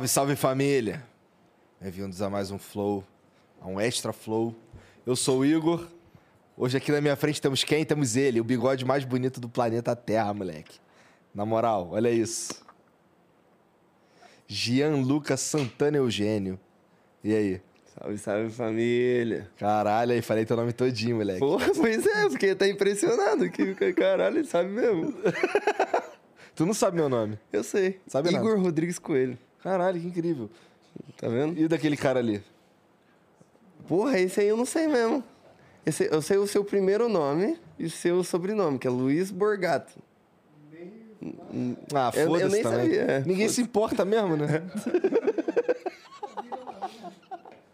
Salve, salve família! Bem-vindos a mais um Flow, a um Extra Flow. Eu sou o Igor. Hoje aqui na minha frente temos quem? Temos ele, o bigode mais bonito do planeta Terra, moleque. Na moral, olha isso. Gianluca Santana Eugênio. E aí? Salve, salve família. Caralho, aí falei teu nome todinho, moleque. Porra, pois é, fiquei até impressionado. Que caralho, ele sabe mesmo. tu não sabe meu nome? Eu sei. Sabe Igor nada. Rodrigues Coelho. Caralho, que incrível. Tá vendo? E daquele cara ali? Porra, esse aí eu não sei mesmo. Esse- eu sei o seu primeiro nome e o seu sobrenome, que é Luiz Borgato. Ah, Eu- eu foda-se nem também. sabia, Ninguém foda-se. se importa mesmo, né?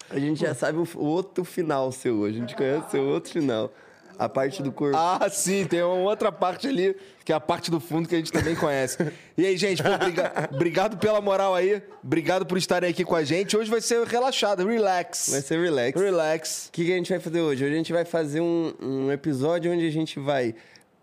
A gente já sabe o, o outro final seu. A gente conhece o seu outro final. A parte do corpo. Ah, sim, tem uma outra parte ali, que é a parte do fundo que a gente também conhece. E aí, gente, pô, briga- obrigado pela moral aí. Obrigado por estarem aqui com a gente. Hoje vai ser relaxado, relax. Vai ser relax. Relax. O que, que a gente vai fazer hoje? Hoje a gente vai fazer um, um episódio onde a gente vai,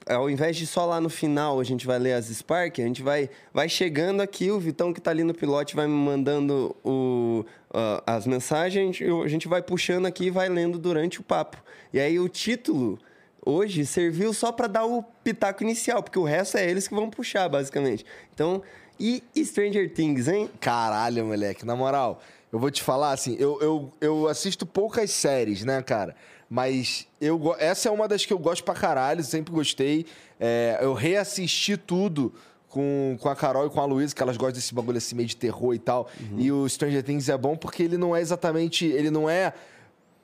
ao invés de só lá no final a gente vai ler as Spark, a gente vai, vai chegando aqui, o Vitão que tá ali no pilote vai me mandando o, ah, as mensagens, eu- a gente vai puxando aqui e vai lendo durante o papo. E aí o título hoje serviu só para dar o pitaco inicial, porque o resto é eles que vão puxar, basicamente. Então, e Stranger Things, hein? Caralho, moleque, na moral, eu vou te falar assim, eu, eu, eu assisto poucas séries, né, cara? Mas eu, essa é uma das que eu gosto pra caralho, sempre gostei. É, eu reassisti tudo com, com a Carol e com a Luísa, que elas gostam desse bagulho assim meio de terror e tal. E o Stranger Things é bom porque ele não é exatamente. Ele não é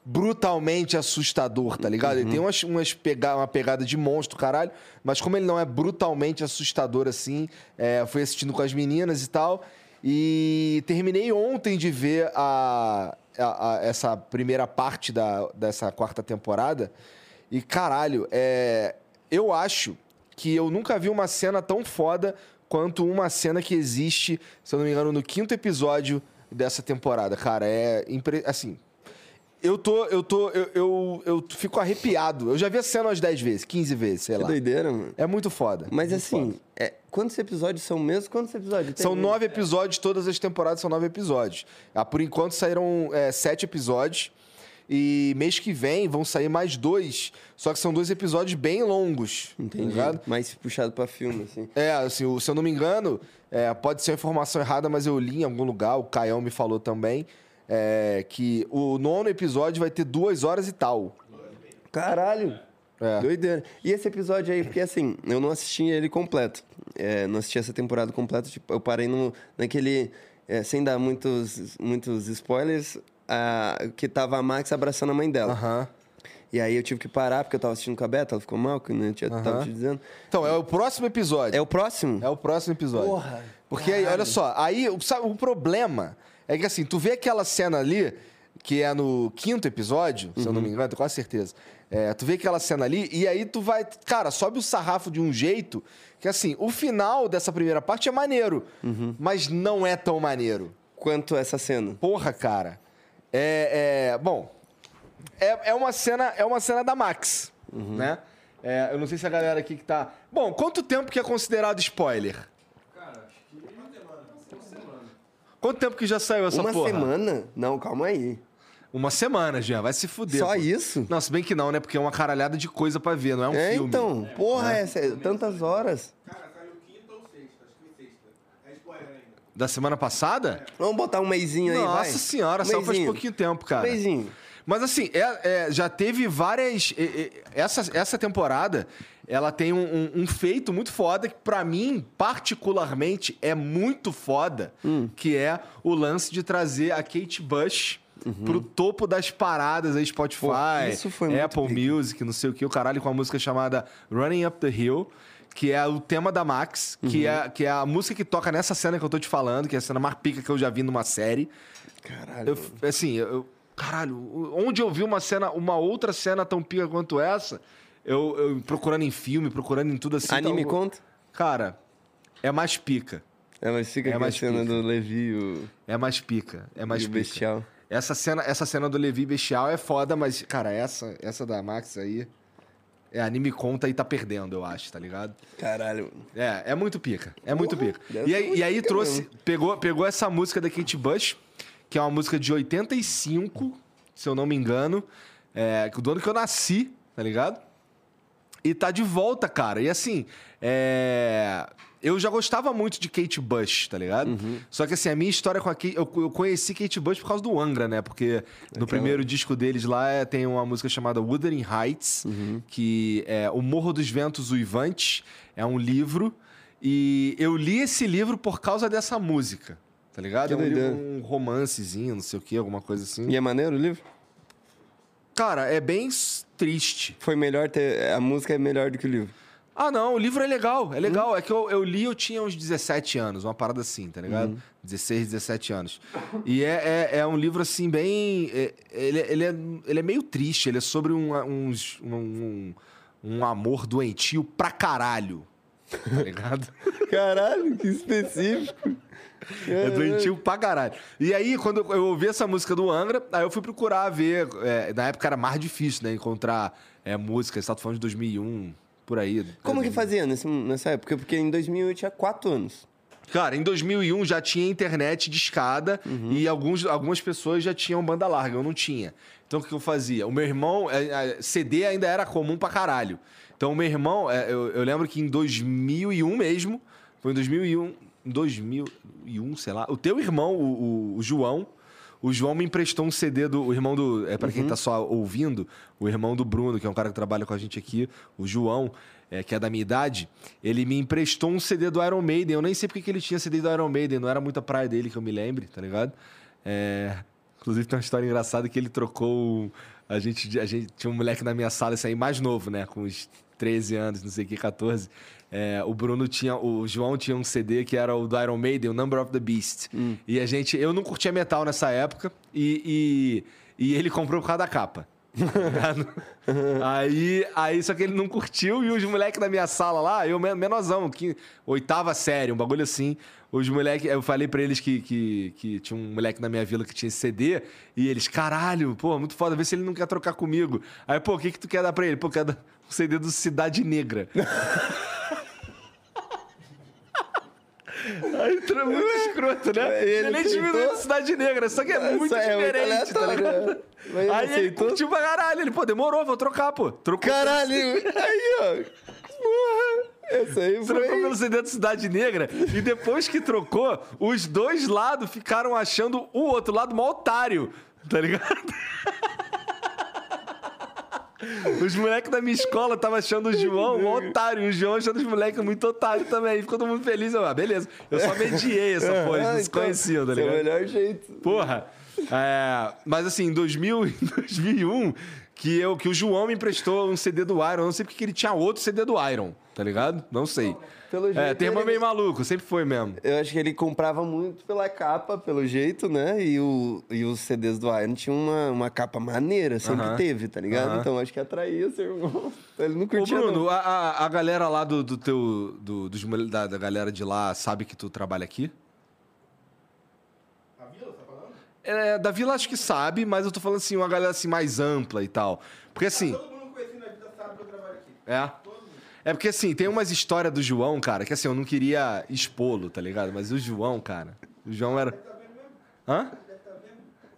brutalmente assustador, tá ligado? Ele tem umas, umas pega uma pegada de monstro, caralho, mas como ele não é brutalmente assustador assim, é, fui assistindo com as meninas e tal, e terminei ontem de ver a, a- a- essa primeira parte da, dessa quarta temporada, e caralho, é, eu acho que eu nunca vi uma cena tão foda quanto uma cena que existe, se eu não me engano, no quinto episódio dessa temporada, cara, é impre... assim, eu tô, eu tô, eu, eu, eu fico arrepiado. Eu já vi a cena umas 10 vezes, 15 vezes, sei Que lá. doideira, mano. É muito foda. Mas muito assim, foda. é, quantos episódios são mesmo? Quantos episódios tem? São nove episódios, todas as temporadas são nove episódios. Ah, por enquanto saíram é, sete episódios. E mês que vem vão sair mais dois. Só que são dois episódios bem longos. Tá Entendi. ligado? Mais puxado pra filme, assim. É, assim, se eu não me engano, é, pode ser uma informação errada, mas eu li em algum lugar, o Caião me falou também, é, que o nono episódio vai ter duas horas e tal. Caralho! É. Doideira. E esse episódio aí, porque assim, eu não assisti ele completo. É, não assisti essa temporada completa. Tipo, eu parei no, naquele. é, sem dar muitos, muitos spoilers, a, que tava a Max abraçando a mãe dela. Aham. E aí eu tive que parar, porque eu tava assistindo com a Beta, ela ficou mal, que né, tinha, tava te dizendo. Então, é o próximo episódio. É o próximo? É o próximo episódio. Porra, Porque aí, olha só, aí o- sabe, o problema é que assim, tu vê aquela cena ali, que é no quinto episódio, se eu não me engano, tenho quase certeza. É, tu vê aquela cena ali e aí tu vai. Cara, sobe o sarrafo de um jeito que assim, o final dessa primeira parte é maneiro, mas não é tão maneiro. Quanto essa cena? Porra, cara. É. é- bom. É, é uma cena, é uma cena da Max, né? É, eu não sei se a galera aqui que tá. Bom, quanto tempo que é considerado spoiler? Quanto tempo que já saiu essa Uma porra? semana? Não, calma aí. Uma semana já, vai se fuder. Só pô. isso? Não, se bem que não, né? Porque é uma caralhada de coisa pra ver, não é um é, filme. então. Porra, é, sé- tantas horas. Cara, saiu quinta ou sexta? Acho que foi sexta. É spoiler ainda. Da semana passada? Vamos botar um mêsinho aí, vai. Nossa senhora, saiu faz pouquinho tempo, cara. Mêsinho. Mas assim, é- é, já teve várias. é, essa, essa temporada, ela tem um, um- um feito muito foda que, pra mim, particularmente, é muito foda, Hum. que é o lance de trazer a Kate Bush. Pro topo das paradas aí, Spotify, Uhum. Pô, isso foi muito Apple. Music, não sei o que, o caralho, com a música chamada Running Up the Hill, que é o tema da Max, que, Uhum. é, que é a música que toca nessa cena que eu tô te falando, que é a cena mais pica que eu já vi numa série. Caralho. Eu, assim, eu, caralho, onde eu vi uma cena, uma outra cena tão pica quanto essa, eu, eu procurando em filme, procurando em tudo assim. Anime então, conta? Cara, é mais pica. É, mas fica É aqui a mais cena pica. do Levi o, É mais pica. É mais e pica. Bestial. Essa cena, essa cena do Levi Bestial é foda, mas, cara, essa, essa da Max aí. É, anime conta e tá perdendo, eu acho, tá ligado? Caralho. É, é muito pica. É muito Porra, pica. E aí, e aí trouxe. mesmo. Pegou, pegou essa música da Kate Bush, que é uma música de 85, se eu não me engano. É, do ano que eu nasci, tá ligado? E tá de volta, cara. E assim, é, eu já gostava muito de Kate Bush, tá ligado? Uhum. Só que assim, a minha história com a Kate. Eu, eu conheci Kate Bush por causa do Angra, né? Porque no primeiro disco deles lá é, tem uma música chamada Wuthering Heights, Uhum. que é O Morro dos Ventos Uivantes. É um livro. E eu li esse livro por causa dessa música, tá ligado? Que é um, livro, um romancezinho, não sei o que, alguma coisa assim. E é maneiro o livro? Cara, é bem triste. Foi melhor ter. A música é melhor do que o livro. Ah, não, o livro é legal, é Hum. legal. É que eu, eu li, eu tinha uns 17 anos, uma parada assim, tá ligado? Uhum. 16, 17 anos. E é, é, é um livro, assim, bem. é- ele, ele, é, ele é meio triste, ele é sobre um, uns- um, um, um amor doentio pra caralho. Tá ligado? Caralho, que específico. É doentio pra caralho. E aí, quando eu ouvi essa música do Angra, aí eu fui procurar ver. é, na época era mais difícil, né? Encontrar é, música. Você tá falando de 2001, por aí. Como que fazia nesse- nessa época? Porque em 2000 eu tinha 4 anos. Cara, em 2001 já tinha internet de escada e alguns, algumas pessoas já tinham banda larga, eu não tinha. Então o que eu fazia? O meu irmão, é, é, CD ainda era comum pra caralho. Então o meu irmão, é, eu, eu lembro que em 2001 mesmo, foi em 2001, 2001, sei lá, o teu irmão, o, o- o João, o João me emprestou um CD do. O irmão do. É, para quem tá só ouvindo, o irmão do Bruno, que é um cara que trabalha com a gente aqui, o João, é, que é da minha idade, ele me emprestou um CD do Iron Maiden. Eu nem sei porque que ele tinha CD do Iron Maiden, não era muita praia dele que eu me lembre, tá ligado? É, Inclusive tem uma história engraçada que ele trocou. A gente, a gente tinha um moleque na minha sala, esse aí mais novo, né? Com uns 13 anos, não sei o que, 14. É, o Bruno tinha. O João tinha um CD que era o do Iron Maiden, o Number of the Beast. E a gente. Eu não curtia metal nessa época e, e, e ele comprou por causa da capa. tá aí, aí, só que ele não curtiu e os moleques da minha sala lá, eu men- menorzão, que, oitava série, um bagulho assim. Os moleques, eu falei pra eles que, que, que tinha um moleque na minha vila que tinha esse CD, e eles, caralho, pô, muito foda, vê se ele não quer trocar comigo. Aí, pô, o que que tu quer dar pra ele? Pô, quer dar um CD do Cidade Negra. Aí entrou muito escroto, né? Ele Ele diminuiu a Cidade Negra, só que é muito é diferente, tá ligado? ele Aí ele aceitou? curtiu pra caralho. Ele, pô, demorou, vou trocar, pô. Trocou. Caralho! Aí, ó. Porra! Essa aí Trocou pelo foi. CD do Cidade Negra. E depois que trocou, os dois lados ficaram achando o outro lado mó otário. Tá ligado? Os moleques da minha escola estavam achando o João um otário. E o João achando os moleques muito otário também. Ficou todo mundo feliz. Eu, ah, beleza. Eu só mediei essa porra. Eles Ah, se então, conheciam, tá esse é o ligado? melhor jeito. Porra. É, mas assim, em 2000, em 2001, que, eu, que o João me emprestou um CD do Iron. Eu não sei porque que ele tinha outro CD do Iron, tá ligado? Não sei. Pelo É, jeito, termo ele- meio maluco, sempre foi mesmo. Eu acho que ele comprava muito pela capa, pelo jeito, né? E, o, e os CDs do Iron tinham uma, uma capa maneira, sempre Aham. teve, tá ligado? Aham. Então acho que atraía seu irmão. Ele não Ô, curtia, Bruno, não. a, a, a galera lá do, do teu. Do, dos da, da galera de lá sabe que tu trabalha aqui? Tá falando? É, da vila acho que sabe, mas eu tô falando assim, uma galera assim mais ampla e tal. Porque assim. Todo mundo conhecido na vida sabe que eu trabalho aqui. É. É porque assim, tem umas histórias do João, cara, que assim, eu não queria expô-lo, tá ligado? Mas o João, cara. O João era. Hã?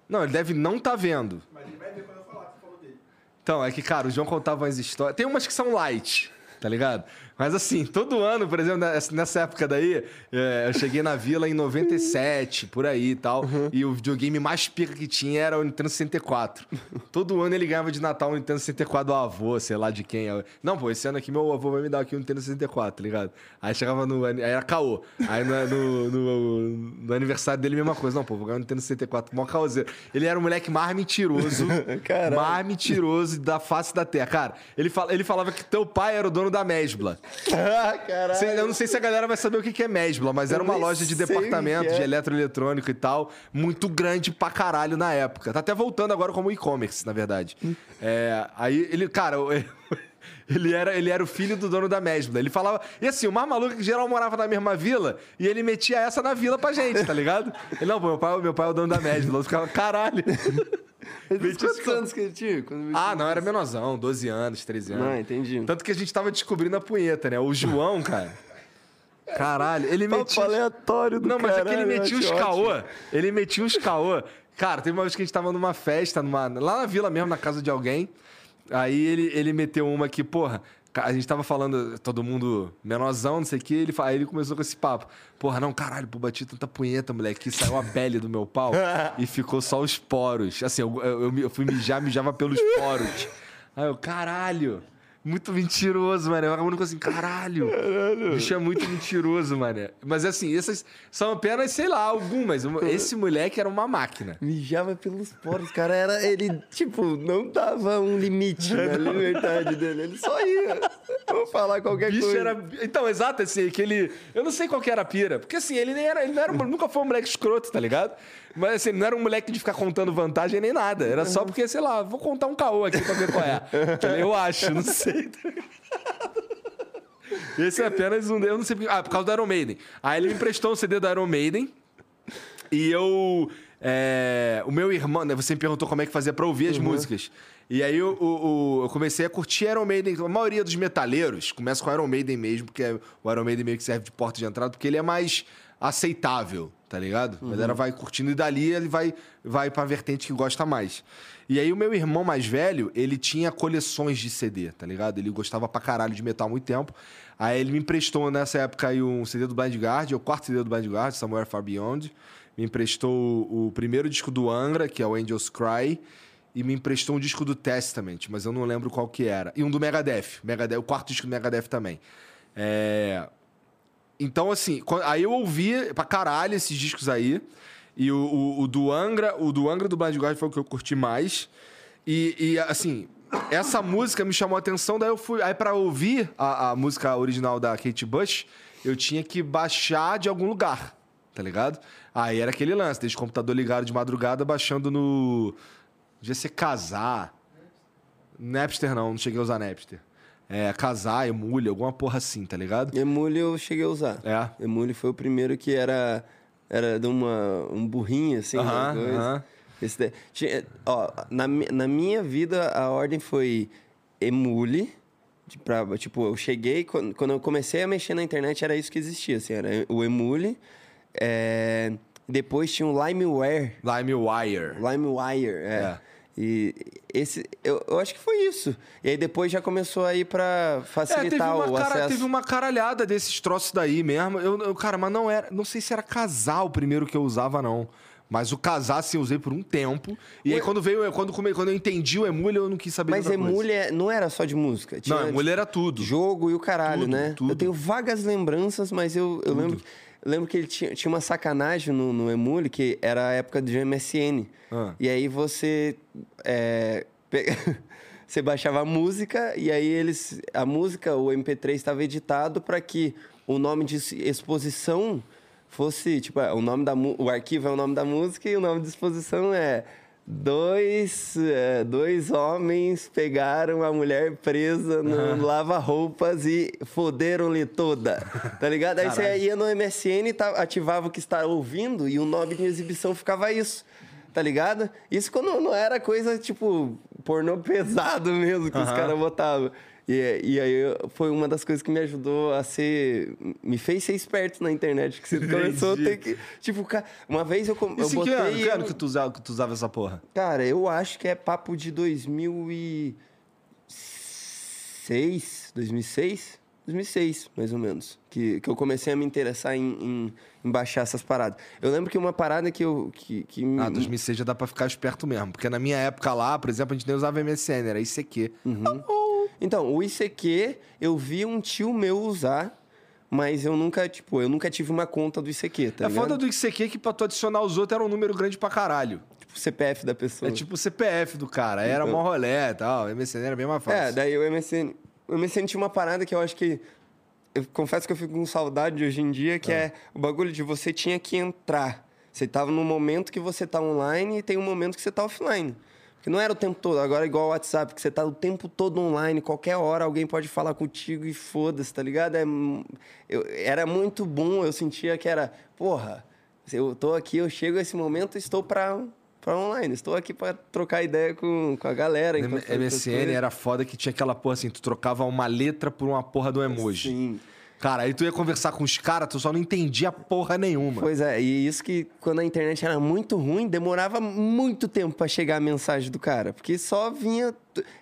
Não, ele deve não tá vendo. Mas ele vai ver quando eu falar que você falou dele. Então, é que, cara, o João contava umas histórias. Tem umas que são light, tá ligado? Mas assim, todo ano, por exemplo, nessa- nessa época daí, é, eu cheguei na vila em 97, por aí e tal. E o videogame mais pica que tinha era o Nintendo 64. Todo ano ele ganhava de Natal um Nintendo 64 do avô, sei lá de quem. Não, pô, esse ano aqui meu avô vai me dar aqui um Nintendo 64, tá ligado? Aí chegava no. Aí era caô. Aí no, no, no- no aniversário dele, mesma coisa. Não, pô, vou ganhar um Nintendo 64, mó caoseiro. Ele era o moleque mais mentiroso. Caralho. mais mentiroso da face da terra. Cara, ele, fala, ele falava que teu pai era o dono da Mesbla. Ah, caralho. Eu não sei se a galera vai saber o que é Mesbla, mas Eu era uma loja de departamento, é. de eletroeletrônico e tal, muito grande pra caralho na época. Tá até voltando agora como e-commerce, na verdade. É, aí ele, cara, ele era, ele era o filho do dono da Mesbla. Ele falava. E assim, o mais maluco é que geral morava na mesma vila e ele metia essa na vila pra gente, tá ligado? Ele, não, meu pai, meu pai é o dono da Mesbla. Eu ficava, caralho. Ele disse Metia esse quantos anos que ele tinha? Quando Ah, não, era menorzão, 12 anos, 13 anos. Não, entendi. Tanto que a gente tava descobrindo a punheta, né? O João, cara. Caralho, ele Papo metia. aleatório do Não, mas é que ele caralho, metia uns caô. Ele metia uns caô. Cara, teve uma vez que a gente tava numa festa, numa... lá na vila mesmo, na casa de alguém. Aí ele, ele meteu uma que, porra, a gente tava falando, todo mundo menorzão, não sei o quê. Ele, aí ele começou com esse papo. Porra, não, caralho, pô, bati tanta punheta, moleque, que saiu a pele do meu pau e ficou só os poros. Assim, eu, eu, eu fui mijar, mijava pelos poros. Aí eu, caralho. Muito mentiroso, mano. Eu ficava assim, caralho. O bicho é muito mentiroso, mano. Mas assim, essas são apenas, sei lá, algumas. Esse moleque era uma máquina. Mijava pelos poros, cara. Era, ele, tipo, não dava um limite na liberdade dele. Ele só ia. Vou falar qualquer bicho coisa. era. Então, exato, assim, que ele. Eu não sei qual que era a pira. Porque assim, ele nem era. Ele não era, nunca foi um moleque escroto, tá ligado? Mas assim, não era um moleque de ficar contando vantagem nem nada. Era só porque, sei lá, vou contar um caô aqui pra ver qual é. Eu acho, não sei. Esse é apenas um. Eu não sei. Ah, por causa do Iron Maiden. Aí ele me emprestou um CD do Iron Maiden. E eu. é, o meu irmão, né? Você me perguntou como é que fazia pra ouvir as músicas. E aí eu, o- eu comecei a curtir Iron Maiden. A maioria dos metaleiros começa com Iron Maiden mesmo, porque é- o Iron Maiden meio que serve de porta de entrada, porque ele é mais aceitável, tá ligado? A galera vai curtindo e dali ele vai, vai pra vertente que gosta mais. E aí o meu irmão mais velho, ele tinha coleções de CD, tá ligado? Ele gostava pra caralho de metal há muito tempo. Aí ele me emprestou nessa época aí um CD do Blind Guard, o quarto CD do Blind Guard, Somewhere Far Beyond. Me emprestou o, o primeiro disco do Angra, que é o Angels Cry. E me emprestou um disco do Testament, mas eu não lembro qual que era. E um do Megadeth. Megadeth o quarto disco do Megadeth também. É... Então, assim, aí eu ouvi pra caralho esses discos aí. E o, o, o do Angra, o do Angra do Blind Guard foi o que eu curti mais. E, e, assim, essa música me chamou a atenção, daí eu fui. Aí, pra ouvir a, a música original da Kate Bush, eu tinha que baixar de algum lugar, tá ligado? Aí era aquele lance, deixa o computador ligado de madrugada, baixando no. Devia ser casar. Napster não, não cheguei a usar Napster. É, casar, emule, alguma porra assim, tá ligado? Emule eu cheguei a usar. É. Emule foi o primeiro que era, era de uma, um burrinho, assim, Aham, uma coisa. aham. Esse daí- tinha- ó, na, na minha vida, a ordem foi Emule. Pra, tipo, eu cheguei, quando, quando eu comecei a mexer na internet, era isso que existia, assim, era o Emule. é, depois tinha o Limeware. LimeWire. LimeWire, é. É. E esse, eu, eu acho que foi isso. E aí depois já começou aí pra É, facilitar teve uma, o cara- acesso. teve uma caralhada desses troços daí mesmo. Eu, eu- cara, mas não era. Não sei se era casar o primeiro que eu usava, não. Mas o casar, assim, eu usei por um tempo. E aí, quando veio, quando, come- quando eu entendi o Emule, eu não quis saber Mas outra coisa. É- não era só de música. Tinha Não, Emule era tudo. jogo e o caralho, Tudo, né? tudo. Eu tenho vagas lembranças, mas eu, eu lembro, eu lembro que ele tinha, tinha uma sacanagem no, no Emule, que era a época de MSN. Ah. E aí você... é, pe- você baixava a música e aí eles a música, o MP3 estava editado para que o nome de exposição fosse, tipo, é, o nome da o arquivo é o nome da música e o nome de exposição é Dois, é, dois homens pegaram a mulher presa no lava-roupas e foderam-lhe toda. Tá ligado? Aí você ia no MSN, ativava o que está ouvindo e o nome de exibição ficava isso. Tá ligado? Isso quando não era coisa tipo pornô pesado mesmo que os caras botavam. E, e aí foi uma das coisas que me ajudou a ser. Me fez ser esperto na internet. Que você começou a ter que. Tipo, uma vez eu, eu Isso botei. que ano, que ano que tu, usava, que tu usava essa porra? Cara, eu acho que é papo de 2006, 2006, 2006, mais ou menos, que, que eu comecei a me interessar em, em, em baixar essas paradas. Eu lembro que uma parada que eu que, que me- Ah, 2006 já dá pra ficar esperto mesmo. Porque na minha época lá, por exemplo, a gente nem usava MSN, era ICQ. Então, o ICQ, eu vi um tio meu usar, mas eu nunca, tipo, eu nunca tive uma conta do ICQ, tá é ligado? foda do ICQ que pra tu adicionar os outros era um número grande pra caralho. Tipo, CPF da pessoa. É tipo o CPF do cara. Era mó rolé e tal. MSN era bem mais fácil. É, daí o MSN. O MSN tinha uma parada que eu acho que. Eu confesso que eu fico com saudade hoje em dia, que é, o bagulho de você tinha que entrar. Você tava no momento que você tá online e tem um momento que você tá offline. Porque não era o tempo todo, agora é igual o WhatsApp, que você tá o tempo todo online, qualquer hora alguém pode falar contigo e foda-se, tá ligado? É, eu- era muito bom, eu sentia que era, porra, eu tô aqui, eu chego a esse momento, estou pra, pra online, estou aqui pra trocar ideia com, com a galera. MSN era foda que tinha aquela porra assim, tu trocava uma letra por uma porra do emoji. Sim. Cara, aí tu ia conversar com os caras, tu só não entendia porra nenhuma. Pois é, e isso que quando a internet era muito ruim, demorava muito tempo pra chegar a mensagem do cara. Porque só vinha.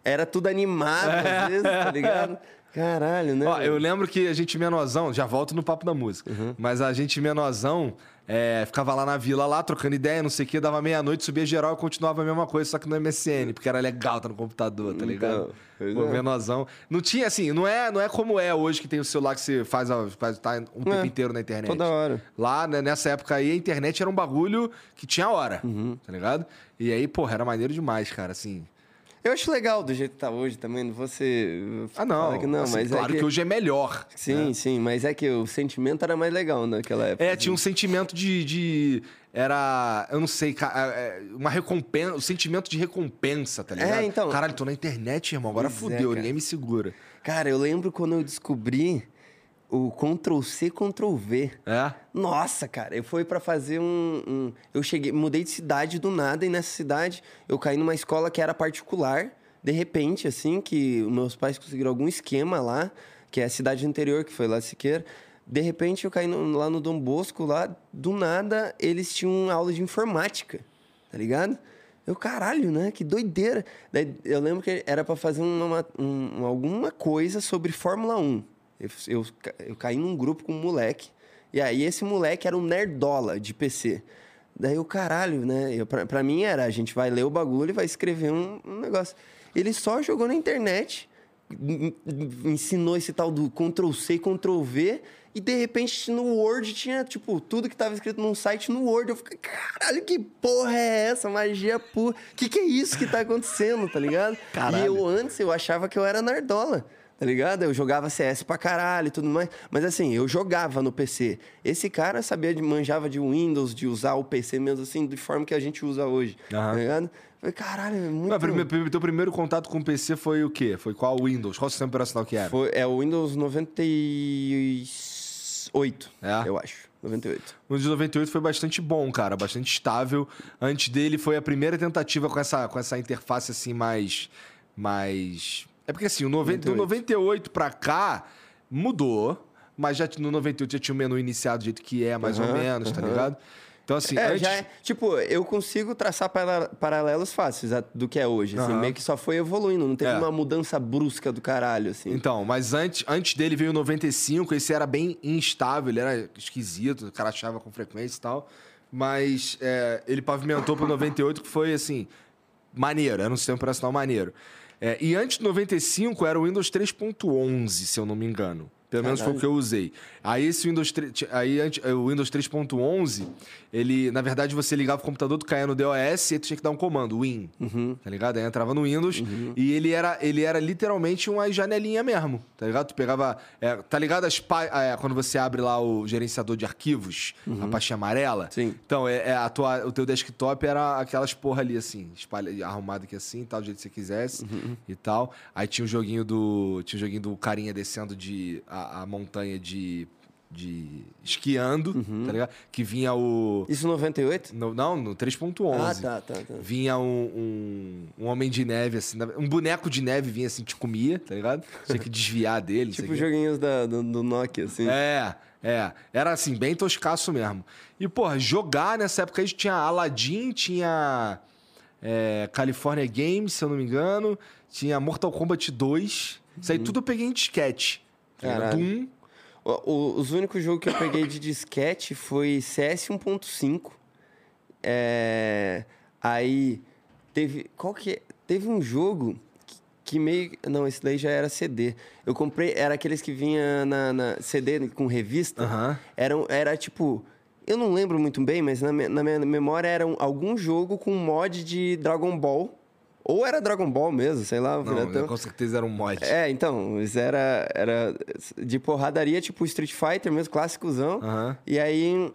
Era tudo animado, às vezes, tá ligado? Caralho, né? Ó, eu lembro que a gente menosão, já volto no papo da música, Uhum. mas a gente menosão é, ficava lá na vila, lá, trocando ideia, não sei o que, dava meia-noite, subia geral e continuava a mesma coisa, só que no MSN, porque era legal tá no computador, tá ligado? Então, Pô, menosão. Não tinha, assim, não é, não é como é hoje que tem o celular que você faz, faz tá um tempo É, inteiro na internet. toda hora. Lá, né, nessa época aí, a internet era um bagulho que tinha hora, Uhum. tá ligado? E aí, porra, era maneiro demais, cara, assim. Eu acho legal do jeito que tá hoje também, não vou ser. Ah, não. que não, assim, mas claro é que... hoje é melhor. Sim, sim, mas é que o sentimento era mais legal naquela época. É, tinha um sentimento de. de- era. Eu não sei, ca- é, uma recompensa. O sentimento de recompensa, tá ligado? É, então- Caralho, tô na internet, irmão. Agora Pois é, fudeu, cara. ninguém me segura. Cara, eu lembro quando eu descobri o Ctrl-C, Ctrl-V. É? Nossa, cara, eu fui pra fazer um, um- Eu cheguei, mudei de cidade do nada, e nessa cidade eu caí numa escola que era particular. De repente, assim, que meus pais conseguiram algum esquema lá, que é a cidade interior, que foi lá Siqueira. De repente eu caí no- lá no Dom Bosco, lá, do nada, eles tinham aula de informática, tá ligado? Eu, caralho, né? Que doideira. Daí, eu lembro que era pra fazer uma, um- alguma coisa sobre Fórmula 1. Eu, eu, eu caí num grupo com um moleque. E aí esse moleque era um nerdola de PC. Daí o caralho, né? Eu, pra, pra mim era, a gente vai ler o bagulho e vai escrever um, um negócio. Ele só jogou na internet, en- en- ensinou esse tal do Ctrl-C, Ctrl-V, e de repente no Word tinha, tipo, tudo que tava escrito num site no Word. Eu fiquei, caralho, que porra é essa? Magia pura. Que que é isso que tá acontecendo, tá ligado? Caralho. E eu antes eu achava que eu era nerdola. Tá ligado? Eu jogava CS pra caralho e tudo mais. Mas assim, eu jogava no PC. Esse cara sabia de, manjava de Windows, de usar o PC mesmo assim, de forma que a gente usa hoje. Aham. Tá ligado? Falei, caralho, é muito. Ué, prime- prime- teu primeiro contato com o PC foi o quê? Foi qual Windows? Qual sistema operacional que era? Foi, é o Windows 98, É? eu acho. 98. O de 98 foi bastante bom, cara, bastante estável. Antes dele foi a primeira tentativa com essa, com essa interface assim mais mais É porque assim, o 90, do 98 pra cá mudou, mas já no 98 já tinha o menu iniciado do jeito que é, mais ou Aham, menos, tá aham. ligado? Então assim, É, antes já é, tipo, eu consigo traçar para- paralelos fáceis do que é hoje. Assim, Aham. meio que só foi evoluindo, não teve É. uma mudança brusca do caralho, assim. Então, mas antes, antes dele veio o 95, esse era bem instável, ele era esquisito, o cara achava com frequência e tal. Mas é, ele pavimentou pro 98, que foi assim, maneiro, era um sistema operacional maneiro. É, e antes do 95 era o Windows 3.11, se eu não me engano. Pelo menos foi o que eu usei. Aí esse Windows 3, aí antes- o Windows 3.11, ele, na verdade, você ligava o computador, tu caía no DOS e tu tinha que dar um comando, Win, tá ligado? Aí entrava no Windows e ele era, ele era literalmente uma janelinha mesmo, tá ligado? Tu pegava, é, tá ligado as é, quando você abre lá o gerenciador de arquivos, a pastinha amarela? Sim. Então, é, é a tua, o teu desktop era aquelas porra ali, assim, espalha, arrumado aqui assim, tal, do jeito que você quisesse e tal. Aí tinha o joguinho do. Tinha o joguinho do carinha descendo de a, a montanha de. de. esquiando, tá ligado? Que vinha o. Isso 98? No, não, no 3.11. Ah, tá, tá, tá. Vinha um, um, um homem de neve, assim, um boneco de neve vinha assim, te comia, tá ligado? Tinha que desviar dele. Tipo joguinhos da, do, do Nokia, assim. É, é. Era assim, bem toscaço mesmo. E, porra, jogar nessa época aí tinha Aladdin, tinha é, California Games, se eu não me engano, tinha Mortal Kombat 2. Isso aí tudo eu peguei em disquete. Era Caralho. Doom. O- o- os únicos jogos que eu peguei de disquete foi CS 1.5. É, aí teve. Qual que é? Teve um jogo que, que meio. Não, esse daí já era CD. Eu comprei. Era aqueles que vinha na, na CD com revista. Aham. Era, era tipo. Eu não lembro muito bem, mas na, minha- na minha memória era um- algum jogo com mod de Dragon Ball. Ou era Dragon Ball mesmo, sei lá. Não, então- com certeza era um mod. é, então, mas era, era de porradaria, tipo Street Fighter mesmo, clássicozão. Aham. E aí,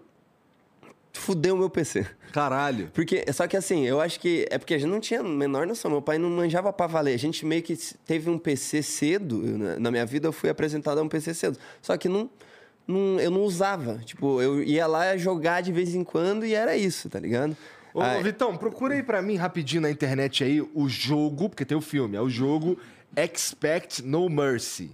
fudeu o meu PC. Caralho. Porque, só que assim, eu acho que é porque a gente não tinha menor noção. Meu pai não manjava pra valer. A gente meio que teve um PC cedo. na- na minha vida, eu fui apresentado a um PC cedo. Só que não, não, eu não usava. Tipo, eu ia lá jogar de vez em quando e era isso, tá ligado? Ô, Aí- Vitão, procura aí pra mim rapidinho na internet aí o jogo, porque tem o filme, é o jogo Expect No Mercy.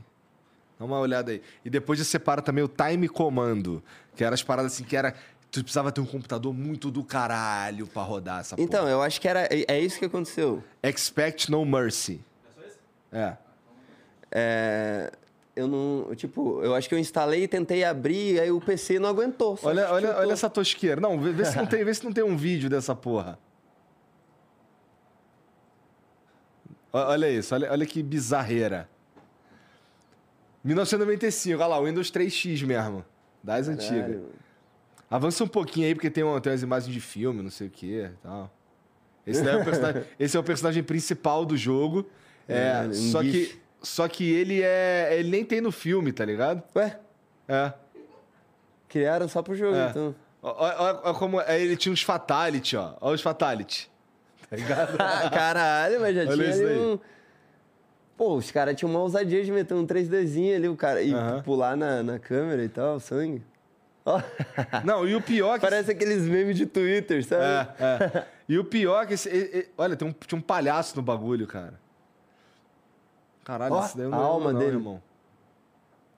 Dá uma olhada aí. E depois você separa também o Time Comando, que era as paradas assim que era. Tu precisava ter um computador muito do caralho pra rodar essa Então, porra. eu acho que era, é, é isso que aconteceu. Expect No Mercy. É. É, eu não. Tipo, eu acho que eu instalei e tentei abrir, aí o PC não aguentou. Olha, olha, olha essa tosqueira. Não, vê, vê se não tem, vê se não tem um vídeo dessa porra. Olha isso, olha, olha que bizarreira. 1995, olha lá, o Windows 3X mesmo. Das antigas. Caralho. Avança um pouquinho aí, porque tem, uma, tem umas imagens de filme, não sei o que e tal. Esse, é o personagem, esse é o personagem principal do jogo. É, um só, que. Só que ele é. Ele nem tem no filme, tá ligado? Ué, É. criaram só pro jogo, É. então. Olha como é, ele tinha uns fatality, ó. Olha os fatality. Tá ligado? Ah, Caralho, mas já Olha tinha isso ali um. Pô, os caras tinham uma ousadia de meter um 3Dzinho ali, o cara, e pular na, na câmera e tal, sangue. Ó, Não, e o pior que. Parece aqueles memes de Twitter, sabe? É, é. E o pior que esse. olha, tem um, tinha um palhaço no bagulho, cara. Caralho, Ó, isso daí eu a não alma não, dele. irmão.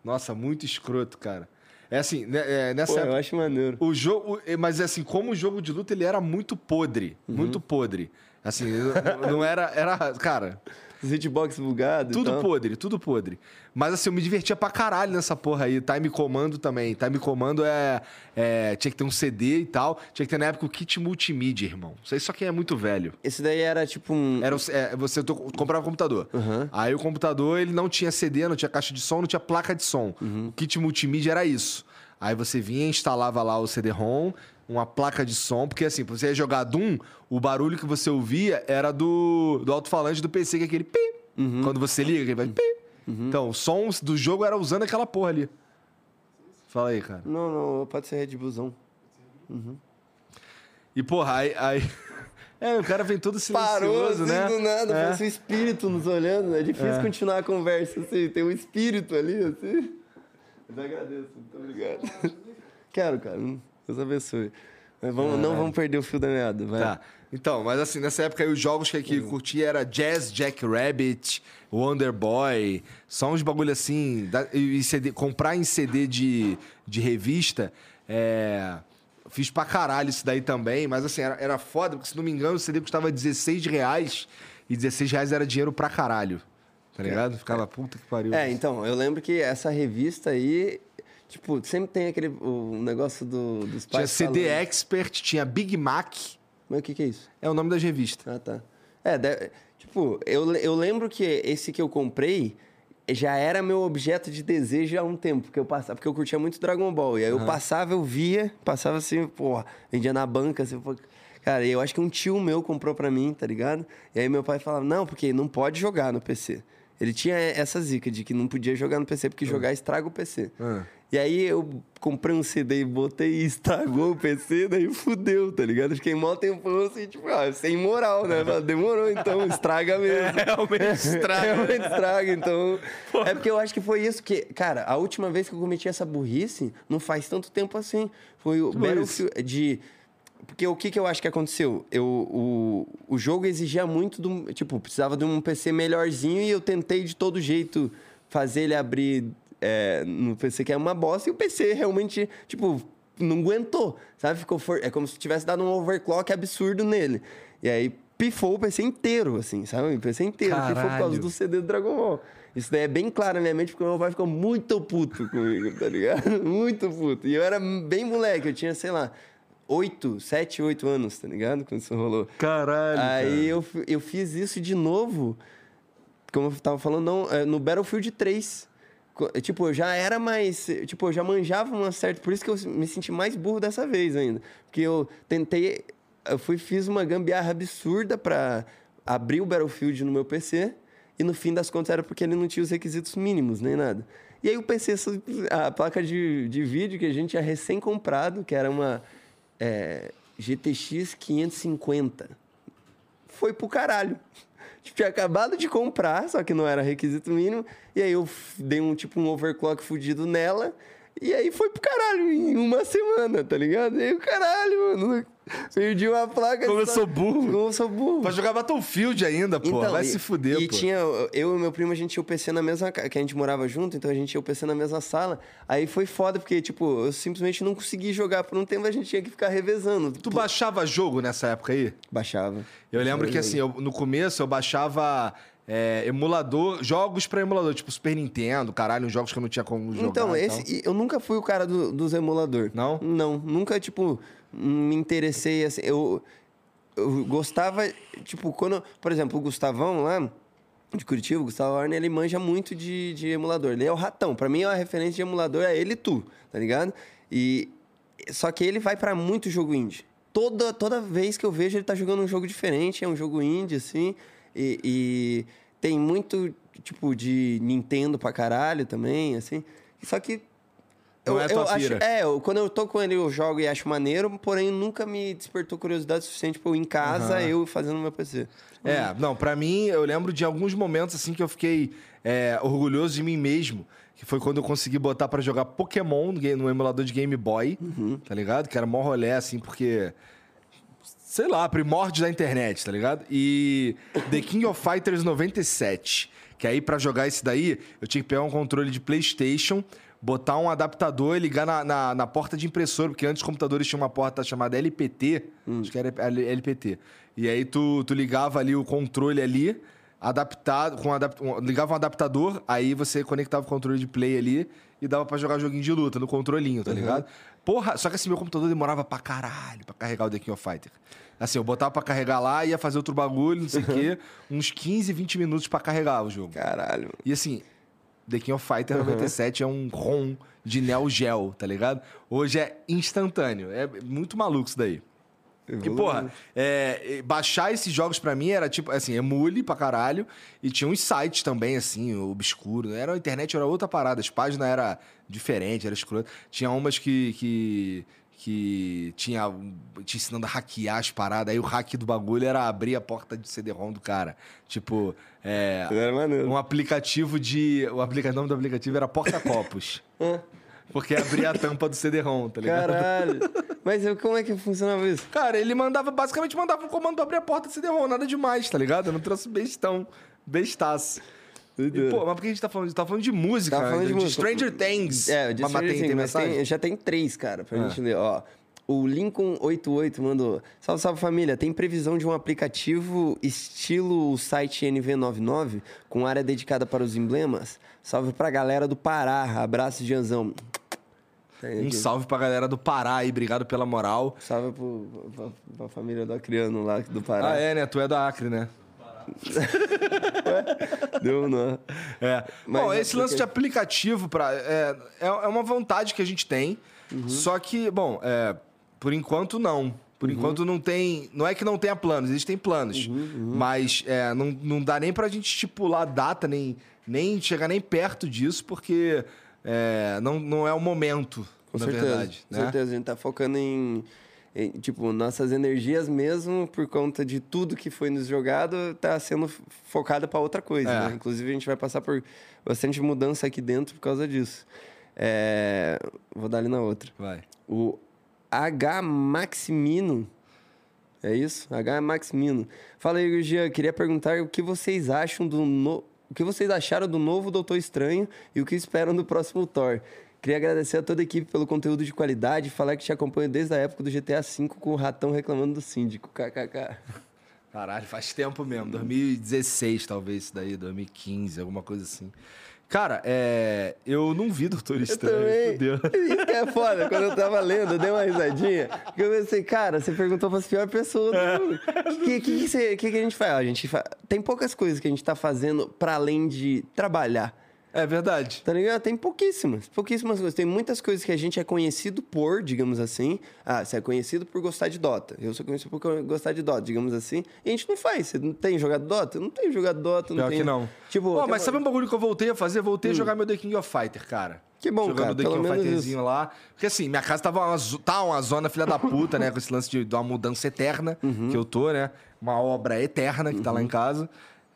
Nossa, muito escroto, cara. É assim, né, é, nessa Pô, época. eu acho maneiro. O jogo, mas assim, como o jogo de luta, ele era muito podre, Uhum. muito podre. Assim, não- não era, era, cara, Os hitbox bugados. tudo e tal. podre, tudo podre. Mas assim, eu me divertia pra caralho nessa porra aí. Time Comando também. Time Comando é, é- tinha que ter um CD e tal. Tinha que ter na época o kit multimídia, irmão. Isso aí só quem é muito velho. Esse daí era tipo um. Era é, você to- comprava um computador. Uhum. Aí o computador ele não tinha CD, não tinha caixa de som, não tinha placa de som. Uhum. O kit multimídia era isso. Aí você vinha, instalava lá o CD-ROM, uma placa de som, porque assim, pra você ia jogar Doom, o barulho que você ouvia era do, do alto-falante do PC, que é aquele pi. Uhum. Quando você liga, que vai pi. Então, o som do jogo era usando aquela porra ali. Fala aí, cara. Não, não, pode ser Red Bullzão. E, porra, aí. aí... É, o cara vem todo silencioso, Parou assim né? do nada, É. parece um espírito nos olhando. É difícil continuar a conversa assim, tem um espírito ali, assim. Mas agradeço, muito obrigado. Quero, cara. Deus abençoe. Mas vamos, não vamos perder o fio da meada, vai. Tá. Então, mas assim, nessa época aí os jogos que, que curtia era Jazz Jack Rabbit, Wonder Boy, só uns bagulho assim. da- e e CD, comprar em CD de, de revista. É, fiz pra caralho isso daí também, mas assim, era, era foda, porque se não me engano, o CD custava 16 reais e 16 reais era dinheiro pra caralho. Tá ligado? Ficava puta que pariu. É, então, eu lembro que essa revista aí, tipo, sempre tem aquele o negócio do, dos Tinha pais CD falando. Expert, tinha Big Mac, Mas o que que é isso? é o nome das revistas. Ah, tá. É, deve- tipo, eu, eu lembro que esse que eu comprei, já era meu objeto de desejo há um tempo, porque eu passava, porque eu curtia muito Dragon Ball. E aí eu passava, eu via, passava assim, porra, vendia na banca, assim, pô, Cara, eu acho que um tio meu comprou pra mim, tá ligado? E aí meu pai falava, não, porque não pode jogar no PC. Ele tinha essa zica de que não podia jogar no PC, porque jogar estraga o PC. Ah. E aí eu comprei um CD e botei e estragou o PC, daí fudeu, tá ligado? Fiquei mó tempão assim, tipo, ah, sem moral, né? Demorou, então, estraga mesmo. realmente estraga. realmente estraga, então... É porque eu acho que foi isso que... Cara, a última vez que eu cometi essa burrice, não faz tanto tempo assim. Foi o Battlefield de... Porque o que, que eu acho que aconteceu? Eu, o, o jogo exigia muito do. Tipo, precisava de um PC melhorzinho e eu tentei de todo jeito fazer ele abrir é, no PC que é uma bosta e o PC realmente, tipo, não aguentou, sabe? Ficou for... É como se tivesse dado um overclock absurdo nele. E aí pifou o PC inteiro, assim, sabe? O PC inteiro pifou por causa Caralho. do CD do Dragon Ball. Isso daí é bem claro na minha mente, porque meu pai ficou muito puto comigo, tá ligado? Muito puto. E eu era bem moleque, eu tinha, sei lá, 8, 7, 8 anos, tá ligado? Quando isso rolou. Caralho. Aí eu, fi- eu fiz isso de novo, como eu tava falando, não, é, no Battlefield 3. Tipo, eu já era mais. Tipo, eu já manjava uma certa. Por isso que eu me senti mais burro dessa vez ainda. Porque eu tentei. Eu fui, fiz uma gambiarra absurda pra abrir o Battlefield no meu PC. E no fim das contas era porque ele não tinha os requisitos mínimos, nem nada. E aí o PC, a placa de, de vídeo que a gente tinha recém comprado, que era uma é, GTX 550 foi pro caralho. Tinha acabado de comprar, só que não era requisito mínimo. E aí eu dei um tipo um overclock fudido nela. E aí foi pro caralho em uma semana, tá ligado? E aí o caralho, mano. Perdi uma placa. Como eu sou burro. Como eu sou burro. Pra jogar Battlefield ainda, pô. Então, Vai e- se fuder, e pô. tinha, eu e meu primo, a gente tinha o PC na mesma... Que a gente morava junto, então a gente tinha o PC na mesma sala. Aí foi foda, porque, tipo, eu simplesmente não consegui jogar por um tempo, a gente tinha que ficar revezando. Tu baixava jogo nessa época aí? Baixava. Eu lembro que assim, eu- no começo eu baixava é, emulador, jogos pra emulador, tipo Super Nintendo, caralho, uns jogos que eu não tinha como jogar. Então, esse, eu nunca fui o cara do- dos emulador. Não? Não, nunca, tipo, me interessei assim. Eu, eu gostava, tipo, quando. Por exemplo, o Gustavão lá, de Curitiba, o Gustavo Arne, ele manja muito de, de emulador. Ele é o ratão. Pra mim, a referência de emulador é ele e tu, tá ligado? E. Só que ele vai pra muito jogo indie. Toda, toda vez que eu vejo, ele tá jogando um jogo diferente, é um jogo indie, assim. E, e tem muito, tipo, de Nintendo pra caralho também, assim. Só que Não eu, é eu acho, é, eu- quando eu tô com ele, eu jogo e acho maneiro, porém nunca me despertou curiosidade suficiente pra eu em casa, Aham. eu fazendo meu PC. É, não, pra mim, eu lembro de alguns momentos assim que eu fiquei é, orgulhoso de mim mesmo. Que foi quando eu consegui botar pra jogar Pokémon no, emulador de Game Boy, tá ligado? Que era mó rolé, assim, porque. Sei lá, primórdio da internet, tá ligado? E The King of Fighters 97. Que aí, pra jogar esse daí, eu tinha que pegar um controle de PlayStation, botar um adaptador e ligar na, na, na porta de impressora, porque antes os computadores tinham uma porta chamada LPT, acho que era LPT. E aí tu, tu ligava ali o controle ali, adaptado, com adap, um- ligava um adaptador, aí você conectava o controle de play ali e dava pra jogar joguinho de luta no controlinho, tá ligado? Porra, só que assim, meu computador demorava pra caralho pra carregar o The King of Fighter. Assim, eu botava pra carregar lá, ia fazer outro bagulho, não sei o quê, uns 15, 20 minutos pra carregar o jogo. Caralho. E assim, The King of Fighter 97 é um ROM de Neo Geo, tá ligado? Hoje é instantâneo. É muito maluco isso daí. E, porra, é, baixar esses jogos pra mim era tipo, assim, emule pra caralho. E tinha uns sites também, assim, obscuro. Era, a internet era outra parada, as páginas eram diferentes, era escroto. Tinha umas que. que que tinha te ensinando a hackear as paradas, aí o hack do bagulho era abrir a porta de CD-ROM do cara. Tipo, é, um aplicativo de. O aplica- nome do aplicativo era Porta-Copos. porque abria a tampa do CD-ROM, tá ligado? Caralho. Mas como é que funcionava isso? Cara, ele mandava, basicamente mandava um comando pra abrir a porta do CD-ROM, nada demais, tá ligado? Eu não trouxe bestão. Bestaço. E, pô, mas por que a gente tá falando disso? Tá falando de música, Tava falando de música. Stranger Things. É, de Mas Stranger Things, tem mas tem- já tem três, cara, pra Ah. gente ler. Ó, o Lincoln88 mandou... Salve, salve, família. Tem previsão de um aplicativo estilo o site NV99, com área dedicada para os emblemas? Salve pra galera do Pará. Abraço, Janzão. Tem Um salve pra galera do Pará aí, obrigado pela moral. Salve pro, pra, pra família do Acriano lá do Pará. Ah, é, né? Tu é da Acre, né? Deu um nó. É. Mas bom, é esse lance de aplicativo pra, é, é, é uma vontade que a gente tem. Uhum. Só que, bom, é, por enquanto não. Por Uhum. enquanto não tem. Não é que não tenha planos, existem planos. Uhum, Mas é, não, não dá nem pra gente estipular data, nem, nem chegar nem perto disso, porque é, não, não é o momento, Com na certeza. verdade. Com né? certeza. A gente tá focando em, tipo, nossas energias mesmo, por conta de tudo que foi nos jogado, tá sendo focada para outra coisa. É. né? Inclusive, a gente vai passar por bastante mudança aqui dentro por causa disso. É, Vou dar ali na outra. Vai. O H Maximino. É isso? H Maximino. Fala aí, Jean. Queria perguntar o que vocês acham do no... o que vocês acharam do novo Doutor Estranho e o que esperam do próximo Thor. Queria agradecer a toda a equipe pelo conteúdo de qualidade e falar que te acompanho desde a época do GTA V com o ratão reclamando do síndico. KKK. Caralho, faz tempo mesmo. 2016, talvez, isso daí, 2015, alguma coisa assim. Cara, é... eu não vi Doutor Estranho. também. fudeu. Isso que é foda. Quando eu tava lendo, eu dei uma risadinha. Porque eu pensei, cara, você perguntou pras piores pessoas do mundo. O que, que, que, que que a gente faz? A gente fa... Tem poucas coisas que a gente tá fazendo pra além de trabalhar. É verdade. Tá ligado? Tem pouquíssimas, pouquíssimas coisas. Tem muitas coisas que a gente é conhecido por, digamos assim. Ah, você é conhecido por gostar de Dota. Eu sou conhecido por gostar de Dota, digamos assim. E a gente não faz. Você não tem jogado Dota? Eu não tenho jogado Dota. Não Pior tenho... que não. Tipo, Pô, mas uma- sabe um bagulho que eu voltei a fazer? Voltei a jogar meu The King of Fighter, cara. Que bom, Jogando cara, The pelo King of Fighterzinho lá. Porque assim, minha casa tava uma, tá uma zona filha da puta, né? Com esse lance de, de uma mudança eterna Uhum. que eu tô, né? Uma obra eterna que tá lá em casa.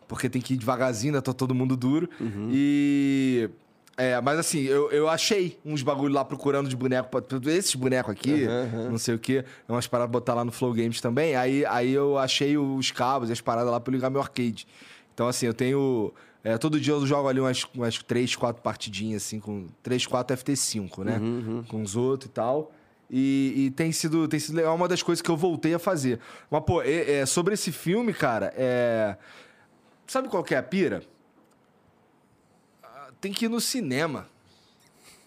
Porque tem que ir devagarzinho, né? Tô todo mundo duro. Uhum. E... É, mas assim, eu, eu achei uns bagulho lá procurando de boneco, esses bonecos aqui, Aham, não sei o quê, umas paradas pra botar lá no Flow Games também. Aí, aí eu achei os cabos e as paradas lá pra ligar meu arcade. Então, assim, eu tenho. é, todo dia eu jogo ali umas, umas 3, 4 partidinhas, assim, com 3, 4 FT5, né? Com os outros e tal. E, e tem sido tem sido legal, é uma das coisas que eu voltei a fazer. Mas, pô, é- é, sobre esse filme, cara, é. Sabe qual que é a pira? Ah, Tem que ir no cinema.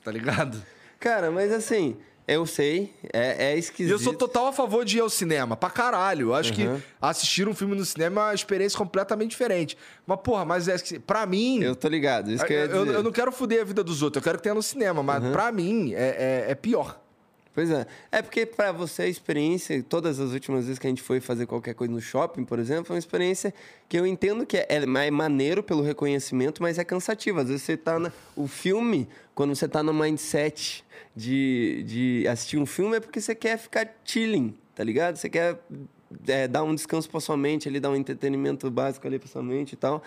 Tá ligado? Cara, mas assim, eu sei, é, é E esquisito. eu sou total a favor de ir ao cinema, pra caralho. Eu acho que assistir um filme no cinema é uma experiência completamente diferente. Mas, porra, mas é que, pra mim. Eu tô ligado, isso que eu eu, eu não quero foder a vida dos outros, eu quero que tenha no cinema, mas pra mim é, é- é pior. Pois é. É porque pra você a experiência, todas as últimas vezes que a gente foi fazer qualquer coisa no shopping, por exemplo, foi uma experiência que eu entendo que é, é mais maneiro pelo reconhecimento, mas é cansativo. Às vezes você tá na, o filme, quando você tá no mindset de, de assistir um filme, é porque você quer ficar chilling, tá ligado? Você quer é, dar um descanso pra sua mente ali, dar um entretenimento básico ali pra sua mente e tal.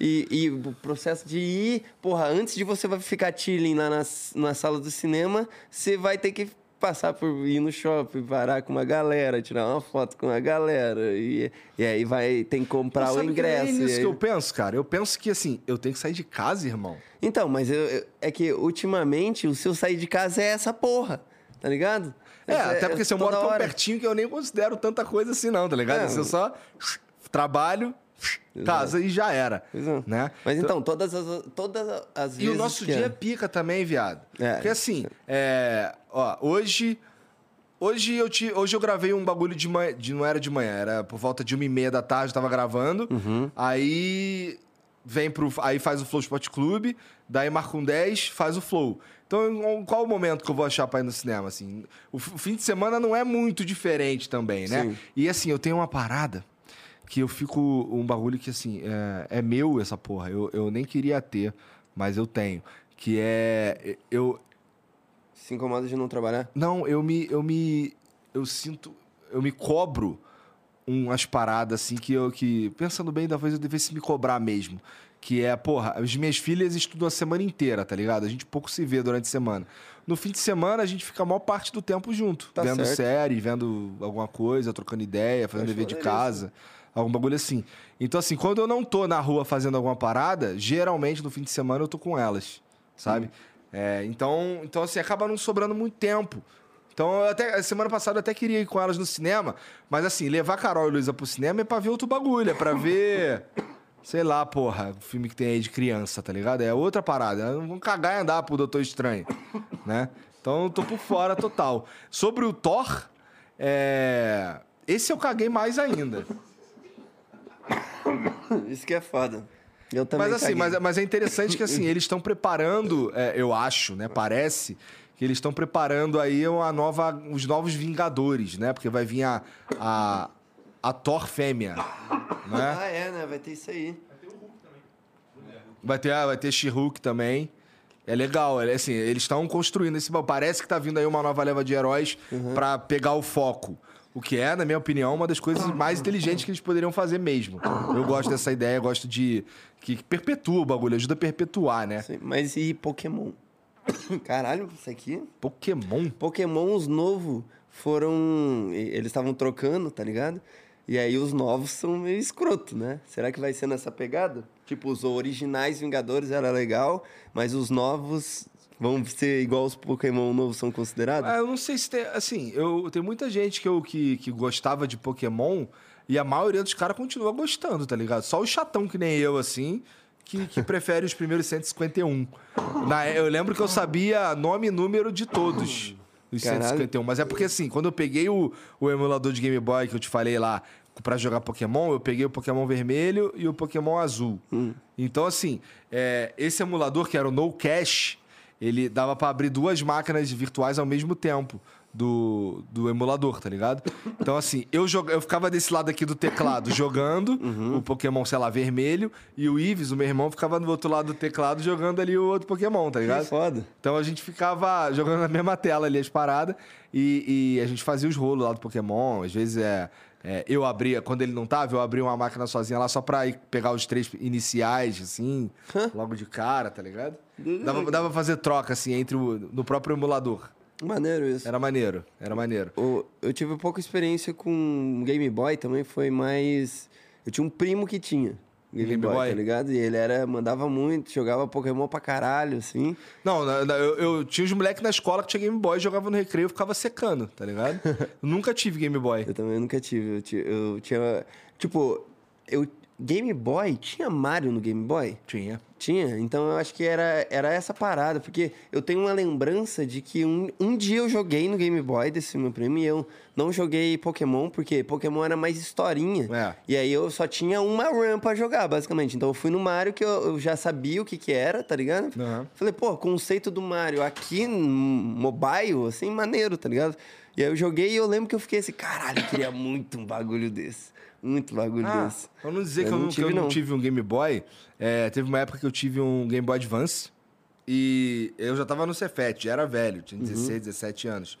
E, e o processo de ir, porra, antes de você ficar chilling lá na, na sala do cinema, você vai ter que passar por ir no shopping, parar com uma galera, tirar uma foto com a galera. E, e aí vai, tem que comprar o sabe que ingresso. É nisso aí- que eu penso, cara. Eu penso que, assim, eu tenho que sair de casa, irmão. Então, mas eu- eu- é que ultimamente o seu sair de casa é essa porra, tá ligado? É, até porque se eu moro tão hora. pertinho que eu nem considero tanta coisa assim, não, tá ligado? É. Assim, eu só trabalho, casa e já era. Pois é. Né? Mas então, todas as, todas as E vezes. o nosso dia é é. pica também, viado. É. Porque assim, é, ó, hoje. Hoje eu, te, hoje eu gravei um bagulho de manhã. De, não era de manhã, era por volta de uma e meia da tarde, eu tava gravando. Uhum. Aí vem pro. Aí faz o Flow Sport Clube, daí marca um 10, faz o Flow. Então, qual o momento que eu vou achar pra ir no cinema? Assim, o, o fim de semana não é muito diferente também, né? Sim. E assim, eu tenho uma parada que eu fico. Um bagulho que, assim, é, é meu essa porra. Eu, eu nem queria ter, mas eu tenho. Que é. Eu. Se incomoda de não trabalhar? Não, eu me. Eu me. Eu sinto. Eu me cobro umas paradas assim que eu. Que, pensando bem, talvez eu devesse me cobrar mesmo. Que é, porra, as minhas filhas estudam a semana inteira, tá ligado? A gente pouco se vê durante a semana. No fim de semana, a gente fica a maior parte do tempo junto. Tá vendo certo. série, vendo alguma coisa, trocando ideia, fazendo dever de casa. Algum bagulho assim. Então, assim, quando eu não tô na rua fazendo alguma parada, geralmente no fim de semana eu tô com elas, sabe? É, então, então, assim, acaba não sobrando muito tempo. Então, até, semana passada eu até queria ir com elas no cinema, mas assim, levar Carol e Luísa pro cinema é pra ver outro bagulho, é pra ver. Sei lá, porra, o filme que tem aí de criança, tá ligado? É outra parada. Elas Não vão cagar e andar pro Doutor Estranho, né? Então eu tô por fora total. Sobre o Thor, é... esse eu caguei mais ainda. Isso que é foda. Eu também Mas assim, caguei. mas, mas é interessante que assim, eles estão preparando, é, eu acho, né? Parece que eles estão preparando aí uma nova, os novos Vingadores, né? Porque vai vir a, a, a Thor fêmea, né? Ah, é, né? Vai ter isso aí. Vai ter, ah, vai ter She-Hulk também. É legal, é assim, eles estão construindo esse. Parece que tá vindo aí uma nova leva de heróis pra pegar o foco. O que é, na minha opinião, uma das coisas mais inteligentes que eles poderiam fazer mesmo. Eu gosto dessa ideia, gosto de. que perpetua o bagulho, ajuda a perpetuar, né? Sim, Mas e Pokémon? Caralho, isso aqui? Pokémon. Pokémon, os novos foram. Eles estavam trocando, tá ligado? E aí os novos são meio escroto, né? Será que vai ser nessa pegada? Tipo, os originais Vingadores era legal, mas os novos vão ser igual os Pokémon novos são considerados? Ah, eu não sei se tem. Assim, eu, tem muita gente que, eu, que, que gostava de Pokémon e a maioria dos caras continua gostando, tá ligado? Só o chatão que nem eu, assim, que, que prefere os primeiros 151. Na, eu lembro que eu sabia nome e número de todos. Os Caralho. 151. Mas é porque, assim, quando eu peguei o, o emulador de Game Boy que eu te falei lá pra jogar Pokémon, eu peguei o Pokémon vermelho e o Pokémon azul. Então, assim, é, esse emulador, que era o No Cash, ele dava pra abrir duas máquinas virtuais ao mesmo tempo do, do emulador, tá ligado? Então, assim, eu, joga, eu ficava desse lado aqui do teclado jogando o Pokémon, sei lá, vermelho, e o Ives, o meu irmão, ficava do outro lado do teclado jogando ali o outro Pokémon, tá ligado? Que foda. Então a gente ficava jogando na mesma tela ali as paradas e, e a gente fazia os rolos lá do Pokémon. Às vezes é, é, eu abria, quando ele não tava, eu abria uma máquina sozinha lá só pra ir pegar os três iniciais, assim, logo de cara, tá ligado? Dava, dava pra fazer troca, assim, entre o, no próprio emulador. Maneiro isso. Era maneiro, era maneiro. O- Eu tive pouca experiência com Game Boy também, foi mais. Eu tinha um primo que tinha Game, Game Boy, Boy? tá ligado? E ele era, mandava muito, jogava Pokémon pra caralho, assim. Não, eu, eu tinha uns moleques na escola que tinha Game Boy, jogava no recreio e ficava secando, tá ligado? Eu nunca tive Game Boy. Eu também nunca tive. Eu, eu tinha. Tipo, eu. Game Boy? Tinha Mario no Game Boy? Tinha. Tinha, então eu acho que era, era essa parada, porque eu tenho uma lembrança de que um, um dia eu joguei no Game Boy desse meu primo e eu não joguei Pokémon, porque Pokémon era mais historinha. É. E aí eu só tinha uma run pra jogar, basicamente. Então eu fui no Mario que eu, eu já sabia o que que era, tá ligado? Aham. Falei, pô, conceito do Mario aqui no mobile, assim, maneiro, tá ligado? E aí eu joguei e eu lembro que eu fiquei assim, caralho, eu queria muito um bagulho desse. Muito bagulho Ah, desse. pra não dizer Eu que eu, não não, que eu tive, não não. tive um Game Boy, é, teve uma época que eu tive um Game Boy Advance e eu já tava no Cefet, já era velho, tinha Uhum. 16, 17 anos.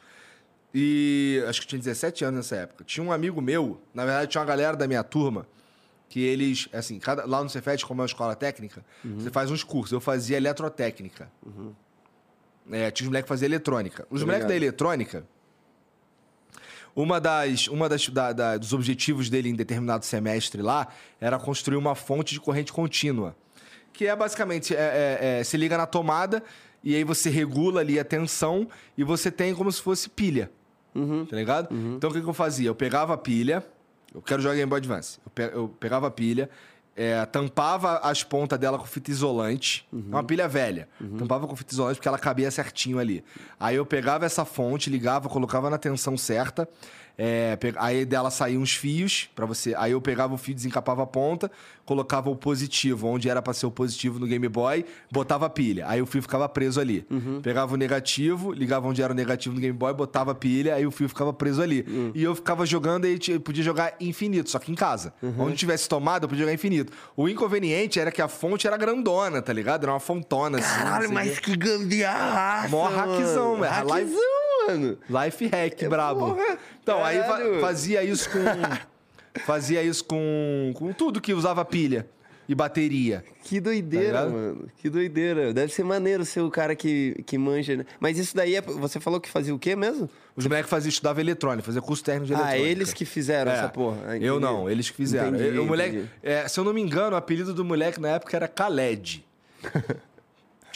E acho que tinha 17 anos nessa época. Tinha um amigo meu, na verdade tinha uma galera da minha turma, que eles, assim, cada, lá no Cefet, como é uma escola técnica, Uhum. você faz uns cursos. Eu fazia eletrotécnica. É, tinha os moleques que faziam eletrônica. Os moleques da eletrônica, uma das, uma das da- da- dos objetivos dele em determinado semestre lá era construir uma fonte de corrente contínua. Que é basicamente, é, é, é, se liga na tomada e aí você regula ali a tensão e você tem como se fosse pilha. Tá ligado? Então o que, que eu fazia? Eu pegava a pilha, eu quero jogar Game Boy Advance. Eu, pe- eu pegava a pilha, é, tampava as pontas dela com fita isolante. É uma pilha velha. Tampava com fita isolante porque ela cabia certinho ali. Aí eu pegava essa fonte, ligava, colocava na tensão certa. É, aí dela saíam uns fios para você. Aí eu pegava o fio, desencapava a ponta, colocava o positivo, onde era para ser o positivo no Game Boy, botava a pilha. Aí o fio ficava preso ali. Pegava o negativo, ligava onde era o negativo no Game Boy, botava a pilha, aí o fio ficava preso ali. E eu ficava jogando e podia jogar infinito, só que em casa. Onde tivesse tomada, eu podia jogar infinito. O inconveniente era que a fonte era grandona, tá ligado? Era uma fontona assim. Caralho, o mas que gambiarra! Mó hackzão, velho. Hackzão, mano. Life hack, brabo. porra, então, aí caralho. fazia isso com. fazia isso com, com tudo que usava pilha e bateria. Que doideira, Tá mano. Que doideira. Deve ser maneiro ser o cara que, que manja, né? Mas isso daí, é, você falou que fazia o quê mesmo? Os moleques faziam, estudavam eletrônica, fazia curso técnico de Ah, eletrônica. eles que fizeram É. essa porra. Ah, eu não, eles que fizeram. Entendi, Eu- o moleque, é, se eu não me engano, o apelido do moleque na época era Khaled.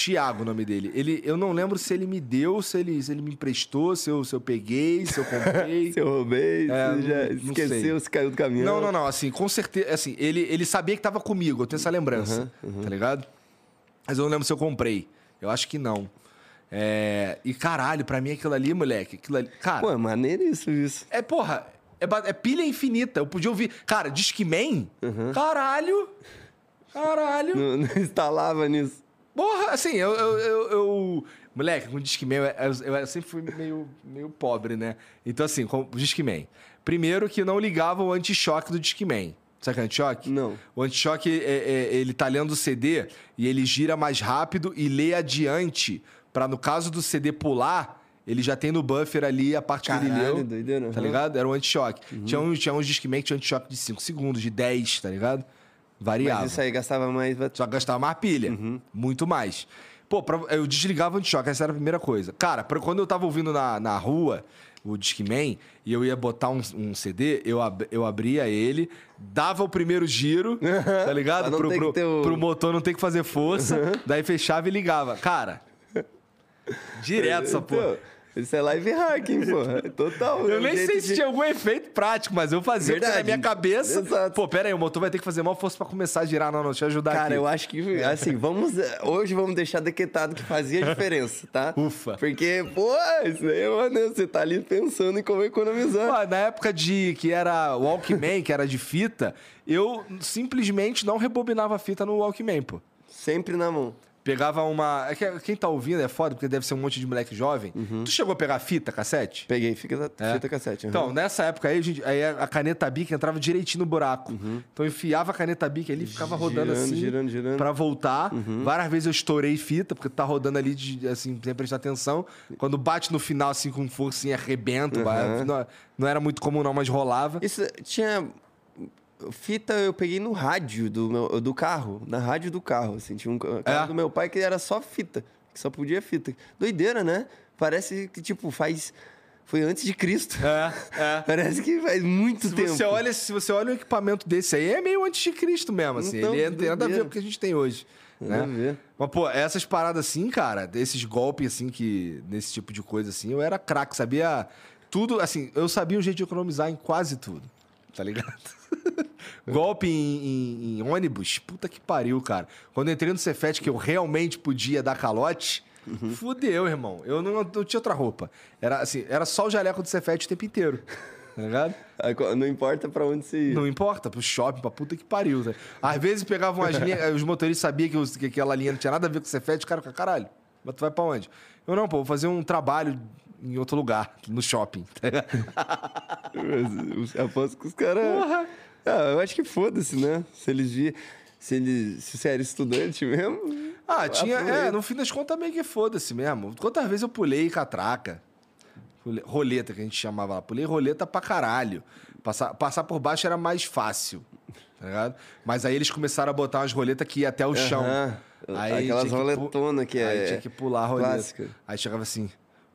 Tiago, o nome dele. Ele, eu não lembro se ele me deu, se ele, se ele me emprestou, se eu, se eu peguei, se eu comprei. Se eu roubei, É, você já não- não esqueceu, sei. se caiu do caminhão. Não, não, não. Assim, com certeza. Assim, ele, ele sabia que tava comigo, eu tenho essa lembrança. Tá ligado? Mas eu não lembro se eu comprei. Eu acho que não. É, E caralho, pra mim aquilo ali, moleque. Aquilo ali. Cara, Pô, é maneiro isso, isso. é porra. É, é pilha infinita. Eu podia ouvir. Cara, Discman? Caralho! Caralho. Não, não instalava nisso. Porra, assim, eu. eu, eu, eu- Moleque, com o Discman, eu, eu, eu sempre fui meio, meio pobre, né? Então, assim, com o Discman. Primeiro que não ligava o anti-choque do Discman. Sabe o que é anti-choque? Não. O anti-choque, é, é- ele tá lendo o CD e ele gira mais rápido e lê adiante. Pra, no caso do CD pular, ele já tem no buffer ali a parte que ele Caralho, leu. doideira. Tá Uhum. ligado? Era o anti-choque. Tinha, uns, tinha uns Discman que tinha anti-choque de 5 segundos, de 10, tá ligado? Variava. Mas isso aí gastava mais. Só gastava mais pilha. Uhum. Muito mais. Pô, pra- eu desligava o anti-choque, essa era a primeira coisa. Cara, pra- quando eu tava ouvindo na, na rua o Discman e eu ia botar um, um CD, eu, ab- eu abria ele, dava o primeiro giro, tá ligado? Pro, pro- o- Uhum. pro motor não ter que fazer força, daí fechava e ligava. Cara, direto essa porra. Isso é live hacking, porra. Total. é Eu um nem sei se de- tinha algum efeito prático, mas eu fazia porque na Verdade. minha cabeça. Exato. Pô, pera aí, o motor vai ter que fazer mal força pra começar a girar. Não, não, deixa eu ajudar Cara, aqui. eu acho que, assim, vamos. Hoje vamos deixar decretado que fazia diferença, tá? Ufa. Porque, pô, isso aí, mano, você tá ali pensando em como economizar. Pô, na época de que era Walkman, que era de fita, eu simplesmente não rebobinava a fita no Walkman, pô. Sempre na mão. Pegava uma. é que Quem tá ouvindo é foda, porque deve ser um monte de moleque jovem. Tu chegou a pegar fita, cassete? Peguei, fica É. fita cassete. uhum. Então, nessa época aí, a, gente, aí a caneta Bic entrava direitinho no buraco. Então eu enfiava a caneta Bic ali, ficava rodando Girando, assim. girando, girando. Pra voltar. Várias vezes eu estourei fita, porque tá rodando ali, de, assim, sem prestar atenção. Quando bate no final, assim, com força, assim, arrebenta. vai. Não, não era muito comum não, mas rolava. Isso tinha. Fita eu peguei no rádio do, meu, do carro, na rádio do carro, assim. Tinha um carro É? do meu pai que era só fita, que só podia fita. Doideira, né? Parece que, tipo, faz. Foi antes de Cristo. É, é. Parece que faz muito Se tempo. você, olha, se você olha um equipamento desse aí, é meio antes de Cristo mesmo, assim. Então, Ele não tem nada a ver com o que a gente tem hoje. Nada Né? a ver. Mas, pô, essas paradas assim, cara, desses golpes assim, que. Nesse tipo de coisa assim, eu era craque, sabia tudo, assim, eu sabia o jeito de economizar em quase tudo. Tá ligado? Golpe em, em- em ônibus, puta que pariu, cara. Quando eu entrei no Cefet, que eu realmente podia dar calote, Uhum. fudeu, irmão. Eu não, não tinha outra roupa. Era assim, era só o jaleco do Cefet o tempo inteiro. Tá ligado? Não importa pra onde você ir. Não importa, pro shopping, pra puta que pariu. Tá? Às vezes pegavam as linhas, os motoristas sabiam que, os- que aquela linha não tinha nada a ver com o Cefet, o cara caralho, mas tu vai pra onde? Eu não, pô, vou fazer um trabalho em outro lugar, no shopping. tá ligado? Mas, Aposto que os caras. Ah, eu acho que foda-se, né? Se eles vi... se, eles... se você era estudante mesmo. Ah, tinha. Aproveita. É, no fim das contas, meio que foda-se mesmo. Quantas vezes eu pulei catraca? Roleta, que a gente chamava lá. Pulei roleta pra caralho. Passar, passar por baixo era mais fácil. Tá ligado? Mas aí eles começaram a botar umas roletas que ia até o chão. Aham. Aí Aquelas que roletonas que Aí é tinha que pular a roleta. clássica. Aí chegava assim,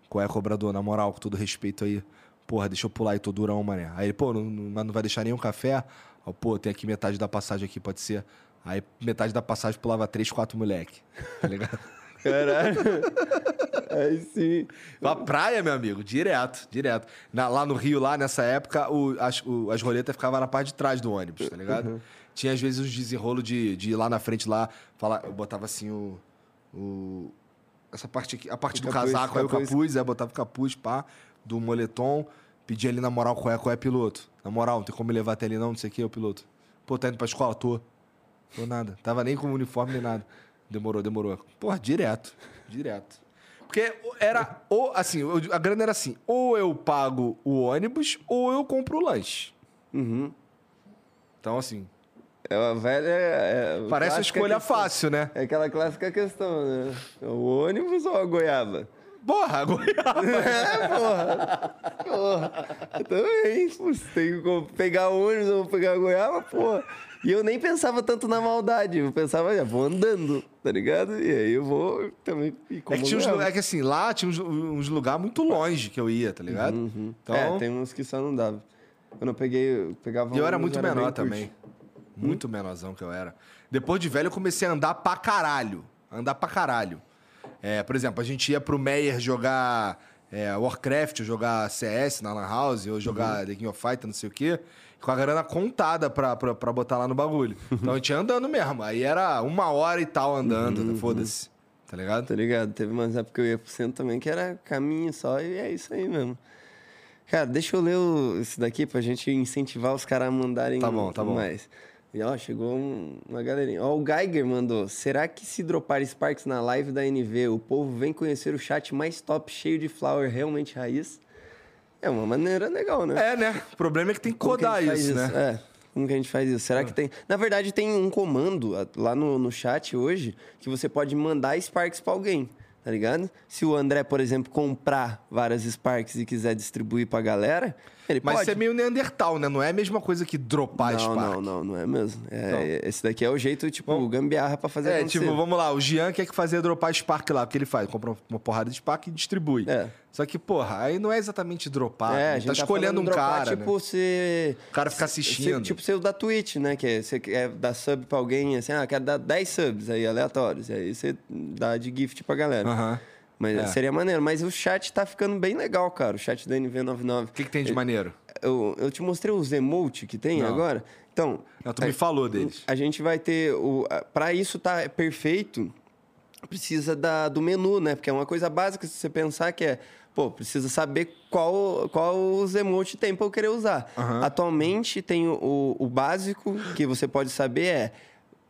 qual é, cobrador? Na moral, com todo respeito aí. Porra, deixa eu pular aí, tô durão, mané. Aí ele, pô, não, não, vai deixar nenhum café? Aí, pô, tem aqui metade da passagem aqui, pode ser? Aí metade da passagem pulava três, quatro moleque. Tá ligado? Caralho. Aí sim. Pra praia, meu amigo, direto, direto. Na- lá no Rio, lá nessa época, o- as, o- as roletas ficavam na parte de trás do ônibus, tá ligado? Tinha às vezes uns desenrolos de, de ir lá na frente lá, falar, eu botava assim o. o- essa parte aqui, a parte O do capuz, casaco, aí o capuz. capuz, aí botava o capuz, pá, do moletom, pedia ali na moral, qual é, qual é, piloto? Na moral, não tem como me levar até ali não, não sei o que, o piloto. Pô, tá indo pra escola? Tô. Tô nada. Tava nem com uniforme nem nada. Demorou, demorou. Porra, direto. Direto. Porque era, ou, assim, a grana era assim, ou eu pago o ônibus, ou eu compro o lanche. Uhum. Então, assim, É uma velha. é- é parece uma escolha questão. fácil, né? É aquela clássica questão, né? O ônibus ou a goiaba? Porra, goiaba. É, porra. Porra. Eu também. Tem que pegar ônibus ou pegar a goiaba, porra. E eu nem pensava tanto na maldade. Eu pensava, já vou andando, tá ligado? E aí eu vou também. E É como que, uns, é que assim, lá tinha uns, uns lugares muito longe que eu ia, tá ligado? Então, É, tem uns que só não dava. Eu peguei, eu pegava E eu era muito bem menor também. Muito menorzão que eu era. Depois de velho, eu comecei a andar pra caralho. Andar pra caralho. É, por exemplo, a gente ia pro Meyer jogar é, Warcraft, ou jogar CS na Lan House, ou jogar The King of Fighter, não sei o quê, com a grana contada pra, pra, pra botar lá no bagulho. Então a gente ia andando mesmo. Aí era uma hora e tal andando, foda-se. Tá ligado? Tá ligado? Teve umas épocas que eu ia pro centro também, que era caminho só, e é isso aí mesmo. Cara, deixa eu ler o, esse daqui pra gente incentivar os caras a mandarem Tá bom, tá bom. mais. E, ó, chegou um- uma galerinha. Ó, o Geiger mandou. Será que se dropar Sparks na live da NV, o povo vem conhecer o chat mais top, cheio de flower, realmente raiz? É uma maneira legal, né? É, né? O problema é que tem que que codar gente faz isso, né? É. Como que a gente faz isso? Será que tem. Na verdade, tem um comando a- lá no, no chat hoje que você pode mandar Sparks pra alguém, tá ligado? Se o André, por exemplo, comprar várias Sparks e quiser distribuir pra galera, ele Mas pode. isso é meio Neandertal, né? Não é a mesma coisa que dropar não, Spark. não, não, não é mesmo. É, Esse daqui é o jeito, tipo, gambiarra pra fazer É, acontecer. tipo, vamos lá, o Jean quer que fazer dropar Spark lá. O que ele faz? Compra uma porrada de Spark e distribui. É. Só que, porra, aí não é exatamente dropar. É, né? a gente tá escolhendo falando um dropar, cara. Tipo, né? você. O cara ficar assistindo. Tipo, ser o da Twitch, né? Que é, você quer dar sub pra alguém, assim, ah, quero dar 10 subs aí, aleatórios. E aí você dá de gift pra galera. Aham. Mas É. seria maneiro. Mas o chat tá ficando bem legal, cara. O chat da NV99. O que, que tem de maneiro? Eu, eu te mostrei os emote que tem Não. agora. Então. Não, tu me falou deles. A gente vai ter. O, a- pra isso tá perfeito, precisa da, do menu, né? Porque é uma coisa básica se você pensar que é. Pô, precisa saber qual, qual os emotes tem pra eu querer usar. Atualmente tem o, o básico que você pode saber é.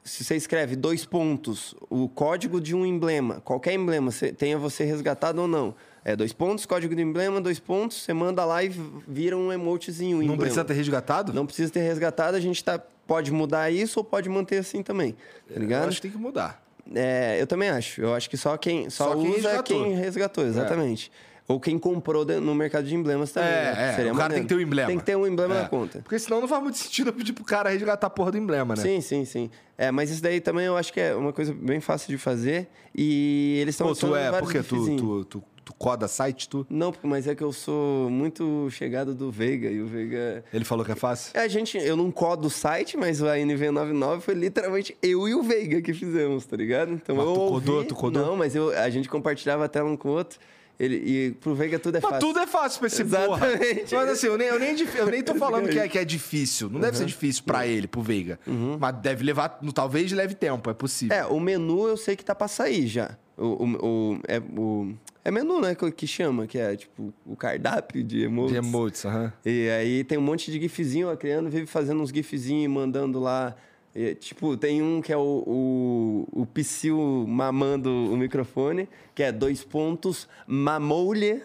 Se você escreve dois pontos, o código de um emblema, qualquer emblema, tenha você resgatado ou não. É dois pontos, código do emblema, dois pontos, você manda lá e vira um emotezinho. um Não emblema. precisa ter resgatado? Não precisa ter resgatado, a gente tá, pode mudar isso ou pode manter assim também. Tá Eu ligado? acho que tem que mudar. É, eu também acho. Eu acho que só quem só, Só quem usa resgatou. quem resgatou, exatamente. Ou quem comprou de- no mercado de emblemas também. É, né? é, Seria o cara tem maneiro. que ter o emblema. Tem que ter um emblema É. na conta. Porque senão não faz muito sentido eu pedir pro cara resgatar a porra do emblema, né? Sim, sim, sim. É, mas isso daí também eu acho que é uma coisa bem fácil de fazer. E eles estão Pô, tu é, porque tu, tu, tu, tu coda site, tu. Não, mas é que eu sou muito chegado do Veiga e o Veiga. Ele falou que é fácil? É, a gente, eu não codo o site, mas a NV99 foi literalmente eu e o Veiga que fizemos, tá ligado? Então Mas eu tu ouvi, codou, tu codou? Não, mas eu, a gente compartilhava a tela um com o outro. Ele, e pro Veiga tudo é Mas fácil. tudo é fácil pra esse porra. Exatamente. Mas assim, eu nem, eu nem, eu nem tô falando que é, que é difícil. Não deve ser difícil pra ele, pro Veiga. Mas deve levar. Talvez leve tempo, é possível. É, o menu eu sei que tá pra sair já. O, o, o- é, o, é menu, né, que, que chama, que é tipo o cardápio de emotes. De emotes, aham. E aí tem um monte de gifzinho, a criança vive fazendo uns gifzinhos e mandando lá. E, tipo, tem um que é o, o, o Psyu mamando o microfone, que é dois pontos, mamou-lhe.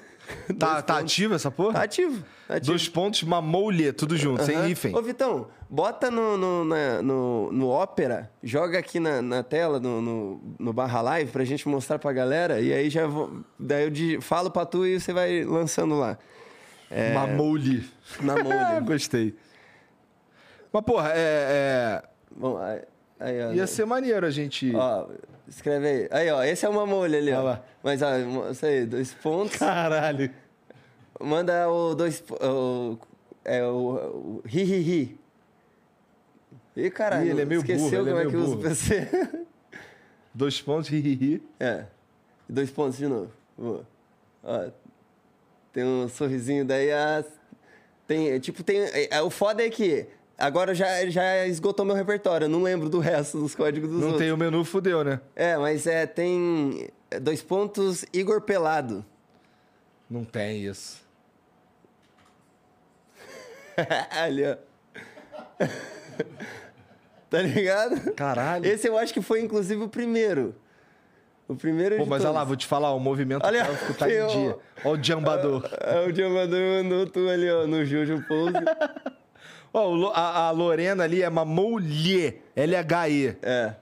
Tá, tá ativo essa porra? Tá ativo. Tá ativo. Dois pontos, mamou-lhe, tudo junto, sem Aham. hífen. Ô, Vitão, bota no, no, na- no, no Opera, joga aqui na, na tela, no, no, no barra live, pra gente mostrar pra galera. E aí já vou. Daí eu di- falo pra tu e você vai lançando lá. É, Mamou-lhe. Mamou-lhe. Gostei. Mas, porra, é, Bom, aí, aí, ó, é- Ia ser maneiro a gente. Ó, escreve aí. Aí, ó, esse é uma molha ali, ó. Lá. Mas, ó, isso aí, dois pontos. Caralho. Manda o dois. O, é o. o Ri, ri, ri. Ih, caralho. Ih, ele é meio burro, Esqueceu ele é como é, meio que usa o burro. PC. Dois pontos, ri, ri, ri. é. Dois pontos de novo. Boa. Ó, tem um sorrisinho daí. A, tem, tipo, tem. é, o foda é que. Agora já, já esgotou meu repertório. Não lembro do resto dos códigos dos Não outros. tem o menu, fudeu, né? É, mas é, tem é, dois pontos Igor Pelado. Não tem isso. Ali, ó. tá ligado? Caralho. Esse eu acho que foi, inclusive, o primeiro. O primeiro Pô, mas olha lá, todos. vou te falar, o movimento Olha, tá em o- dia. Olha o jambador. É, o Diamador mandou tu ali, ó, no Jojo Pose. Ó, a, a Lorena ali é Mamoulier. L-H-E. é.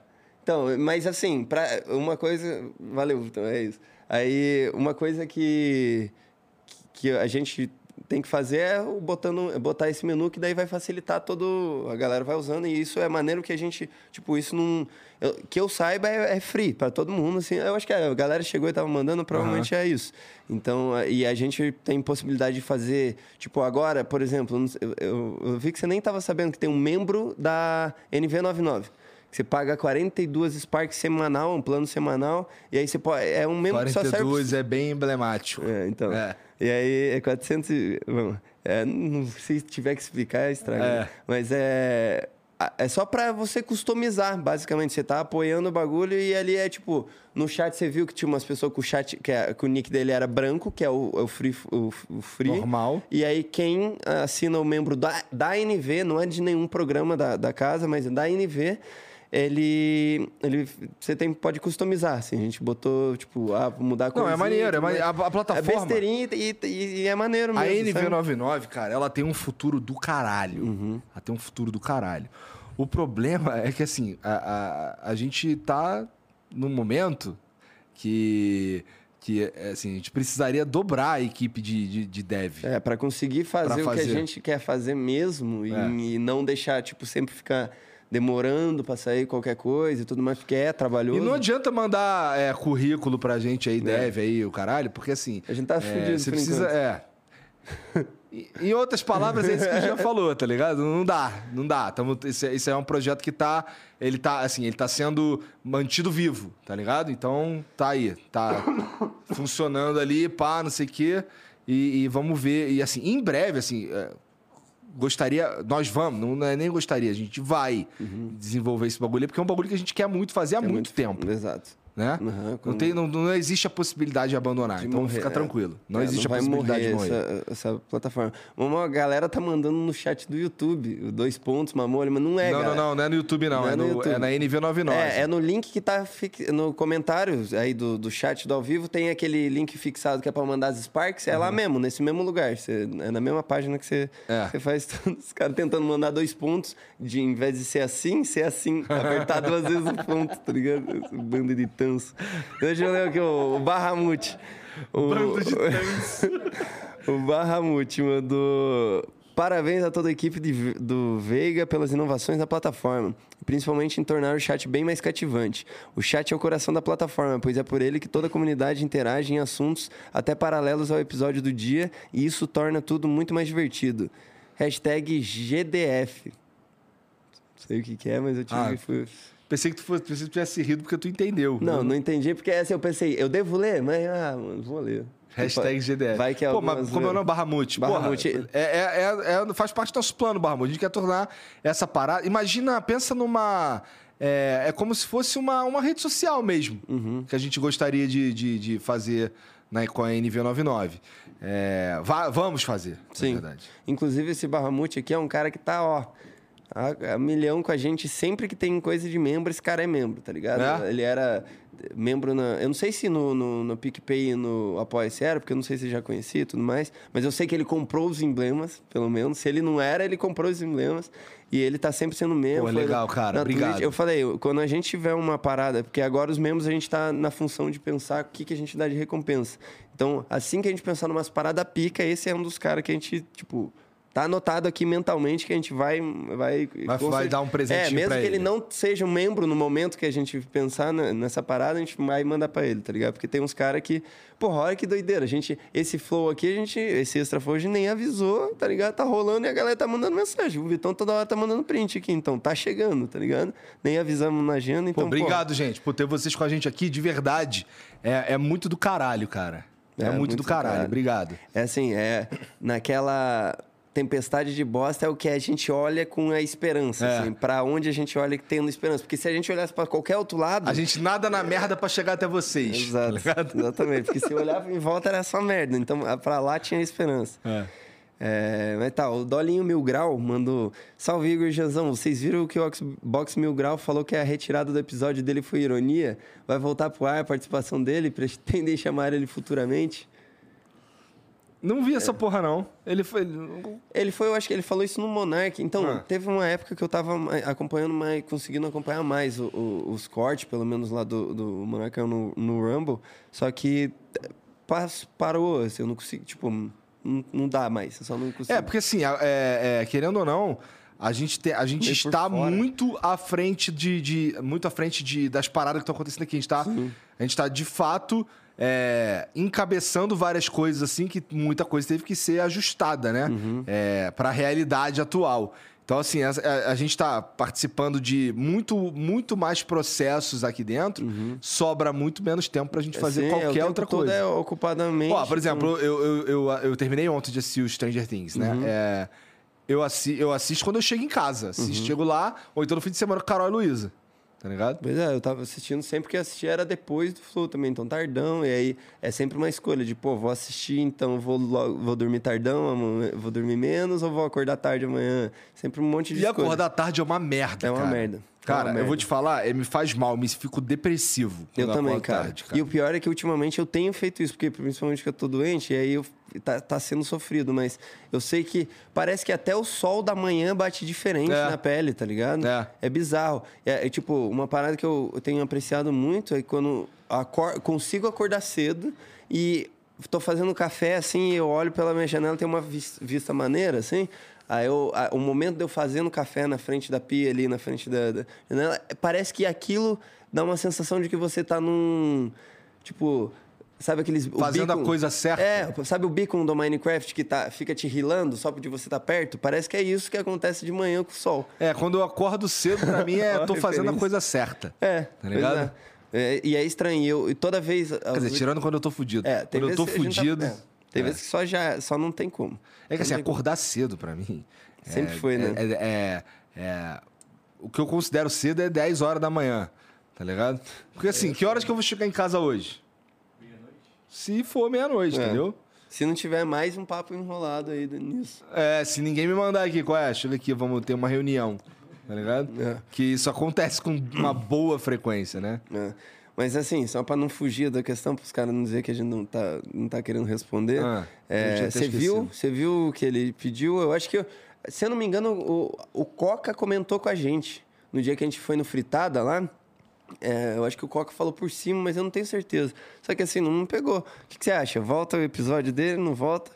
Então, mas assim, pra, uma coisa... Valeu, então, é isso. Aí, uma coisa que, que a gente tem que fazer é botando, botar esse menu que daí vai facilitar todo... A galera vai usando e isso é maneiro que a gente... Tipo, isso não... eu- que eu saiba é, é free para todo mundo, assim. Eu acho que a galera chegou e tava mandando, provavelmente é isso. Então, e a gente tem possibilidade de fazer... Tipo, agora, por exemplo, eu, eu- eu vi que você nem tava sabendo que tem um membro da NV99. Você paga 42 Sparks semanal, um plano semanal, e aí você pode... É um membro que só serve... 42 é bem emblemático. É, então. É. E aí é 400. e- Vamos, é, não, se tiver que explicar, é estranho. É. né? Mas é. é só pra você customizar, basicamente. Você tá apoiando o bagulho e ali é tipo, no chat você viu que tinha umas pessoas com o chat, que, é- que o nick dele era branco, que é o, é o free, o, o free. Normal. E aí quem assina o membro da, da NV, não é de nenhum programa da, da casa, mas é da NV, ele, ele você tem, pode customizar, assim. A gente botou, tipo, ah, mudar a Não, é maneiro. É tudo mane- mais. a, a plataforma. É besteirinha e, e- e é maneiro A mesmo. sabe? NV99, cara, ela tem um futuro do caralho. Uhum. Ela tem um futuro do caralho. O problema é que, assim, a, a, a gente tá num momento que, que assim, a gente precisaria dobrar a equipe de, de, de dev. É, pra conseguir fazer, Pra o que a fazer. gente quer fazer mesmo e, É. e não deixar, tipo, sempre ficar demorando pra sair qualquer coisa e tudo mais, porque é trabalhoso. E não adianta mandar é, currículo pra gente aí, dev aí, o caralho, porque assim. A gente tá é, fudido Você precisa. enquanto. É. Em- outras palavras, é isso que a gente já falou, tá ligado? Não dá, não dá. Tamo, isso, é, isso é um projeto que tá. Ele tá, assim, ele tá sendo mantido vivo, tá ligado? Então, tá aí. Tá funcionando ali, pá, não sei o quê. E, e vamos ver. E assim, em breve, assim. é, gostaria. Nós vamos, não é nem gostaria, a gente vai desenvolver esse bagulho, porque é um bagulho que a gente quer muito fazer há Uhum. É muito, tempo, Exato. Né? Uhum, não, tem, não, não existe a possibilidade de abandonar, De então morrer, fica é. tranquilo. Não É, existe a vai possibilidade de morrer. Essa, essa plataforma. Uma galera tá mandando no chat do YouTube, dois pontos, mamolha, mas não é, não, galera. não, não, não é no YouTube, não. Não é, é no no, YouTube. é na NV99. É, é no link que tá fi- no comentário aí do, do chat do ao vivo, tem aquele link fixado que é pra mandar as Sparks, é lá mesmo, nesse mesmo lugar. Você, é na mesma página que você, É. você faz tudo. Os caras tentando mandar dois pontos, de em vez de ser assim, ser assim. Apertar duas vezes o ponto, tá ligado? Bando de Deixa eu ler aqui o, Barramute. O, Bando de o Barramute mandou. Parabéns a toda a equipe de- do Veiga pelas inovações da plataforma, principalmente em tornar o chat bem mais cativante. O chat é o coração da plataforma, pois é por ele que toda a comunidade interage em assuntos até paralelos ao episódio do dia, e isso torna tudo muito mais divertido. Hashtag GDF. Não sei o que, que é, mas eu tive Ah, fui- Pensei que tu fosse, pensei que tu tivesse rido porque tu entendeu. Não, não entendi, porque essa eu pensei, eu devo ler? Mas, ah, vou ler. Hashtag GDF. Vai que é Pô, mas como é o nome Barramute? Barramute. Porra, é, é, é- é- faz parte do nosso plano, Barramute. A gente quer tornar essa parada... Imagina, pensa numa... É, é como se fosse uma, uma rede social mesmo, Uhum. que a gente gostaria de, de, de fazer na, com a NV99. É, va- vamos fazer, Sim. verdade. Inclusive, esse Barramute aqui é um cara que tá, ó, a, a milhão com a gente. Sempre que tem coisa de membro, esse cara é membro, tá ligado? É? Ele era membro na. Eu não sei se no, no, no PicPay e no Apoia-se era, porque eu não sei se já conhecia e tudo mais. Mas eu sei que ele comprou os emblemas, pelo menos. Se ele não era, ele comprou os emblemas. E ele tá sempre sendo membro. Pô, Foi legal, cara. na Obrigado. Twitch. Eu falei, quando a gente tiver uma parada, porque agora os membros a gente tá na função de pensar o que, que a gente dá de recompensa. Então, assim que a gente pensar numas paradas pica, esse é um dos caras que a gente, tipo, tá anotado aqui mentalmente que a gente vai. Vai, Vai- vai dar um presentinho É, mesmo que ele ele. não seja um membro no momento que a gente pensar nessa parada, a gente vai mandar pra ele, tá ligado? Porque tem uns caras que. Porra, olha que doideira. A gente, esse flow aqui, a gente. Esse extra flow a gente nem avisou, tá ligado? Tá rolando e a galera tá mandando mensagem. O Vitão toda hora tá mandando print aqui, então tá chegando, tá ligado? Nem avisamos na agenda, Pô, então. obrigado, gente, por ter vocês com a gente aqui, de verdade. É, é muito do caralho, cara. É, muito, do caralho. Obrigado. É assim, é naquela tempestade de bosta é o que a gente olha com a esperança, É. assim, para onde a gente olha tendo esperança, porque se a gente olhasse para qualquer outro lado, A gente nada na merda pra chegar até vocês. Exato, tá exatamente, porque se olhava em volta era só merda, então para lá tinha esperança. É. É, mas tá, o Dolinho Mil Grau mandou. Salve Igor e Janzão, vocês viram que o Xbox Mil Grau falou que a retirada do episódio dele foi ironia? Vai voltar pro ar a participação dele? Pretendem chamar ele futuramente? Não vi essa porra, não. Ele foi. Ele foi, eu acho que ele falou isso no Monark. Então, Ah. teve uma época que eu tava acompanhando mais, conseguindo acompanhar mais o- o- os cortes, pelo menos lá do, do Monark no, no Rumble. Só que parou, assim, eu não consigo, tipo, não, não dá mais, eu só não consigo. É, porque assim, é, é, querendo ou não, a gente, te- a gente está muito à frente de, de- muito à frente de, das paradas que estão acontecendo aqui. A gente está, a gente tá de fato é, encabeçando várias coisas assim que muita coisa teve que ser ajustada, né? Uhum. para a realidade atual. Então, assim, a, a- a gente está participando de muito, muito mais processos aqui dentro, sobra muito menos tempo para a gente fazer Assim, é, qualquer outra coisa. é ocupadamente. Ó, por exemplo, eu, eu, eu, eu terminei ontem de assistir o Stranger Things, né? Uhum. É, eu, assi eu assisto quando eu chego em casa. Assisto, Uhum. Chego lá, ou então no fim de semana com Carol e Luísa. Tá ligado? Pois é, eu tava assistindo sempre que assistia era depois do Flow também, então tardão. E aí é sempre uma escolha de, pô, vou assistir, então vou, logo, vou dormir tardão, vou dormir menos ou vou acordar tarde amanhã. Sempre um monte de E escolha. acordar tarde é uma merda, É uma cara. merda. É Cara, uma eu vou te falar, é, me faz mal, me fico depressivo. Eu também, cara. tarde, E o pior é que ultimamente eu tenho feito isso, porque principalmente que eu tô doente, e aí eu, tá, tá sendo sofrido, mas eu sei que parece que até o sol da manhã bate diferente É. na pele, tá ligado? É. bizarro. É, é tipo, uma parada que eu, eu tenho apreciado muito é quando acor consigo acordar cedo e tô fazendo café assim, eu olho pela minha janela, tem uma vis- vista maneira, assim. Aí eu, a- o momento de eu fazendo café na frente da pia ali, na frente da, da janela, parece que aquilo dá uma sensação de que você tá num. Tipo. Sabe aqueles. Fazendo a beacon- coisa certa. É, sabe o beacon do Minecraft que tá, fica te rilando só de você estar perto? Parece que é isso que acontece de manhã com o sol. É, quando eu acordo cedo, pra mim é tô fazendo a coisa certa. É, Tá ligado? é. É, e é estranho. E, eu, e toda vez. Quer dizer, tirando quando eu tô fudido. É, tem quando eu vezes tô a tá- fudido. é, tem é. vezes que só, já, só não tem como. É que assim, como. acordar cedo pra mim. Sempre é- foi, né? É, é- é- O que eu considero cedo é 10 horas da manhã. Tá ligado? Porque assim, que horas que eu vou chegar em casa hoje? Se for meia-noite, É. entendeu? Se não tiver mais um papo enrolado aí nisso. É, se ninguém me mandar aqui, qual é? Chega aqui, vamos ter uma reunião. Tá ligado? É. Que isso acontece com uma boa frequência, né? né? Mas assim, só pra não fugir da questão, pros caras não dizer que a gente não tá, não tá querendo responder. Ah, é, você viu? Você viu o que ele pediu? Eu acho que, se eu não me engano, o, o Coca comentou com a gente. No dia que a gente foi no Fritada lá. É, eu acho que o Coca falou por cima, mas eu não tenho certeza. Só que assim, não pegou. O que, que você acha? Volta o episódio dele? Não volta?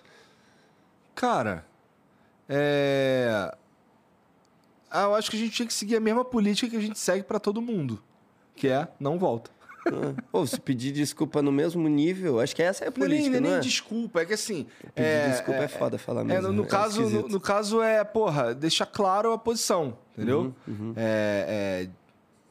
Cara, é. Ah, eu acho que a gente tinha que seguir a mesma política que a gente segue pra todo mundo. Que é, não volta. Ah, Pô, se pedir desculpa no mesmo nível, acho que essa é a Não é nem, política, nem, não é? desculpa, é que assim. Pedir é, desculpa é, foda falar É, mesmo. no, no é caso, no, no caso é, porra, deixar claro a posição, entendeu? Uhum, É, é,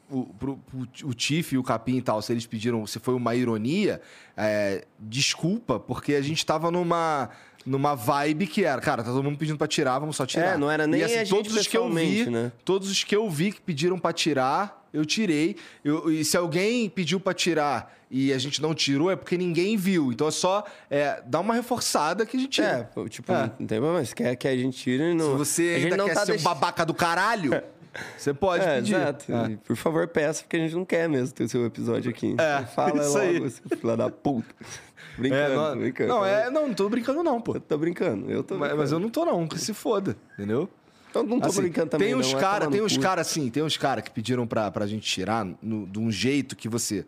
o, pro, pro- o Tiff e o Capim e tal, se eles pediram, se foi uma ironia, é, desculpa, porque a gente tava numa, numa vibe que era, cara, tá todo mundo pedindo pra tirar, vamos só tirar. É, não era nem e, assim, a todos os que eu vi, né? todos os que eu vi que pediram pra tirar, eu tirei. Eu- e se alguém pediu pra tirar e a gente não tirou, é porque ninguém viu. Então é só é, dar uma reforçada que a gente tira. É, pô, tipo, É. não tem problema. Se quer que a gente tire, não. Se você a ainda não quer tá ser um deix- babaca do caralho, você pode É, pedir. exato. É. Por favor, peça, porque a gente não quer mesmo ter o seu episódio aqui. É, Fala isso logo, aí. seu filho da puta. É, Brincando, não, brincando. não, é, não, não tô brincando não, pô. Eu tô brincando, eu tô Mas, brincando. mas eu não tô não, que se foda, entendeu? Eu não tô Assim, brincando também, tem uns é cara, tomar tem uns cu. cara assim, tem uns cara que pediram pra, pra gente tirar no- de um jeito que você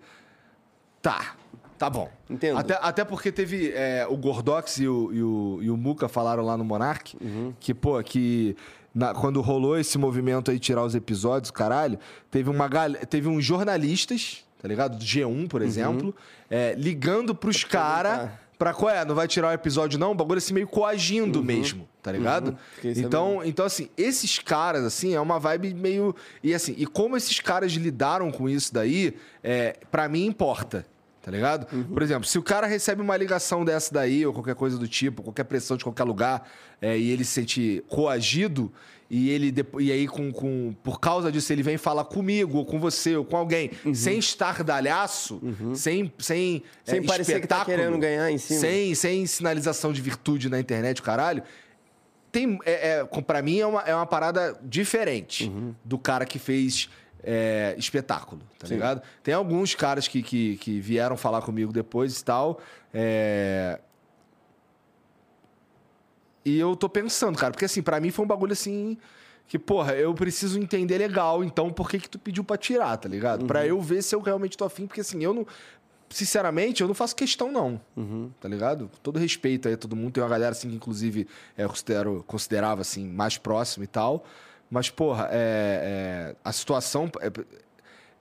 tá, tá bom. Entendo. Até, até porque teve é, o Gordox e o, e, o, e o Muca falaram lá no Monark Uhum. que, pô, que na- quando rolou esse movimento aí tirar os episódios, caralho, teve uma teve uns jornalistas, tá ligado? Do G1, por exemplo, é, ligando pros caras pra qual é, não vai tirar o episódio não? O bagulho assim meio coagindo mesmo, tá ligado? Uhum. Fiquei sabendo. Então, então, assim, esses caras, assim, é uma vibe meio. E assim, e como esses caras lidaram com isso daí, é, para mim importa. Tá ligado? Uhum. Por exemplo, se o cara recebe uma ligação dessa daí, ou qualquer coisa do tipo, qualquer pressão de qualquer lugar, é, e ele se sente coagido, e ele e aí, com, com, por causa disso, ele vem falar comigo, ou com você, ou com alguém, sem estardalhaço, sem. Sem, Uhum. Sem é, parecer que tá querendo ganhar em cima. Sem, sem sinalização de virtude na internet, caralho tem é, é, pra mim é uma, é uma parada diferente do cara que fez é, espetáculo, tá Sim. ligado? Tem alguns caras que, que, que vieram falar comigo depois e tal. é, E eu tô pensando, cara, porque assim, pra mim foi um bagulho assim. Que, porra, eu preciso entender legal, então por que que tu pediu pra tirar, tá ligado? Pra eu ver se eu realmente tô afim, porque assim, eu não. Sinceramente, eu não faço questão, não. Tá ligado? Com todo respeito aí a todo mundo. Tem uma galera, assim, que inclusive é, eu considero, considerava, assim, mais próximo e tal. Mas, porra, é, é, a situação. é,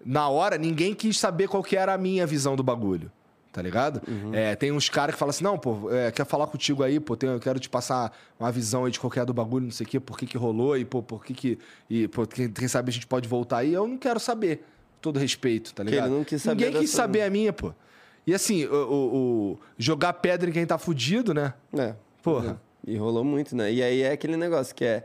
na hora, ninguém quis saber qual que era a minha visão do bagulho. Tá ligado? É, tem uns caras que falam assim: não, pô, é, quer falar contigo aí, pô, tem- eu quero te passar uma visão aí de qualquer do bagulho, não sei o quê, por que que rolou e, pô, por que que. E, pô, quem, quem sabe a gente pode voltar aí. Eu não quero saber. Todo respeito, tá ligado? não quis saber Ninguém quis saber a minha, pô. E assim, o, o- o- jogar pedra em quem tá fudido, né? É. Porra. E rolou muito, né? E aí é aquele negócio que é.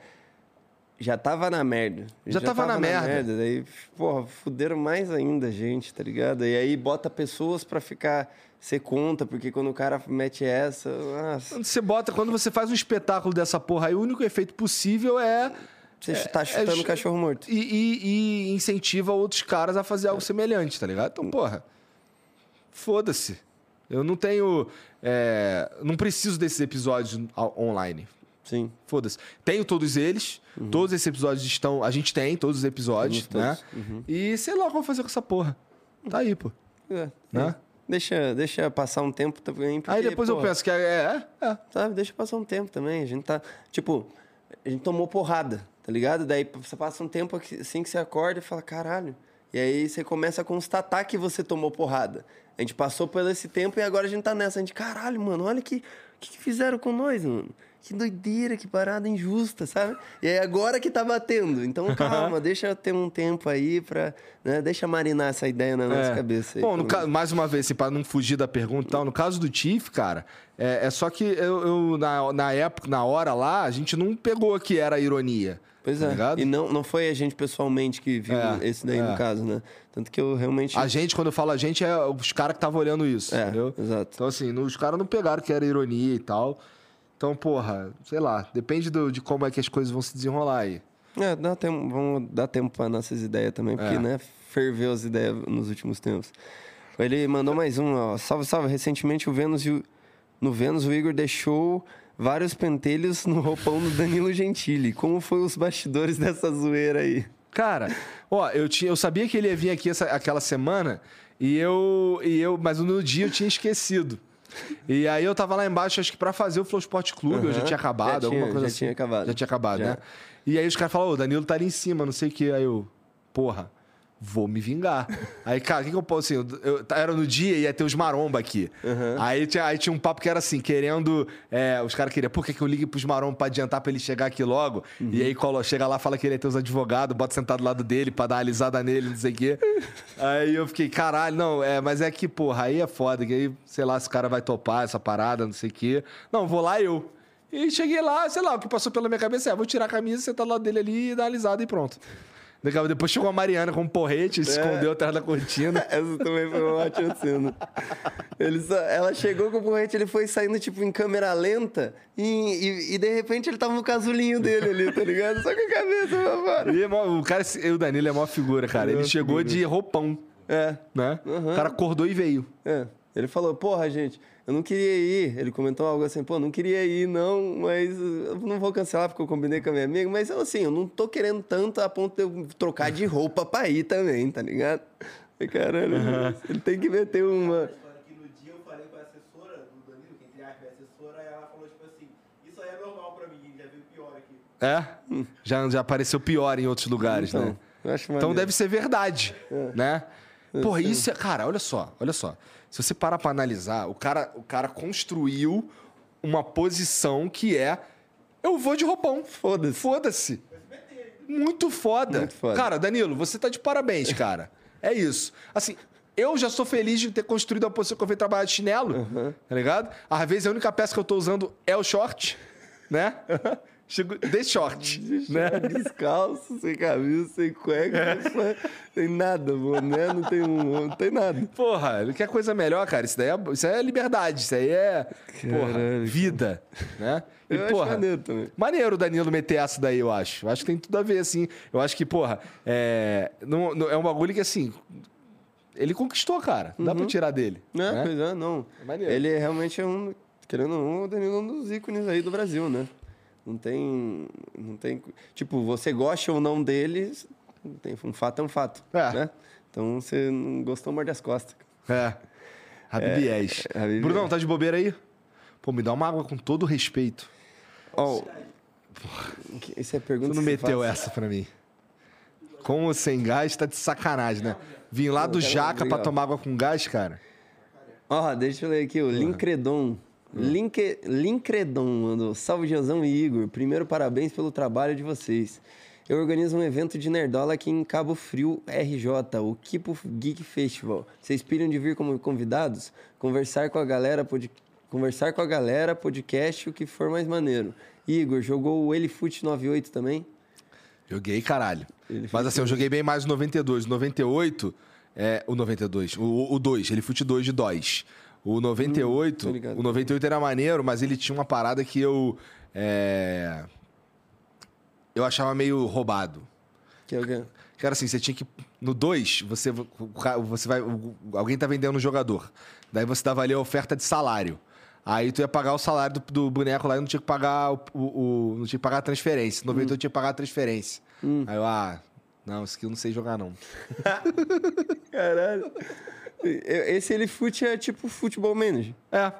Já tava na merda. Já tava na merda. Daí, porra, fuderam mais ainda a gente, tá ligado? E aí bota pessoas pra ficar ser conta, porque quando o cara mete essa. Nossa, Quando você bota, quando você faz um espetáculo dessa porra aí, o único efeito possível é. você tá chutando é- o cachorro morto. E, e- e incentiva outros caras a fazer algo semelhante, tá ligado? Então, porra. Foda-se. Eu não tenho. é, não preciso desses episódios online. Sim. Foda-se. Tenho todos eles. Todos esses episódios estão. A gente tem todos os episódios, Temos né? todos. E sei lá o eu vou fazer com essa porra. Tá aí, pô. É, Né? Deixa, deixa passar um tempo também. Porque, aí depois eu porra, penso que é. É, é. Sabe, deixa passar um tempo também. A gente tá. Tipo, a gente tomou porrada, tá ligado? Daí você passa um tempo assim que você acorda e fala, caralho. E aí você começa a constatar que você tomou porrada. A gente passou por esse tempo e agora a gente tá nessa. A gente, caralho, mano, olha que, que, que fizeram com nós, mano. Que doideira, que parada injusta, sabe? E aí agora que tá batendo. Então calma, deixa ter um tempo aí pra. Né? Deixa marinar essa ideia na nossa É. cabeça. aí, Bom, ca- mais uma vez, assim, para não fugir da pergunta e tal, no caso do Tiff, cara, é, é só que eu, eu, na, na época, na hora lá, a gente não pegou que era ironia. Pois tá é. ligado? E não, não foi a gente pessoalmente que viu É, esse daí é. no caso, né? Tanto que eu realmente. A gente, quando eu falo a gente, é os caras que estavam olhando isso, É, entendeu? exato. Então, assim, os caras não pegaram que era ironia e tal. Então, porra, sei lá, depende do- de como é que as coisas vão se desenrolar aí. É, dá tempo, vamos dar tempo para nossas ideias também, porque, É. né, ferveu as ideias nos últimos tempos. Ele mandou mais um, ó. Salve, salve. Recentemente o Vênus e o- no Vênus o Igor deixou vários pentelhos no roupão do Danilo Gentili. Como foi os bastidores dessa zoeira aí? Cara, ó, eu, tinha, eu sabia que ele ia vir aqui essa- aquela semana e eu, e eu. Mas no dia eu tinha esquecido. E aí eu tava lá embaixo, acho que pra fazer o Flow Sport Clube, eu já tinha acabado, Já alguma tinha- coisa já assim. tinha acabado. Já tinha acabado, Já. né? E aí os caras falaram, ô, o Danilo tá ali em cima, não sei o que. Aí eu, porra, vou me vingar. aí, cara, o que, que eu posso assim? Eu, eu- era no dia e ia ter os maromba aqui. Aí, tinha, aí tinha um papo que era assim, querendo. é, os caras queriam, por que, que eu ligue pros maromba pra adiantar pra ele chegar aqui logo? E aí colo, chega lá, fala que ele ia ter os advogados, bota sentado do lado dele pra dar uma alisada nele, não sei o quê. aí eu fiquei, caralho, não, é, mas é que, porra, aí é foda, que aí, sei lá, se o cara vai topar essa parada, não sei o quê. Não, vou lá eu. E cheguei lá, sei lá, o que passou pela minha cabeça é, vou tirar a camisa, sentar do lado dele ali e dar uma alisada e pronto. Depois chegou a Mariana com um porrete, se escondeu atrás da cortina. Essa também foi uma ótima cena. Ele só- ela chegou com o porrete, ele foi saindo, tipo, em câmera lenta e, e, e, de repente ele tava no casulinho dele ali, tá ligado? Só com a cabeça pra fora. E é o cara, o Danilo é mó figura, cara. Ele chegou de roupão, É, né? O cara acordou e veio. é. Ele falou, porra, gente, eu não queria ir. Ele comentou algo assim, pô, não queria ir, não, mas eu não vou cancelar porque eu combinei com a minha amiga. Mas eu, assim, eu não tô querendo tanto a ponto de eu trocar de roupa pra ir também, tá ligado? E, caralho, ele tem que meter uma. história que no dia eu falei com a assessora do Danilo, que entre aspas é assessora, e ela falou tipo assim, isso aí é normal pra mim, já viu pior aqui. É? Já, apareceu pior em outros lugares, Então, né? Então deve ser verdade, né? Porra, isso é... Cara, olha só, olha só. Se você parar pra analisar, o cara, o cara construiu uma posição que é eu vou de roupão. Foda-se. Foda-se. Muito foda. Muito foda. Cara, Danilo, você tá de parabéns, cara. É isso. Assim, eu já sou feliz de ter construído a posição que eu venho trabalhar de chinelo, tá ligado? Às vezes a única peça que eu tô usando é o short, né? Chego de short, né? Descalço, sem camisa, sem cueca, sem nada, boné, não tem um, não tem nada. Porra, ele quer coisa melhor, cara. Isso daí é, isso aí é liberdade, isso aí é, porra, Caralho. vida, né? E, Eu acho porra, maneiro também. Maneiro o Danilo meter essa daí, eu acho. Eu acho que tem tudo a ver, assim. Eu acho que, porra, é, não, não- é um bagulho que, assim, ele conquistou, cara. Não dá pra tirar dele. É, né? pois é, não. É maneiro. Ele realmente é um, querendo ou não, o Danilo é um dos ícones aí do Brasil, né? Não tem, não tem, tipo, você gosta ou não dele, não tem, um fato é um fato, É. né? Então, você não gostou, morde as costas. É. Habib Yes. Habib Brunão, tá de bobeira aí? Pô, me dá uma água com todo respeito. Que- essa é a pergunta Tu não meteu faz. essa pra mim. Com ou sem gás, tá de sacanagem, né? Vim lá do Jaca pra tomar água com gás, cara. Ó, deixa eu ler aqui, o Lincredon. Linke, Lincredon mandou. Salve, Gianzão e Igor. Primeiro, parabéns pelo trabalho de vocês. Eu organizo um evento de Nerdola aqui em Cabo Frio, RJ, o Kipo Geek Festival. Vocês piram de vir como convidados? Conversar com a galera, pod... conversar com a galera, podcast, o que for mais maneiro. Igor, jogou o Elifute 98 também? Joguei, caralho. Ele Mas assim, eu joguei bem mais o 92. O 98, é, o 92, o, o 2, ele fute 2 de DOS. O 98, tô ligado. o 98 era maneiro, mas ele tinha uma parada que eu. é, eu achava meio roubado. Que é quê? Que era assim, você tinha que. No 2, você, você vai. alguém tá vendendo um jogador. Daí você dava ali a oferta de salário. Aí tu ia pagar o salário do, do boneco lá e não tinha que pagar o, o- o- não tinha que pagar a transferência. No 98 tinha que pagar a transferência. Aí eu, ah, não, isso aqui eu não sei jogar, não. Caralho. Esse ele fute é tipo futebol manager. É.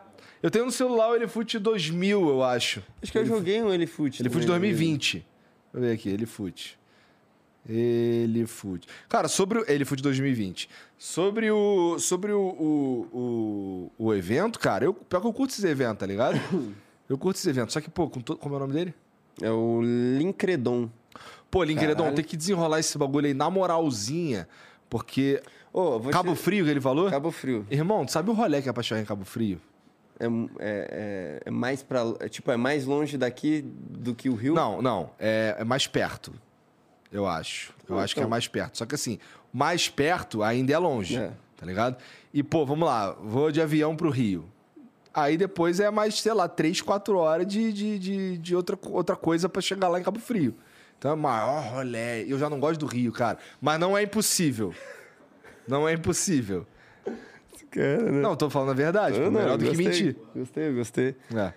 Eu tenho no celular o Elefute 2000, eu acho. Acho que eu joguei um ele fute. Elefute também, 2020. Deixa eu ver aqui, Elefute. Elefute. Cara, sobre o Elefute 2020. Sobre o sobre o, o, o, o evento, cara, eu, pior que eu curto esse evento, tá ligado? Eu curto esse evento. Só que, pô, com to- como é o nome dele? É o Lincredon. Pô, Linkredon, Caralho. tem que desenrolar esse bagulho aí na moralzinha. Porque. Vou Cabo te... Frio que ele falou? Cabo Frio. Irmão, tu sabe o rolê que é pra chegar em Cabo Frio? É, é, é, mais pra... É, tipo, é mais longe daqui do que o Rio? Não, não. É, é mais perto. Eu acho. Eu Ah, acho que é então. mais perto. Só que assim, mais perto ainda é longe. É. Tá ligado? E, pô, vamos lá. Vou de avião pro Rio. Aí depois é mais, sei lá, três, quatro horas de, de, de, de outra, outra coisa pra chegar lá em Cabo Frio. Então é maior rolê. Eu já não gosto do Rio, cara. Mas não é impossível. Não é impossível. Cara, né? Não, tô falando a verdade. pô, Eu não, melhor do que gostei, mentir. Gostei, gostei. É.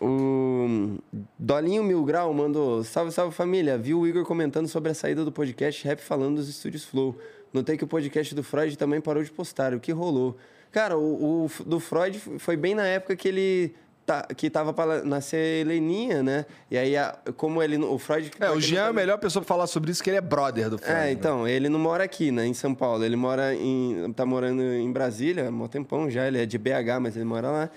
O Dolinho Mil Grau mandou: Salve, salve família. Vi o Igor comentando sobre a saída do podcast Rap falando dos estúdios Flow. Notei que o podcast do Freud também parou de postar. O que rolou? Cara, o, o do Freud foi bem na época que ele. Tá, que tava pra nascer Heleninha, né? E aí, a- como ele. O Freud. É, o Jean é a melhor pessoa pra falar sobre isso, que ele é brother do Freud. é, né? então, ele não mora aqui, né, em São Paulo. Ele mora em. tá morando em Brasília há um tempão já. Ele é de BH, mas ele mora lá.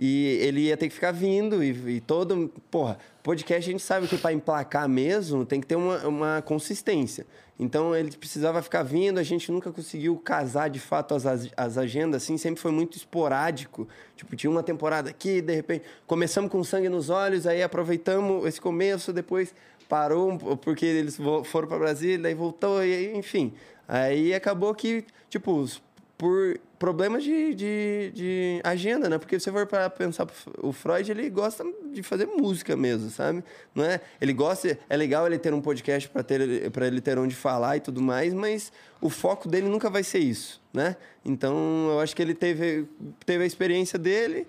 E ele ia ter que ficar vindo e, e todo. Porra, podcast a gente sabe que para emplacar mesmo tem que ter uma, uma consistência. Então ele precisava ficar vindo, a gente nunca conseguiu casar de fato as, as, as agendas, assim, sempre foi muito esporádico. Tipo, tinha uma temporada aqui, de repente, começamos com sangue nos olhos, aí aproveitamos esse começo, depois parou po- porque eles foram para Brasília, daí voltou, e aí, enfim. Aí acabou que, tipo, os- por problemas de, de, de agenda, né? Porque se você for para pensar, o Freud, ele gosta de fazer música mesmo, sabe? Não é? Ele gosta, é legal ele ter um podcast para ter para ele ter onde falar e tudo mais, mas o foco dele nunca vai ser isso, né? Então, eu acho que ele teve teve a experiência dele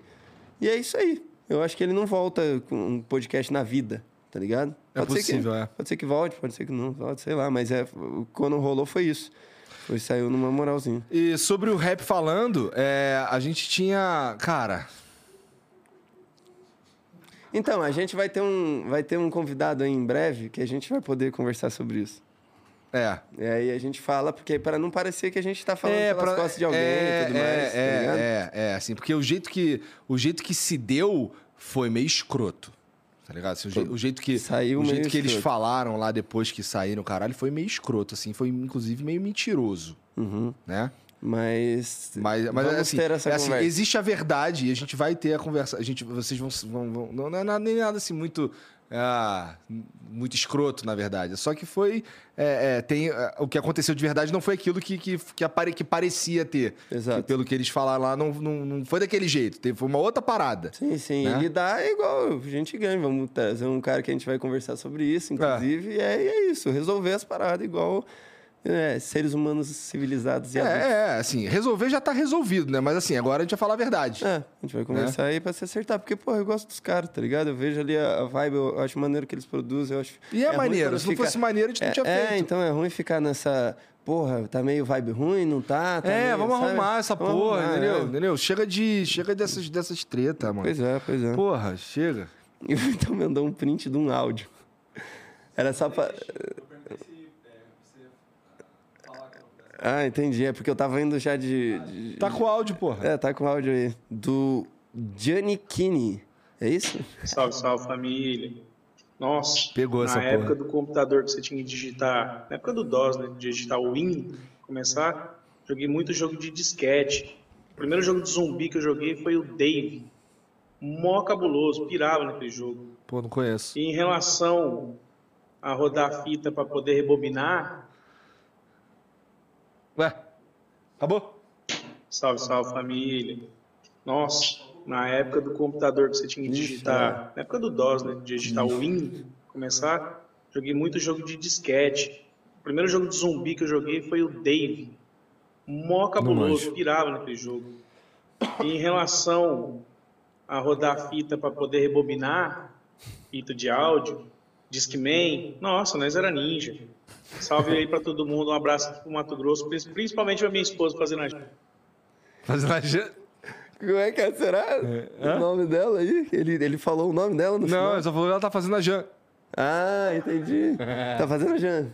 e é isso aí. Eu acho que ele não volta com um podcast na vida, tá ligado? É que- possível, é. Pode ser que volte, pode ser que não volte, sei lá, mas é quando rolou foi isso. Foi saiu numa moralzinha. E sobre o rap falando, é, a gente tinha. Cara, Então, a gente vai ter um, vai ter um convidado aí em breve que a gente vai poder conversar sobre isso. é. E aí a gente fala, porque para não parecer que a gente tá falando pelas pra- costas de alguém é, e tudo é, mais, tá É, é, é, assim, porque o jeito que o jeito que se deu foi meio escroto. Tá ligado? Assim, o, je- o jeito que Saiu o jeito que eles falaram lá depois que saíram, caralho, foi meio escroto, assim, foi inclusive meio mentiroso, Uhum. né? Mas, Mas, mas assim, é assim, existe a verdade e a gente vai ter a conversa. A gente, vocês vão, vão- vão- não é nada, nem nada assim muito ah, muito escroto, na verdade. Só que foi é, é, tem é, o que aconteceu de verdade não foi aquilo que que, que, apare- que parecia ter. Exato. Que, pelo que eles falaram lá, não, não, não foi daquele jeito. Teve, foi uma outra parada. Sim, sim. né? E lidar é igual, a gente ganha. Vamos trazer um cara que a gente vai conversar sobre isso, inclusive. E é, e é isso, resolver as paradas igual é, seres humanos civilizados e É, adultos. é, assim, resolver já tá resolvido, né? Mas assim, agora a gente vai falar a verdade. É, a gente vai conversar aí pra se acertar. Porque, pô, eu gosto dos caras, tá ligado? Eu vejo ali a, vibe, eu acho maneiro que eles produzem. Eu acho, E é, ruim maneiro. Se não fica- fosse maneiro, a gente não é, tinha é, feito. então é ruim ficar nessa. Porra, tá meio vibe ruim, não tá? tá É, meio, vamos sabe? arrumar essa Vamos porra, arrumar, entendeu? é. entendeu? Chega de. Chega dessas, dessas tretas, mano. Pois é, pois é. Porra, chega. E o Vitão mandou um print de um áudio. Era só pra. Ah, entendi. É porque eu tava indo já de. de- Tá com áudio, porra. É, tá com o áudio aí. Do Gianni Kini. É isso? Salve, salve família. Nossa, Pegou na essa época porra. do computador que você tinha que digitar, na época do DOS, né, de digitar o Win, começar, joguei muito jogo de disquete. O primeiro jogo de zumbi que eu joguei foi o Dave. Mó cabuloso, pirava naquele jogo. Pô, não conheço. E em relação a rodar a fita para poder rebobinar. Ué, acabou? Salve, salve família. Nossa, na época do computador que você tinha que digitar, na época do DOS, né? Digitar o Win, começar, joguei muito jogo de disquete. O primeiro jogo de zumbi que eu joguei foi o Dave. Mó cabuloso, pirava naquele jogo. E em relação a rodar a fita para poder rebobinar, fita de áudio, Discman, nossa, nós era ninja. Salve aí para todo mundo, um abraço aqui pro Mato Grosso, principalmente pra minha esposa fazendo a Fazendo a jan- Como é que é? Será o nome dela aí? Ele, ele falou o nome dela no Não, final? ele só falou que ela tá fazendo a Jan. Ah, entendi. Tá fazendo a Jan.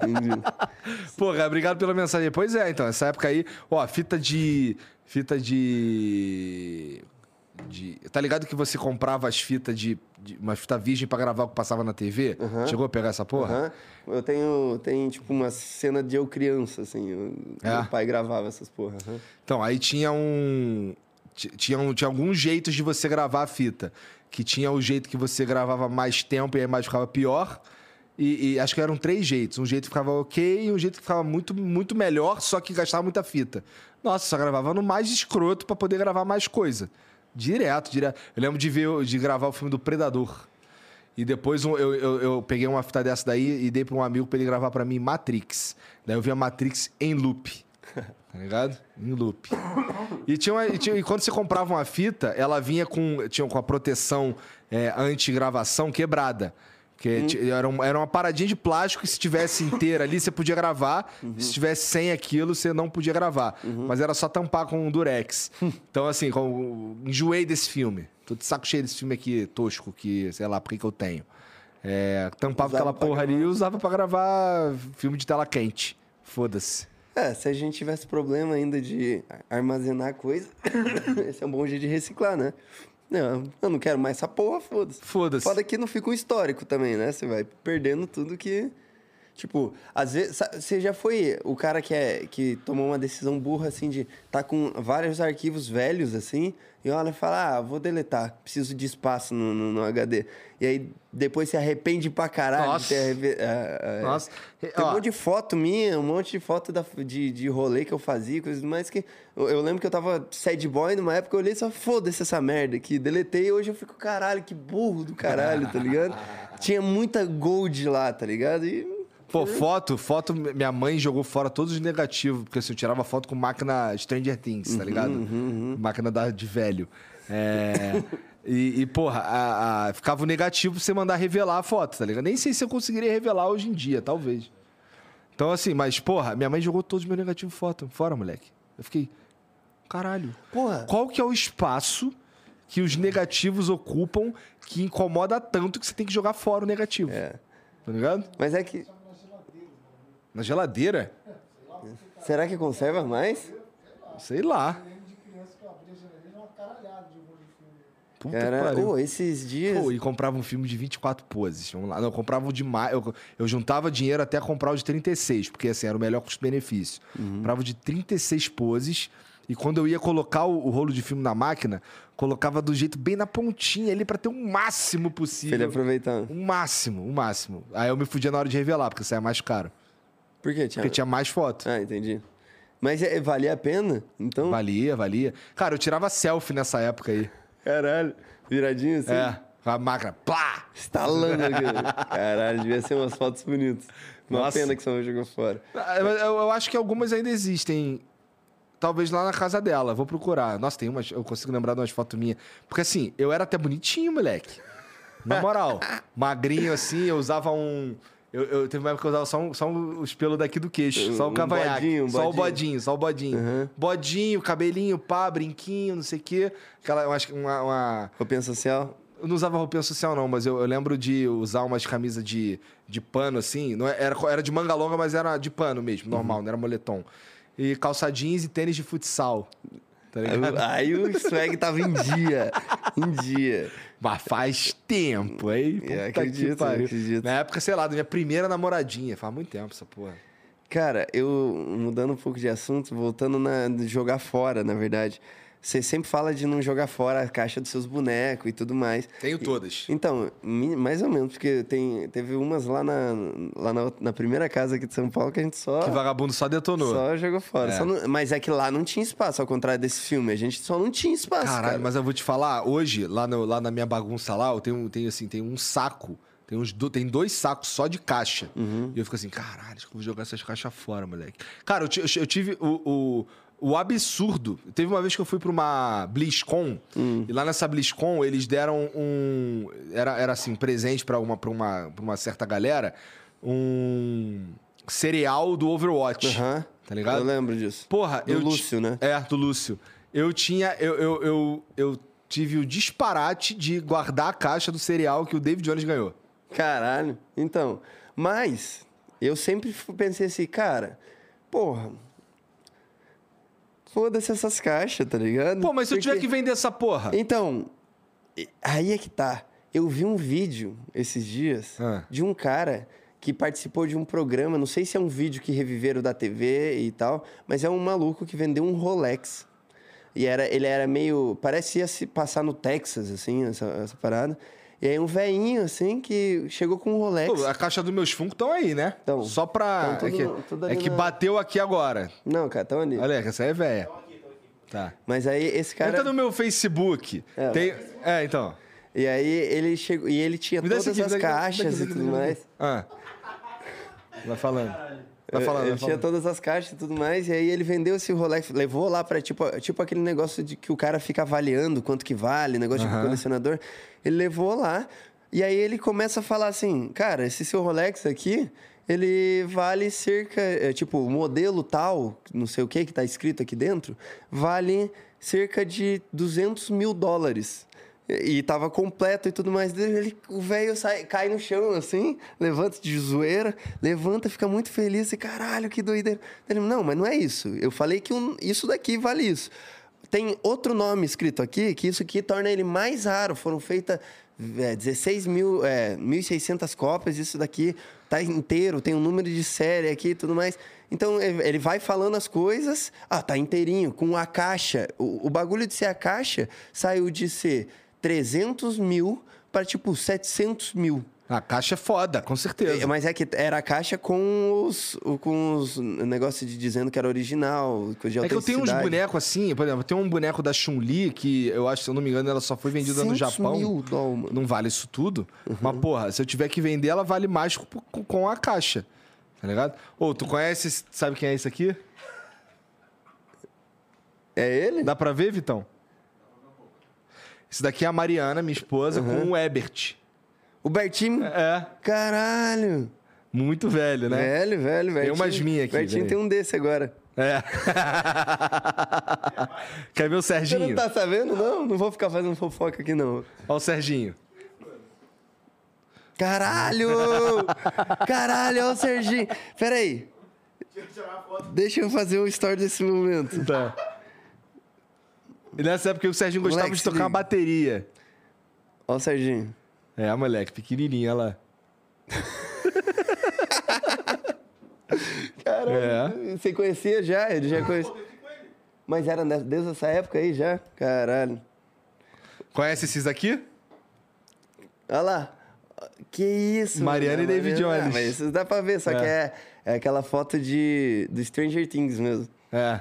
Entendi. Pô, cara, obrigado pela mensagem. Pois é, então, essa época aí, ó, fita de. Fita de. De tá ligado que você comprava as fitas de, de. Uma fita virgem pra gravar o que passava na TV? Chegou a pegar essa porra? Eu tenho, tem tipo uma cena de eu criança, assim. eu- É? Meu pai gravava essas porra. Então, aí tinha um. ti- Tinha, um, tinha alguns jeitos de você gravar a fita. Que tinha o jeito que você gravava mais tempo e a imagem ficava pior. E, e acho que eram três jeitos. Um jeito que ficava ok e um jeito que ficava muito, muito melhor, só que gastava muita fita. Nossa, só gravava no mais escroto pra poder gravar mais coisa. Direto, direto. Eu lembro de ver, de gravar o filme do Predador. E depois eu, eu, eu peguei uma fita dessa daí e dei pra um amigo pra ele gravar pra mim Matrix. Daí eu vi a Matrix em loop. Tá ligado? Em loop. E, tinha uma- e tinha- e quando você comprava uma fita, ela vinha com, tinha, com a proteção é, anti-gravação quebrada. Que ti- era, um- era uma paradinha de plástico que se tivesse inteira ali, você podia gravar. Se tivesse sem aquilo, você não podia gravar. Mas era só tampar com um durex. Então, assim, com- enjoei desse filme. Tô de saco cheio desse filme aqui, tosco, que sei lá por que que eu tenho. É, tampava Usava aquela porra ali e usava pra gravar filme de tela quente. Foda-se. É, se a gente tivesse problema ainda de armazenar coisa, esse é um bom jeito de reciclar, né? Não, eu não quero mais essa porra, foda-se. Foda-se. Foda que não fica um histórico também, né? Você vai perdendo tudo que. Tipo, às vezes. Você já foi o cara que, é, que tomou uma decisão burra, assim, de tá com vários arquivos velhos, assim, e olha e fala, ah, vou deletar, preciso de espaço no, no, no HD. E aí depois se arrepende pra caralho Nossa. de ter. arreve- ah, ah, Nossa. Tem Ó. um monte de foto minha, um monte de foto da, de, de rolê que eu fazia, coisas mais que. Eu, eu lembro que eu tava sad boy numa época, eu olhei e só foda-se essa merda aqui. Deletei e hoje eu fico, caralho, que burro do caralho, tá ligado? Tinha muita gold lá, tá ligado? E. Pô, foto, foto, minha mãe jogou fora todos os negativos, porque assim, eu tirava foto com máquina Stranger Things, tá ligado? Máquina da, de velho. É, e, e, porra, a- a- ficava o negativo pra você mandar revelar a foto, tá ligado? Nem sei se eu conseguiria revelar hoje em dia, talvez. Então, assim, mas, porra, minha mãe jogou todos os meus negativos foto fora, moleque. Eu fiquei, caralho. Porra. Qual que é o espaço que os negativos ocupam que incomoda tanto que você tem que jogar fora o negativo? É. Tá ligado? Mas é que. Na geladeira? Será que conserva mais? Sei lá. Puta Cara, ô, esses dias. Pô, e comprava um filme de 24 poses. Vamos lá. Não, eu comprava o de mais. Eu, eu juntava dinheiro até comprar o de 36, porque assim, era o melhor custo-benefício. Comprava o de 36 poses. E quando eu ia colocar o, o rolo de filme na máquina, colocava do jeito bem na pontinha ali pra ter o máximo Pra ele possível. aproveitar. O máximo, o máximo. Aí eu me fudia na hora de revelar, porque saia mais caro. Por quê, Thiago? Porque tinha mais foto. Ah, entendi. Mas é, valia a pena? Então. Valia, valia. Cara, eu tirava selfie nessa época aí. Caralho. Viradinho assim? É, a máquina. Plá! Estalando aqui. Caralho, devia ser umas fotos bonitas. Uma Nossa. pena que só jogou fora. Ah, eu- eu acho que algumas ainda existem. Talvez lá na casa dela. Vou procurar. Nossa, tem umas. Eu consigo lembrar de umas fotos minhas. Porque assim, eu era até bonitinho, moleque. Na moral. magrinho assim, eu usava um. Eu, eu teve uma época que eu usava só, um, só um- os pelos daqui do queixo. Só o Um cavanhaque. bodinho, um só o bodinho. só o bodinho. Bodinho, cabelinho, pá, brinquinho, não sei o quê. Aquela, eu acho que uma- uma Roupinha social? eu não usava roupinha social, não, mas eu, eu lembro de usar umas camisas de, de pano, assim. Não é- era, era de manga longa, mas era de pano mesmo, normal, não era moletom. E calça jeans e tênis de futsal. Tá ligado? Aí o swag tava em dia. Em dia. Mas faz tempo. Puta É, que acredito, pariu. acredito. Na época, sei lá, da minha primeira namoradinha. Faz muito tempo essa porra. Cara, eu mudando um pouco de assunto, voltando na de jogar fora, na verdade. Você sempre fala de não jogar fora a caixa dos seus bonecos e tudo mais. Tenho todas. Então, mi- mais ou menos, porque tem, teve umas lá, na, lá na, na primeira casa aqui de São Paulo que a gente só, Que vagabundo só detonou. só jogou fora. É. Só não- mas é que lá não tinha espaço, ao contrário desse filme. A gente só não tinha espaço, Caralho, cara. mas eu vou te falar, hoje, lá, no- lá na minha bagunça lá, eu tenho, tenho assim, tem um saco. Tem, uns do- tem dois sacos só de caixa. Uhum. E eu fico assim, caralho, acho que eu vou jogar essas caixas fora, moleque. Cara, eu, ti- eu tive o, o, o absurdo. Teve uma vez que eu fui pra uma BlizzCon, Hum. e lá nessa BlizzCon eles deram um. Era, era assim, presente pra uma, pra, uma, pra uma certa galera, um cereal do Overwatch. Aham. Tá ligado? Eu lembro disso. Porra, Do eu. ti- Lúcio, né? É, do Lúcio. Eu tinha. Eu, eu, eu, eu tive o disparate de guardar a caixa do cereal que o David Jones ganhou. Caralho. Então, mas eu sempre pensei assim, cara, porra. Foda-se essas caixas, tá ligado? Pô, mas se eu tiver que vender essa porra. Então, aí é que tá. Eu vi um vídeo esses dias Ah. de um cara que participou de um programa, não sei se é um vídeo que reviveram da TV e tal, mas é um maluco que vendeu um Rolex. E era, ele era meio. Parecia se passar no Texas, assim, essa, essa parada. E aí um velhinho, assim, que chegou com um Rolex. Pô, a caixa dos meus Funko estão aí, né? Tão. Só pra. Tão tudo- é que, tudo é que na- bateu aqui agora. Não, cara, tão ali. Olha, essa aí é velha. Tá. Mas aí esse cara. Entra no meu Facebook. É. Tem... é, então. E aí ele chegou. E ele tinha todas aqui, as me dá aqui, me dá caixas aqui, e me dá tudo mais. Ah. Vai falando. Vai falando, Ele vai tinha falando. todas as caixas e tudo mais, e aí ele vendeu esse Rolex, levou lá pra tipo, tipo aquele negócio de que o cara fica avaliando quanto que vale, negócio de Aham. colecionador. Ele levou lá, e aí ele começa a falar assim: cara, esse seu Rolex aqui, ele vale cerca, é, tipo, o modelo tal, não sei o que que tá escrito aqui dentro, vale cerca de 200 mil dólares. E tava completo e tudo mais. Ele, o velho cai no chão assim, levanta de zoeira, levanta, fica muito feliz e caralho, que doideira. Ele, não, mas não é isso. Eu falei que um- isso daqui vale isso. Tem outro nome escrito aqui, que isso aqui torna ele mais raro. Foram feitas é, 16 mil, é, 1.600 cópias disso daqui. Tá inteiro, tem um número de série aqui e tudo mais. Então, ele ele vai falando as coisas. Ah, tá inteirinho, com a caixa. O, o bagulho de ser a caixa saiu de ser 300 mil para, tipo, 700 mil. A caixa é foda, com certeza. É, Mas é que era a caixa com os, com os negócios de dizendo que era original, de É que eu tenho uns bonecos assim, por exemplo, tem um boneco da Chun-Li que eu acho, se eu não me engano, ela só foi vendida no 100 Japão. mil dólar, mano. Não vale isso tudo. Mas, porra, se eu tiver que vender, ela vale mais com a caixa. Tá ligado? Ô, tu conhece, sabe quem é esse aqui? É ele? Dá pra ver, Vitão? Esse daqui é a Mariana, minha esposa, com o Ebert. O Bertinho? É, Caralho! muito velho, né? Velho, velho, velho. umas minhas aqui, Bertinho peraí. tem um desse agora. É. Quer ver o Você não Serginho? tá sabendo, não? Não vou ficar fazendo fofoca aqui, não. Olha o Serginho. Caralho! Caralho, olha o Serginho. Pera aí. Deixa eu fazer um story desse momento. Tá. E nessa época o Serginho gostava Moleque, de tocar uma bateria. Ó o Serginho. É, moleque, pequenininha olha lá. Caralho. É. Você conhecia já? Ele já conhecia. Mas era desde essa época aí já? Caralho. Conhece esses aqui? Olha lá. Que isso? Mariana e David Mariana- Jones. Ah, mas isso dá pra ver, só É. que é, é aquela foto de, do Stranger Things mesmo. É.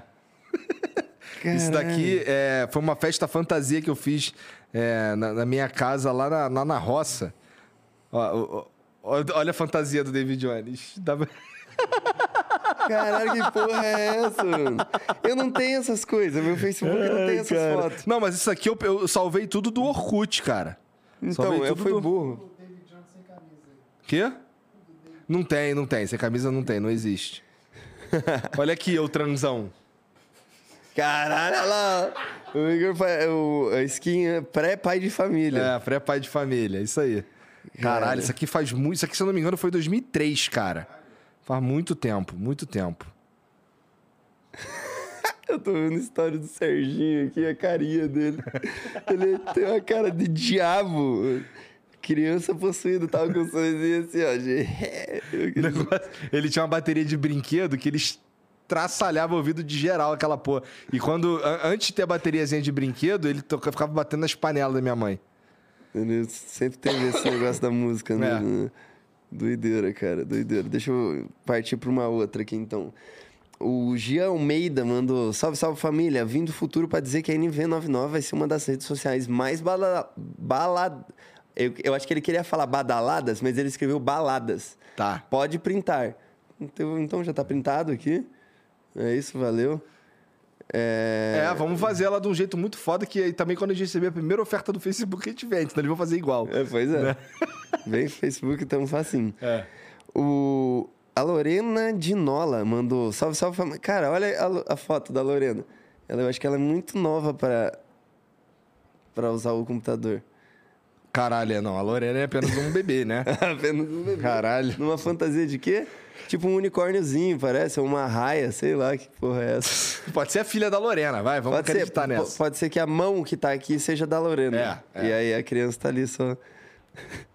Isso daqui é, foi uma festa fantasia que eu fiz é, na, na minha casa lá na, lá na roça. Ó, ó, olha a fantasia do David Jones. Dá Caralho, que porra é essa, mano? Eu não tenho essas coisas, meu Facebook não tem Ai, essas cara. fotos. Não, mas isso aqui eu, eu salvei tudo do Orkut, cara. Então, Salvei eu fui do- burro. Quê? Não tem, não tem. Sem camisa não tem, não existe. Olha aqui, eu transão. Caralho, olha lá. O Igor, fa- o, a skin é pré-pai de família. É, pré-pai de família, isso aí. Caralho, isso aqui faz muito. Isso aqui, se eu não me engano, foi 2003, cara. Faz muito tempo, muito tempo. Eu tô vendo a história do Serginho aqui, a carinha dele. Ele tem uma cara de diabo. Criança possuída, tava com um sorrisinho assim, ó. de- Ele tinha uma bateria de brinquedo que eles traçalhava o ouvido de geral aquela porra. E quando, an- antes de ter a bateriazinha de brinquedo, ele toca- ficava batendo nas panelas da minha mãe. Ele sempre teve esse negócio da música, né? É. Doideira, cara, doideira. Deixa eu partir pra uma outra aqui, então. O Gia Almeida mandou: Salve, salve família. Vim do futuro pra dizer que a NV99 vai ser uma das redes sociais mais bala... bala... Eu, eu acho que ele queria falar badaladas, mas ele escreveu baladas. Tá. Pode printar. Então, então já tá printado aqui. É isso, valeu. É... É, vamos fazer ela de um jeito muito foda, que aí também quando a gente receber a primeira oferta do Facebook, a gente vende, senão eles vão fazer igual. É, pois é. Vem Facebook, então facinho. É. O... A Lorena Dinola mandou. Salve, salve família. Cara, olha a, a foto da Lorena. Ela, eu acho que ela é muito nova para para usar o computador. Caralho, não, a Lorena é apenas um bebê, né? Apenas um bebê. Caralho. Numa fantasia de quê? Tipo um unicórniozinho, parece. Uma raia, sei lá que porra é essa. Pode ser a filha da Lorena, vai, vamos Pode ser, acreditar po- nessa. pode ser que a mão que tá aqui seja da Lorena. É, é. E aí a criança tá ali só.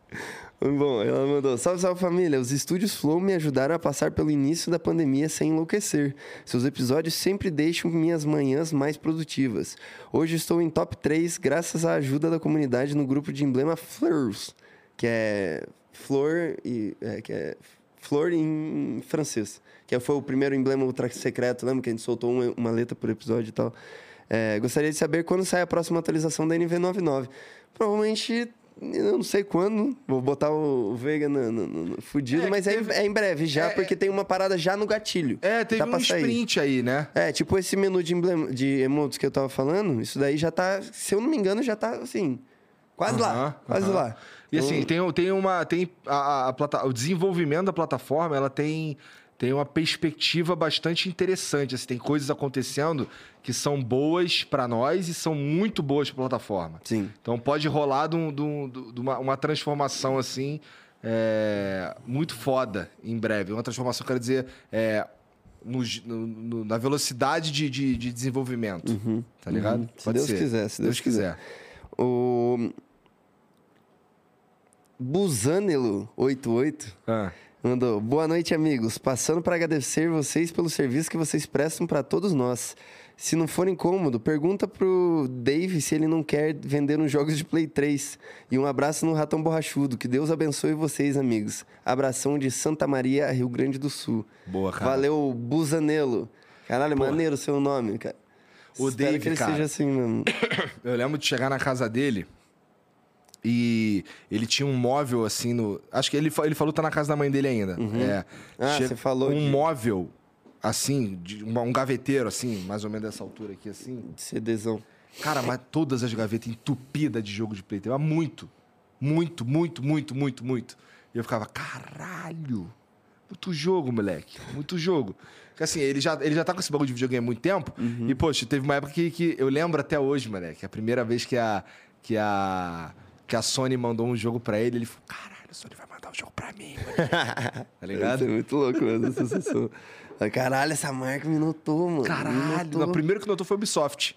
Bom, ela mandou: Salve, salve família. Os estúdios Flow me ajudaram a passar pelo início da pandemia sem enlouquecer. Seus episódios sempre deixam minhas manhãs mais produtivas. Hoje estou em top 3 graças à ajuda da comunidade no grupo de emblema Fleurs, que é flor e é, que é flor em francês, que foi o primeiro emblema ultra secreto, lembra que a gente soltou uma, uma letra por episódio e tal. É, gostaria de saber quando sai a próxima atualização da NV99. Provavelmente, eu não sei quando, vou botar o, o Veiga no, no- no- fudido, É, mas é, teve- é em breve já, É, porque tem uma parada já no gatilho. É, teve um sair. sprint aí, né? É, tipo esse menu de, emblema, de emotes que eu tava falando, isso daí já tá, se eu não me engano, já tá assim, quase lá, Aham, quase aham. lá. E assim, tem, tem uma. Tem a, a- a o desenvolvimento da plataforma, ela tem, tem uma perspectiva bastante interessante. Assim, tem coisas acontecendo que são boas para nós e são muito boas para a plataforma. Sim. Então pode rolar de, um- de um- de uma, uma transformação assim. é, muito foda em breve. Uma transformação, quero dizer, é, no no- na velocidade de, de, de desenvolvimento. Tá ligado? uhum. Se Deus quiser, se Deus quiser. O Buzanelo88 Ah. mandou: Boa noite, amigos. Passando para agradecer vocês pelo serviço que vocês prestam para todos nós. Se não for incômodo, pergunta pro Dave se ele não quer vender uns jogos de Play 3. E um abraço no Ratão Borrachudo. Que Deus abençoe vocês, amigos. Abração de Santa Maria, Rio Grande do Sul. Boa, cara. Valeu, Buzanelo. Caralho, maneiro o seu nome, cara. O Espero Dave, que ele cara. seja assim mesmo. Eu lembro de chegar na casa dele e ele tinha um móvel assim no. Acho que ele, ele falou que tá na casa da mãe dele ainda. É. Ah, você falou Um de- móvel assim, de um, um gaveteiro assim, mais ou menos dessa altura aqui assim. CDzão. Cara, mas todas as gavetas entupidas de jogo de Play 3. Mas muito. Muito, muito, muito, muito, muito. E eu ficava, caralho. Muito jogo, moleque. Muito jogo. Porque assim, ele já, ele já tá com esse bagulho de videogame há muito tempo. E, poxa, teve uma época que, que eu lembro até hoje, moleque. A primeira vez que a, que a, que a Sony mandou um jogo pra ele, ele falou, caralho, a Sony vai mandar um jogo pra mim, tá ligado? É muito louco mesmo, essa sensação. Caralho, essa marca me notou, mano. Caralho. notou. O primeiro que notou foi o Ubisoft.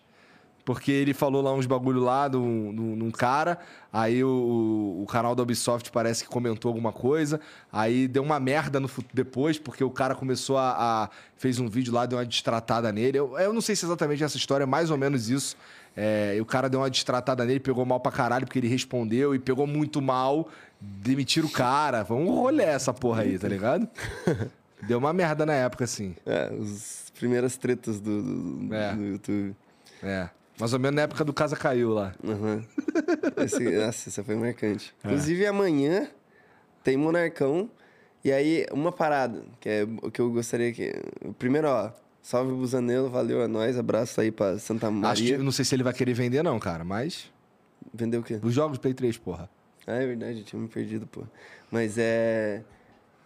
Porque ele falou lá uns bagulho lá num, num, num cara, aí o, o canal da Ubisoft parece que comentou alguma coisa, aí deu uma merda no depois, porque o cara começou a, a- fez um vídeo lá, deu uma destratada nele. Eu, eu não sei se exatamente essa história, é mais ou menos isso. É, e o cara deu uma destratada nele, pegou mal pra caralho, porque ele respondeu e pegou muito mal, demitiram o cara. Um rolê essa porra aí, tá ligado? Deu uma merda na época, assim. É, as primeiras tretas do, do, É. do YouTube. É. Mais ou menos na época do Casa Caiu lá. Aham. Esse, nossa, essa foi marcante. É. Inclusive, amanhã tem Monarcão. E aí, uma parada, que é o que eu gostaria que... Primeiro, ó, salve Busanelo, valeu, é nóis. Abraço aí pra Santa Acho Maria. eu não sei se ele vai querer vender, não, cara, mas. Vendeu o quê? Os jogos Play 3, porra. Ah, é verdade, eu tinha me perdido, pô. Mas é...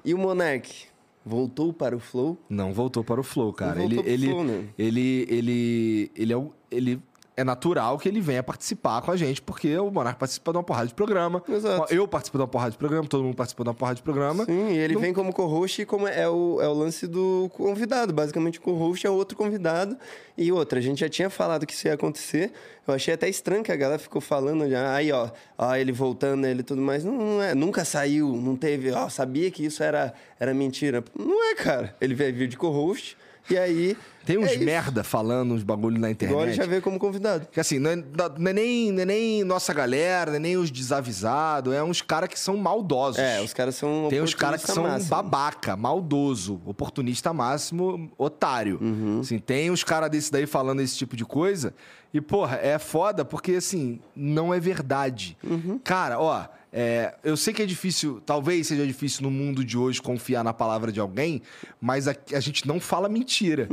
E o Monark? Voltou para o Flow? Não voltou para o Flow, cara. Ele, ele, Flow, né? ele, ele, ele, é o- ele é natural que ele venha participar com a gente, porque o Monark participa de uma porrada de programa. Exato. Eu participo de uma porrada de programa, todo mundo participa de uma porrada de programa. Sim, e ele Não- vem como co-host e como é o, é o lance do convidado. Basicamente, o co-host é outro convidado. E outra, a gente já tinha falado que isso ia acontecer. Eu achei até estranho que a galera ficou falando já. Aí, ó, ó ele voltando, ele e tudo mais. Não, não é, nunca saiu, não teve. Ó, sabia que isso era, era mentira. Não é, cara. Ele veio de co-host. E aí. Tem uns é isso. merda falando uns bagulho na internet. Agora já veio como convidado. Que assim, não é, não é nem, não é nem nossa galera, não é nem os desavisados, é uns caras que são maldosos. É, os caras são. Tem uns caras que são máximo. babaca, maldoso, oportunista máximo, otário. Uhum. Assim, tem uns caras desse daí falando esse tipo de coisa. E, porra, é foda porque, assim, não é verdade. Uhum. Cara, ó, é, eu sei que é difícil, talvez seja difícil no mundo de hoje confiar na palavra de alguém, mas a, a gente não fala mentira.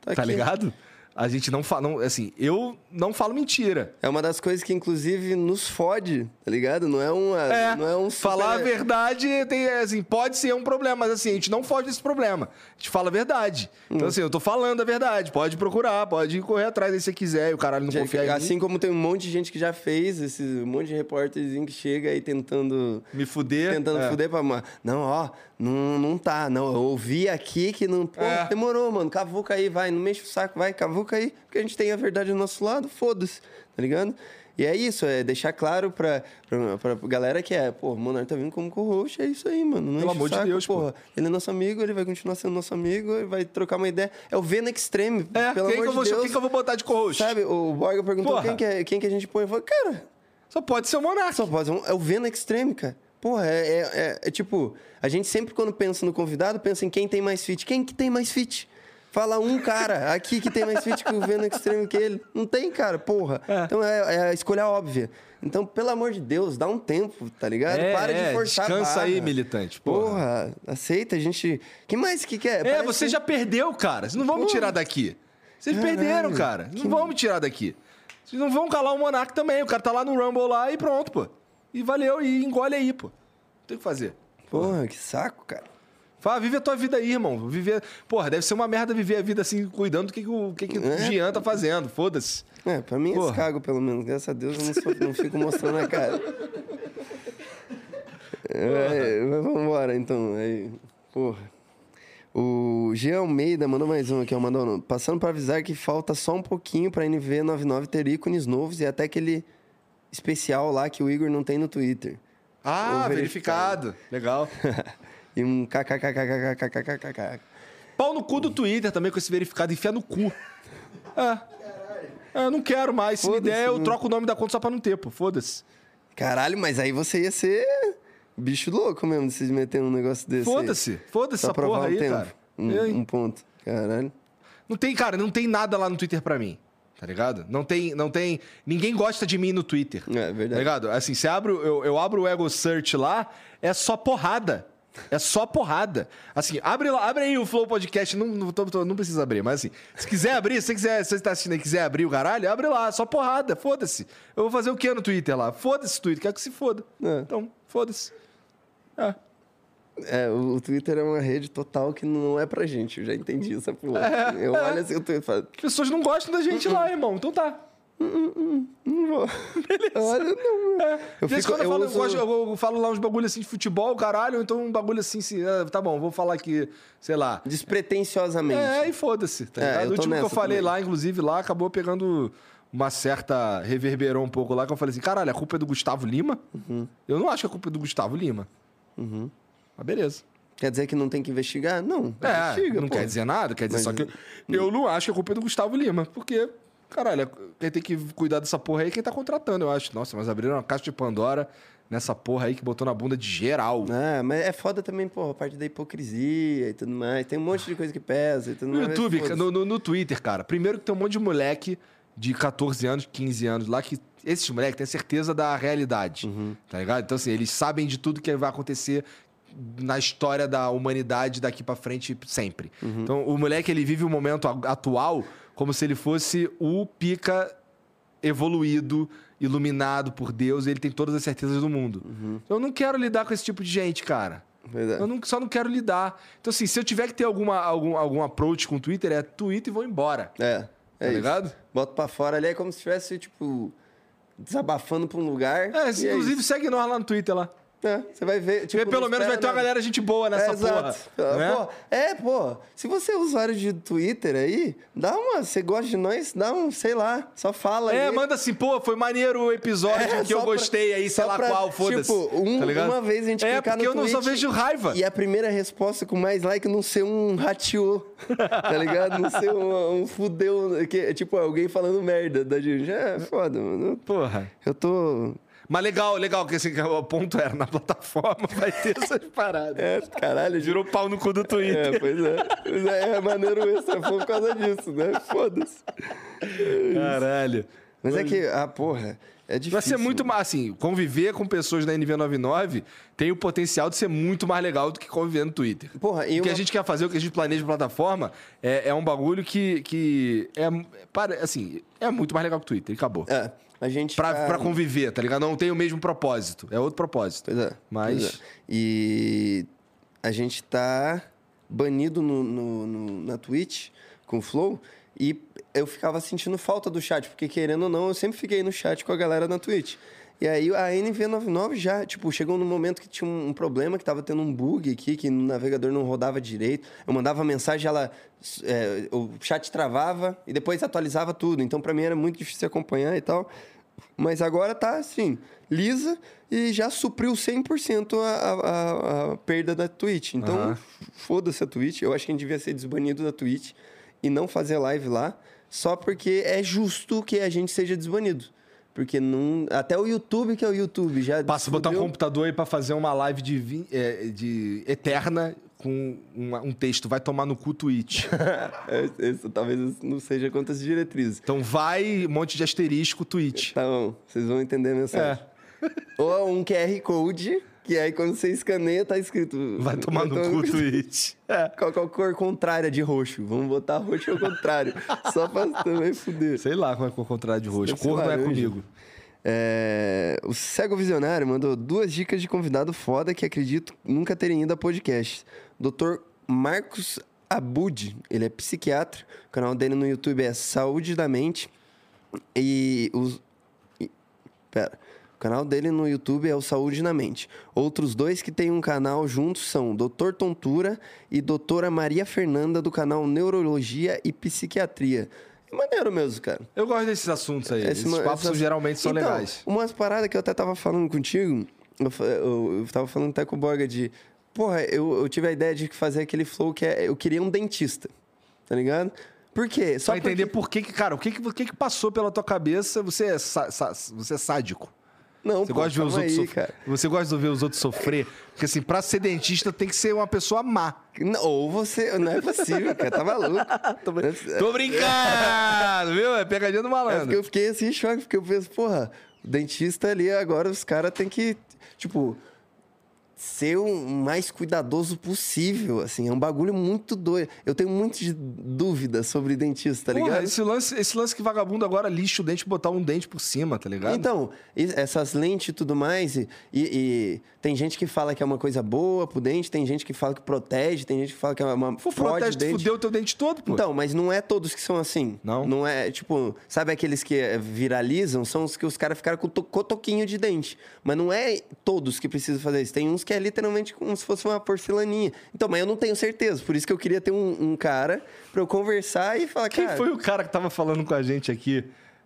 tá tá aqui. ligado? A gente não fala, não, assim, eu não falo mentira. É uma das coisas que, inclusive, nos fode, tá ligado? Não é, uma, É, não é um super- falar a verdade tem, assim, pode ser um problema, mas assim, a gente não foge desse problema. A gente fala a verdade. Hum. Então, assim, eu tô falando a verdade. Pode procurar, pode correr atrás aí se você quiser e o caralho não Já- confia em assim como tem um monte de gente que já fez, esse um monte de repórterzinho que chega aí tentando. Me fuder. Tentando é. fuder pra. Não, ó, não, não tá. Não, eu ouvi aqui que não. Pô, É. demorou, mano. Cavuca aí, vai. Não mexe o saco, vai, cavuca aí. Porque a gente tem a verdade do nosso lado, foda-se, tá ligado? E é isso, é deixar claro pra, pra, pra galera que é, pô, o Monark tá vindo como co-host, é isso aí, mano. Não Pelo amor o de saco, Deus, pô. porra. Ele é nosso amigo, ele vai continuar sendo nosso amigo, ele vai trocar uma ideia. É o Vena Extreme, É, pelo quem, amor que eu vou, de Deus. quem que eu vou botar de co-host? Sabe, o Borga perguntou Porra. quem que, é, quem que a gente põe. Eu falei, cara, Só pode ser o Monark. só pode ser um- é o Vena Extreme, cara. Porra, é, é, é- é tipo, a gente sempre quando pensa no convidado, pensa em quem tem mais fit. Quem que tem mais fit? Fala um cara aqui que tem mais fit que o Vena Extreme que ele. Não tem, cara, porra. Então é, é a escolha óbvia. Então, pelo amor de Deus, dá um tempo, tá ligado? É, Para é, de forçar a descansa aí, militante, porra. Porra, aceita, a gente... que mais que quer? É, Parece você um- já perdeu, cara. Vocês não vão me tirar daqui. Vocês Caralho, perderam, cara. Não que- vão me tirar daqui. Vocês não vão calar o Monark também. O cara tá lá no Rumble lá e pronto, pô. E valeu, e engole aí, pô. Não tem o que fazer. Porra, que saco, cara. Fala, vive a tua vida aí, irmão. Viver... Porra, deve ser uma merda viver a vida assim, cuidando do que, que o, que que o É. Jean tá fazendo. Foda-se. É, pra mim Porra. é cago, pelo menos. Graças a Deus eu não, sou, não fico mostrando a cara. É, mas vamos embora, então. Aí, porra. O Jean Almeida mandou mais um aqui, ó. Mandou, passando pra avisar que falta só um pouquinho pra NV99 ter ícones novos e até aquele especial lá que o Igor não tem no Twitter. Ah, Ou verificado. Legal. E um kkkkkkkkkkk. Pau no cu do Twitter também com esse verificado. Enfia no cu. É. É, eu não quero mais. Se me der, eu né? troco o nome da conta só pra não ter, pô. Foda-se. Caralho, mas aí você ia ser bicho louco mesmo de se meter num negócio desse. Foda-se. Foda-se essa porra aí, tempo. cara. Um, aí? um ponto. Caralho. Não tem, cara, não tem nada lá no Twitter pra mim. Tá ligado? Não tem, não tem. Ninguém gosta de mim no Twitter. É, verdade. Tá ligado? Assim, você abre, eu, eu abro o Ego Search lá, é só porrada. É só porrada. Assim, abre lá, abre aí o Flow Podcast. Não, não, tô- tô- não precisa abrir, mas assim, se quiser abrir, se você quiser, se você tá assistindo e quiser abrir o caralho, abre lá, só porrada, foda-se. Eu vou fazer o que no Twitter lá? Foda-se, Twitter, quero que se foda. É. Então, foda-se. É. É, o, Twitter é uma rede total que não é pra gente. Eu já entendi essa porra. eu olho assim o Twitter e falo, As pessoas não gostam da gente lá, irmão. Então tá. não vou. Olha, não. É. Eu fico- quando eu, eu falo, eu uso- gosto- eu- eu falo lá uns bagulho assim de futebol, caralho, então um bagulho assim, se, ah, tá bom, vou falar aqui, sei lá. Despretensiosamente. É, e foda-se, tá É, eu O último que eu falei também. lá, inclusive, lá, acabou pegando uma certa. reverberou um pouco lá, que eu falei assim, caralho, a culpa é do Gustavo Lima? Uhum. Eu não acho que a culpa é do Gustavo Lima. Mas beleza. Quer dizer que não tem que investigar? Não. É, investiga, não pô. quer dizer nada, quer dizer Mas- só que eu não acho que a culpa é do Gustavo Lima, porque, caralho, quem tem que cuidar dessa porra aí é quem tá contratando, eu acho. Nossa, mas abriram uma caixa de Pandora nessa porra aí que botou na bunda de geral. É, mas é foda também, pô, a parte da hipocrisia e tudo mais. Tem um monte de coisa que pesa e tudo No mais. YouTube, no, no, no Twitter, cara. Primeiro que tem um monte de moleque de 14 anos, 15 anos lá, que esses moleques têm certeza da realidade, Uhum. tá ligado? Então, assim, eles sabem de tudo que vai acontecer na história da humanidade daqui pra frente sempre. Uhum. Então, o moleque, ele vive o momento atual como se ele fosse o pica evoluído, iluminado por Deus, e ele tem todas as certezas do mundo. Uhum. Eu não quero lidar com esse tipo de gente, cara. Verdade. Eu não- só não quero lidar. Então, assim, se eu tiver que ter alguma, algum, algum approach com o Twitter, é Twitter e vou embora. É. É Tá isso. ligado? Bota pra fora ali, é como se estivesse, tipo, desabafando pra um lugar. É, e inclusive, segue nós lá no Twitter lá. É, você vai ver. Tipo, pelo menos vai ter uma nada. galera gente boa nessa É, porra. exato. né? Pô, é, pô. Se você é usuário de Twitter aí, dá uma. Você gosta de nós, dá um, sei lá, só fala É, aí. manda assim, pô, foi maneiro o episódio É, que eu só pra- gostei aí, sei só lá pra, qual, foda-se. Tipo, um- tá uma vez a gente É, clicar porque no eu não só tweet vejo raiva. E a primeira resposta com mais like não ser um ratio, tá ligado? Não ser um, um fudeu, que, tipo alguém falando merda da gente. É, foda, mano. Porra. Eu tô... Mas legal, legal, que assim, o ponto era, na plataforma vai ter essas paradas. É, caralho, Virou pau no cu do Twitter. É, pois é. Pois é, é maneiro extra foi por causa disso, né? Foda-se. Caralho. Mas é que, ah, porra, é difícil. Vai ser muito mais, assim, conviver com pessoas da NV99 tem o potencial de ser muito mais legal do que conviver no Twitter. Porra, e O que a uma- gente quer fazer, o que a gente planeja de plataforma, é, é um bagulho que, que é, para, assim, é muito mais legal que o Twitter, acabou. É, a gente Pra, tá- pra conviver, tá ligado? Não tem o mesmo propósito, é outro propósito. Pois é. Mas- pois é. E a gente tá banido no, no- no- na Twitch com o Flow e eu ficava sentindo falta do chat, porque querendo ou não, eu sempre fiquei no chat com a galera na Twitch. E aí a NV99 já, tipo, chegou num momento que tinha um, um problema, que tava tendo um bug aqui, que no navegador não rodava direito. Eu mandava mensagem, ela. é, o chat travava e depois atualizava tudo. Então, pra mim era muito difícil acompanhar e tal. Mas agora tá assim, lisa e já supriu 100% a, a, a, perda da Twitch. Então, Aham. foda-se a Twitch. Eu acho que a gente devia ser desbanido da Twitch e não fazer live lá, só porque é justo que a gente seja desbanido. Porque não, até o YouTube, que é o YouTube, já. Passa botar um descobriu- computador aí pra fazer uma live de, é, de eterna com uma- um texto. Vai tomar no cu Twitch. É, esse- talvez isso não seja contra as diretrizes. Então vai, um monte de asterisco Twitch. Tá bom, vocês vão entender a mensagem. É. Ou um QR Code, que aí quando você escaneia, tá escrito. Vai tomar no cu Twitch. É. Qual, qual cor contrária de roxo? Vamos botar roxo ao contrário. Só pra também fuder. Sei lá como é que é o contrário de roxo. Cor não é comigo. É, o Cego Visionário mandou duas dicas de convidado foda que acredito nunca terem ido a podcast. Dr. Marcos Abud, ele é psiquiatra. O canal dele no YouTube é Saúde da Mente. E os. e- Pera. O canal dele no YouTube é o Saúde na Mente. Outros dois que têm um canal juntos são Dr. Tontura e Doutora Maria Fernanda, do canal Neurologia e Psiquiatria. É maneiro mesmo, cara. Eu gosto desses assuntos aí. Esse Esses papos essas- geralmente são Então, legais. Umas paradas que eu até tava falando contigo, eu, eu, eu tava falando até com o Borga de. Porra, eu, eu tive a ideia de fazer aquele flow que é. Eu queria um dentista. Tá ligado? Por quê? Só Só entender por que, que, cara, o que, que, o que, que passou pela tua cabeça, você é, sa- sa- você é sádico. Não, Você pô, gosta de ver os outros aí, cara. Você gosta de ver os outros sofrer? Porque assim, pra ser dentista tem que ser uma pessoa má. Não, Ou você. Não é possível, cara. Tá maluco. Tô brincando, viu? É pegadinha do É malandro. eu fiquei assim em choque, porque eu penso, porra, o dentista ali agora os caras têm que, tipo, ser o mais cuidadoso possível, assim. É um bagulho muito doido. Eu tenho muitas de dúvidas sobre dentista, tá Porra, ligado? esse lance, esse lance que vagabundo agora lixa o dente e botar um dente por cima, tá ligado? Então, essas lentes e tudo mais, e, e- tem gente que fala que é uma coisa boa pro dente, tem gente que fala que protege, tem gente que fala que é uma Pô, protege, dente. fudeu o teu dente todo, pô. Então, mas não é todos que são assim. Não? Não é, tipo, sabe aqueles que eh, viralizam? São os que os caras ficaram com to- cotoquinho de dente. Mas não é todos que precisam fazer isso. Tem uns que é literalmente como se fosse uma porcelaninha. Então, mas eu não tenho certeza. Por isso que eu queria ter um, um cara pra eu conversar e falar, Quem cara... foi o cara que tava falando com a gente aqui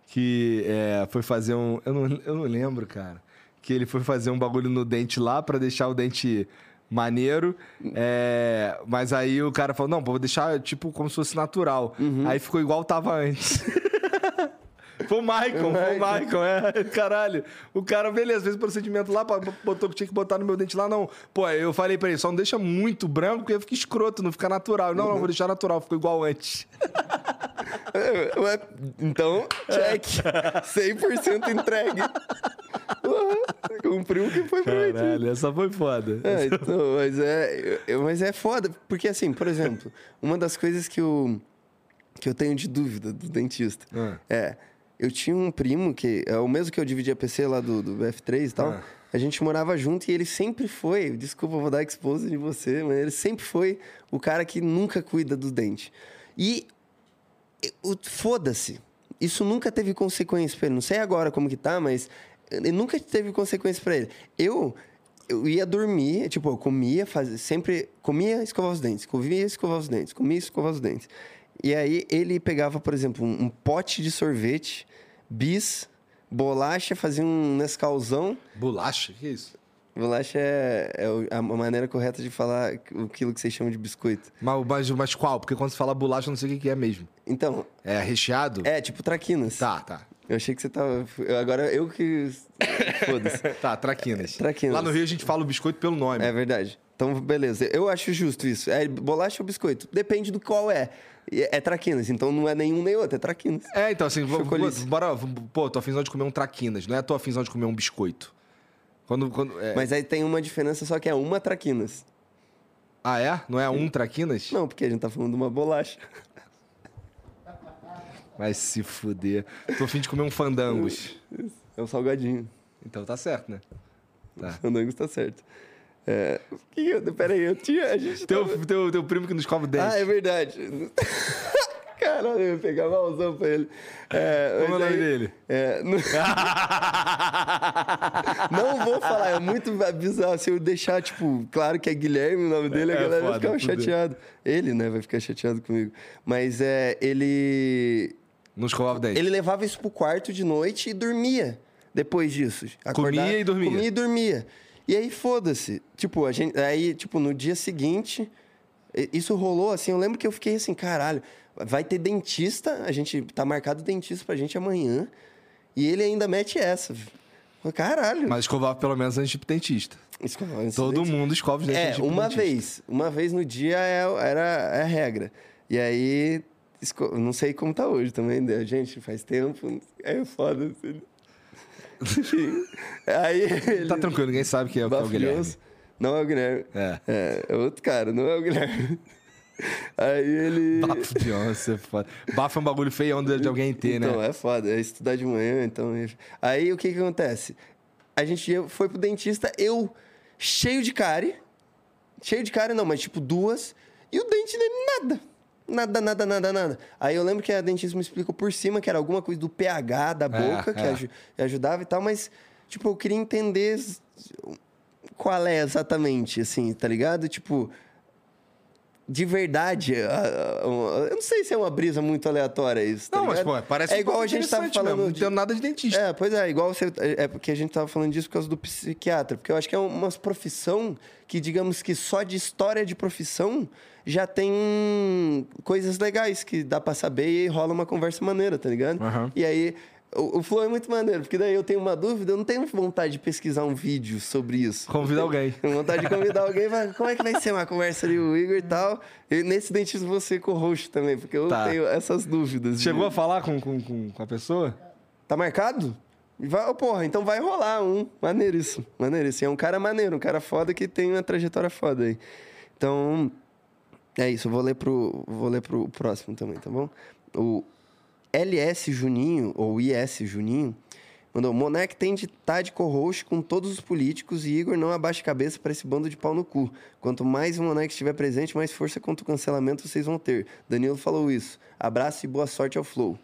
que é, foi fazer um. Eu não, eu não lembro, cara. Que ele foi fazer um bagulho no dente lá pra deixar o dente maneiro. é, mas aí o cara falou: não, vou deixar tipo como se fosse natural. Uhum. Aí ficou igual tava antes. Foi o Michael, foi o Michael, é. Caralho. O cara, beleza, fez o procedimento lá, botou que tinha que botar no meu dente lá, não. Pô, eu falei pra ele, só não deixa muito branco, porque fica escroto, não fica natural. Não, não, vou deixar natural, ficou igual antes. Ué, Então, check. 100% entregue. Porra, Cumpriu o que foi prometido. Caralho, essa foi foda. É, então, mas é, eu- mas é foda, porque assim, por exemplo, uma das coisas que eu, que eu tenho de dúvida do dentista Ah. é, eu tinha um primo que é o mesmo que eu dividi a PC lá do, do F3 e tal, Ah. a gente morava junto e ele sempre foi, desculpa, vou dar expose de você, mas ele sempre foi o cara que nunca cuida do dente. E o- foda-se. Isso nunca teve consequência pra ele. Não sei agora como que tá, mas nunca teve consequência pra ele. Eu eu ia dormir, tipo, eu comia, fazia, sempre comia, escovava os dentes, comia, escovava os dentes, comia, escovava os dentes. E aí ele pegava, por exemplo, um, um pote de sorvete, bis, bolacha, fazia um Nescauzão. Bolacha? Que isso? Bolacha é, é a maneira correta de falar aquilo que vocês chamam de biscoito. Mas, mas, mas qual? Porque quando você fala bolacha, eu não sei o que que é mesmo. Então, É recheado? é tipo traquinas. Tá, tá. Eu achei que você tava. Agora eu que. Foda-se. Tá, traquinas. Traquinas. Lá no Rio a gente fala o biscoito pelo nome. É verdade. Então, beleza. Eu acho justo isso. É bolacha ou biscoito? Depende do qual é. E É traquinas, então não é nenhum nem outro, é traquinas. É, então assim, Chocolice. bora. Pô, tô afinzão de comer um traquinas, não é tô afinzão de comer um biscoito. Quando. quando é- Mas aí tem uma diferença, só que é uma traquinas. Ah, é? Não é um traquinas? Não, porque a gente tá falando de uma bolacha. Vai se fuder. Tô afim de comer um fandangos. É um salgadinho. Então tá certo, né? Tá. Fandangos tá certo. É... que eu... Tinha... A gente Teu, tava- teu, teu primo que nos o dente. Ah, é verdade. Caralho, eu ia pegar malzão pra ele. É, Como é o nome dele? É, não... não vou falar, é muito bizarro. Se eu deixar, tipo, claro que é Guilherme o nome dele, a É, galera vai foda, ficar fudeu. chateado. Ele, né, vai ficar chateado comigo. Mas é, ele. Não escovava o dente. Ele levava isso pro quarto de noite e dormia depois disso. Comia e dormia. Comia e dormia. E aí, foda-se. Tipo, a gente. Aí, tipo, no dia seguinte, isso rolou assim. Eu lembro que eu fiquei assim, caralho, vai ter dentista, a gente tá marcado dentista pra gente amanhã. E ele ainda mete essa. Caralho. Mas escovava pelo menos antes de ir pro dentista. Escovava esse Todo dente. mundo escova os dentes antes É, de ir pro uma dentista. vez. Uma vez no dia é, era é a regra. E aí, esco- não sei como tá hoje também, né? gente, faz tempo. É foda. assim. Aí ele... Tá tranquilo, ninguém sabe quem é, o- quem é o Guilherme. Não é o Guilherme. É. É, é outro cara, não é o Guilherme. Aí ele... Bafo de onça, é foda. Bafo é um bagulho feio de de alguém ter, então, né? é foda, é estudar de manhã, então... Aí, o que que acontece? A gente foi pro dentista, eu cheio de cárie, cheio de cárie não, mas tipo duas, e o dente dele nada. Nada, nada, nada, nada. Aí eu lembro que a dentista me explicou por cima que era alguma coisa do pH da boca que é. aju- que ajudava e tal, mas, tipo, eu queria entender qual é exatamente, assim, tá ligado? Tipo, de verdade, eu não sei se é uma brisa muito aleatória isso. tá Não, mas, ligado? pô, parece É igual a gente tava falando. mesmo, Não de- tenho nada de dentista. É, pois é, igual você. É porque a gente tava falando disso por causa do psiquiatra. Porque eu acho que é uma profissão que, digamos que só de história de profissão já tem coisas legais que dá pra saber e rola uma conversa maneira, tá ligado? Aham. E aí. O, o flow é muito maneiro, porque daí eu tenho uma dúvida, eu não tenho vontade de pesquisar um vídeo sobre isso. Convida alguém. Tenho vontade de convidar alguém, vai, como é que vai ser uma conversa ali, o Igor e tal. E nesse dentista você com o host também, porque eu Tá. tenho essas dúvidas. de- Chegou a falar com, com, com, a pessoa? Tá marcado? Vai, oh, porra, então vai rolar um. Maneiríssimo, maneiríssimo. É um cara maneiro, um cara foda que tem uma trajetória foda aí. Então, é isso. Eu vou ler pro, vou ler pro próximo também, tá bom? O LS Juninho, ou IS Juninho, mandou: Monark tem de estar de co-host com todos os políticos e Igor não abaixa a cabeça para esse bando de pau no cu. Quanto mais o Monark estiver presente, mais força contra o cancelamento vocês vão ter. Danilo falou isso. Abraço e boa sorte ao Flow.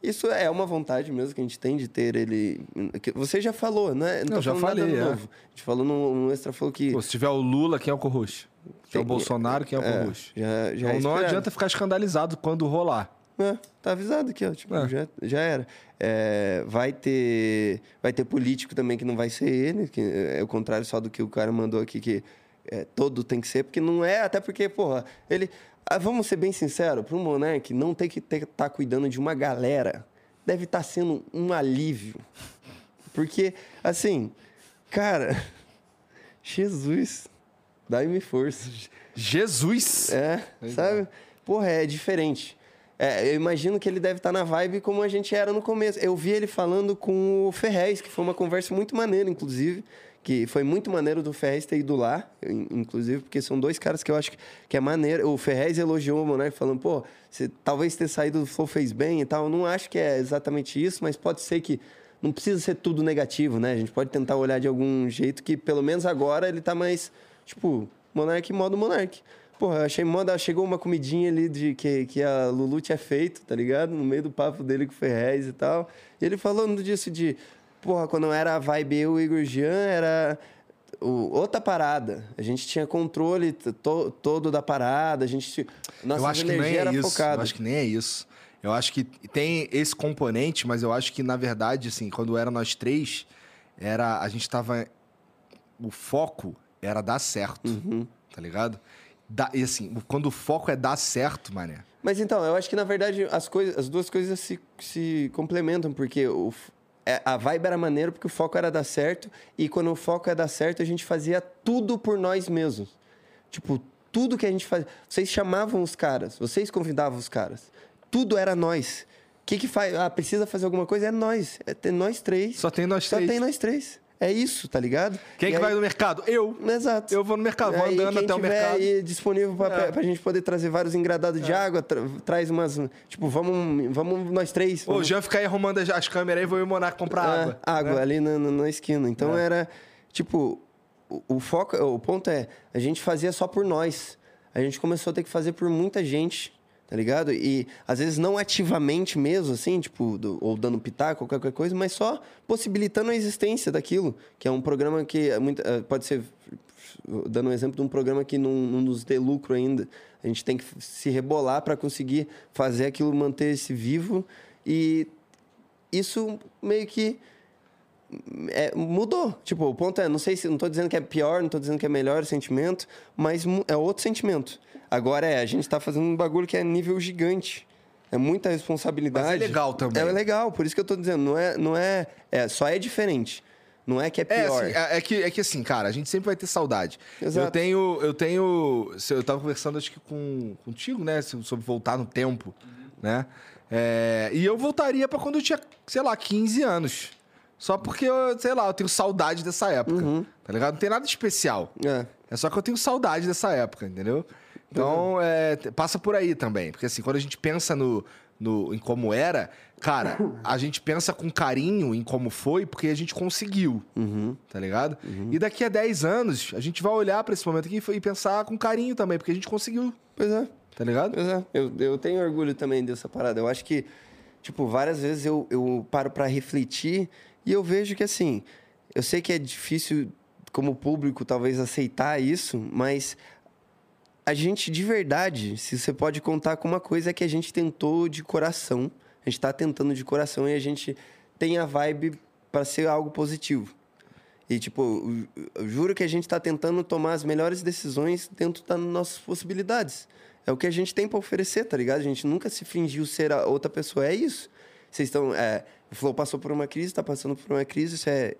Isso é uma vontade mesmo que a gente tem de ter ele. Você já falou, né? Não, tô já falei, é. A gente falou no, no extra falou que. Pô, se tiver o Lula, quem é o co-host? Se é o Tem- Bolsonaro, quem é o é, já, já Então é não esperado. adianta ficar escandalizado quando rolar. É, tá avisado aqui, ó. Tipo, É. já, já era. É, vai ter vai ter político também que não vai ser ele, que é o contrário só do que o cara mandou aqui, que é, todo tem que ser, porque não é, até porque, porra, ele. ah, vamos ser bem sinceros, para um monarca não ter que estar tá cuidando de uma galera deve estar sendo um alívio. Porque, assim, cara, Jesus, dai-me força. Jesus! É, sabe? Porra, é diferente. É, eu imagino que ele deve estar na vibe como a gente era no começo. Eu vi ele falando com o Ferrez, que foi uma conversa muito maneira, inclusive. Que foi muito maneiro do Ferrez ter ido lá, in- inclusive, porque são dois caras que eu acho que, que é maneiro. O Ferrez elogiou o Monark falando, pô, você talvez ter saído do Flow fez bem e tal. Eu não acho que é exatamente isso, mas pode ser que. Não precisa ser tudo negativo, né? A gente pode tentar olhar de algum jeito que, pelo menos agora, ele tá mais, tipo, Monark modo Monark. Porra, eu achei moda, chegou uma comidinha ali de que, que a Lulu tinha feito, tá ligado? No meio do papo dele com o Ferrez e tal. E ele falando disso de, porra, quando era a vibe eu e o Igor Jean, era o- outra parada. A gente tinha controle to- todo da parada, a gente. Nossa eu acho que nem energia é era isso. focada. Eu acho que nem é isso. Eu acho que tem esse componente, mas eu acho que, na verdade, assim, quando era nós três, era. A gente tava. O foco era dar certo. Uhum. Tá ligado? Dá- e assim, quando o foco é dar certo, mané. Mas então, eu acho que na verdade as, coisas, as duas coisas se, se complementam, porque o, é, a vibe era maneiro porque o foco era dar certo, e quando o foco é dar certo, a gente fazia tudo por nós mesmos. Tipo, tudo que a gente fazia. Vocês chamavam os caras, vocês convidavam os caras. Tudo era nós. O que que faz? Ah, precisa fazer alguma coisa? É nós. É ter nós três. Só tem nós Só três. tem nós três. É isso, tá ligado? Quem E que aí- vai no mercado? Eu. Exato. Eu vou no mercado, vou andando até o mercado. aí disponível pra, É. pra gente poder trazer vários engradados de água, tra- traz umas. Tipo, vamos, vamos nós três. Ô, o vamos- Jean fica aí arrumando as, as câmeras aí, vou ir Monaco comprar Ah, água. água né? ali na, na- na esquina. Então É. era, tipo, o, o foco, o ponto é, a gente fazia só por nós. A gente começou a ter que fazer por muita gente, tá ligado? E às vezes não ativamente mesmo, assim, tipo, do- ou dando pitaco, qualquer coisa, mas só possibilitando a existência daquilo, que é um programa que é muito, eh, pode ser, dando um exemplo de um programa que não, não nos dê lucro ainda. A gente tem que se rebolar para conseguir fazer aquilo manter-se vivo e isso meio que é, mudou. Tipo, o ponto é, não sei se não tô dizendo que é pior, não tô dizendo que é melhor sentimento, mas é outro sentimento. Agora é, a gente tá fazendo um bagulho que é nível gigante. É muita responsabilidade. Mas é legal também. É legal, por isso que eu tô dizendo, não é, não é, é só é diferente. Não é que é É, pior. assim, é, é que, é que assim, cara, a gente sempre vai ter saudade. Exato. Eu tenho, eu tenho, eu tava conversando acho que com contigo, né, so- sobre voltar no tempo, né? É, e eu voltaria pra quando eu tinha, sei lá, 15 anos. Só porque eu, sei lá, eu tenho saudade dessa época. Tá ligado? Não tem nada especial. É. É só que eu tenho saudade dessa época, entendeu? Então, é, passa por aí também. Porque assim, quando a gente pensa no, no, em como era, cara, a gente pensa com carinho em como foi, porque a gente conseguiu. Tá ligado? E daqui a 10 anos, a gente vai olhar pra esse momento aqui e pensar com carinho também, porque a gente conseguiu. Pois é. Tá ligado? Pois é, eu, eu tenho orgulho também dessa parada. Eu acho que, tipo, várias vezes eu, eu paro pra refletir e eu vejo que, assim, eu sei que é difícil, como público, talvez aceitar isso, mas a gente, de verdade, se você pode contar com uma coisa é que a gente tentou de coração, a gente tá tentando de coração e a gente tem a vibe pra ser algo positivo. E, tipo, juro que a gente tá tentando tomar as melhores decisões dentro das nossas possibilidades. É o que a gente tem pra oferecer, tá ligado? A gente nunca se fingiu ser outra pessoa. É isso. Vocês estão. É, o Flow passou por uma crise, tá passando por uma crise, isso é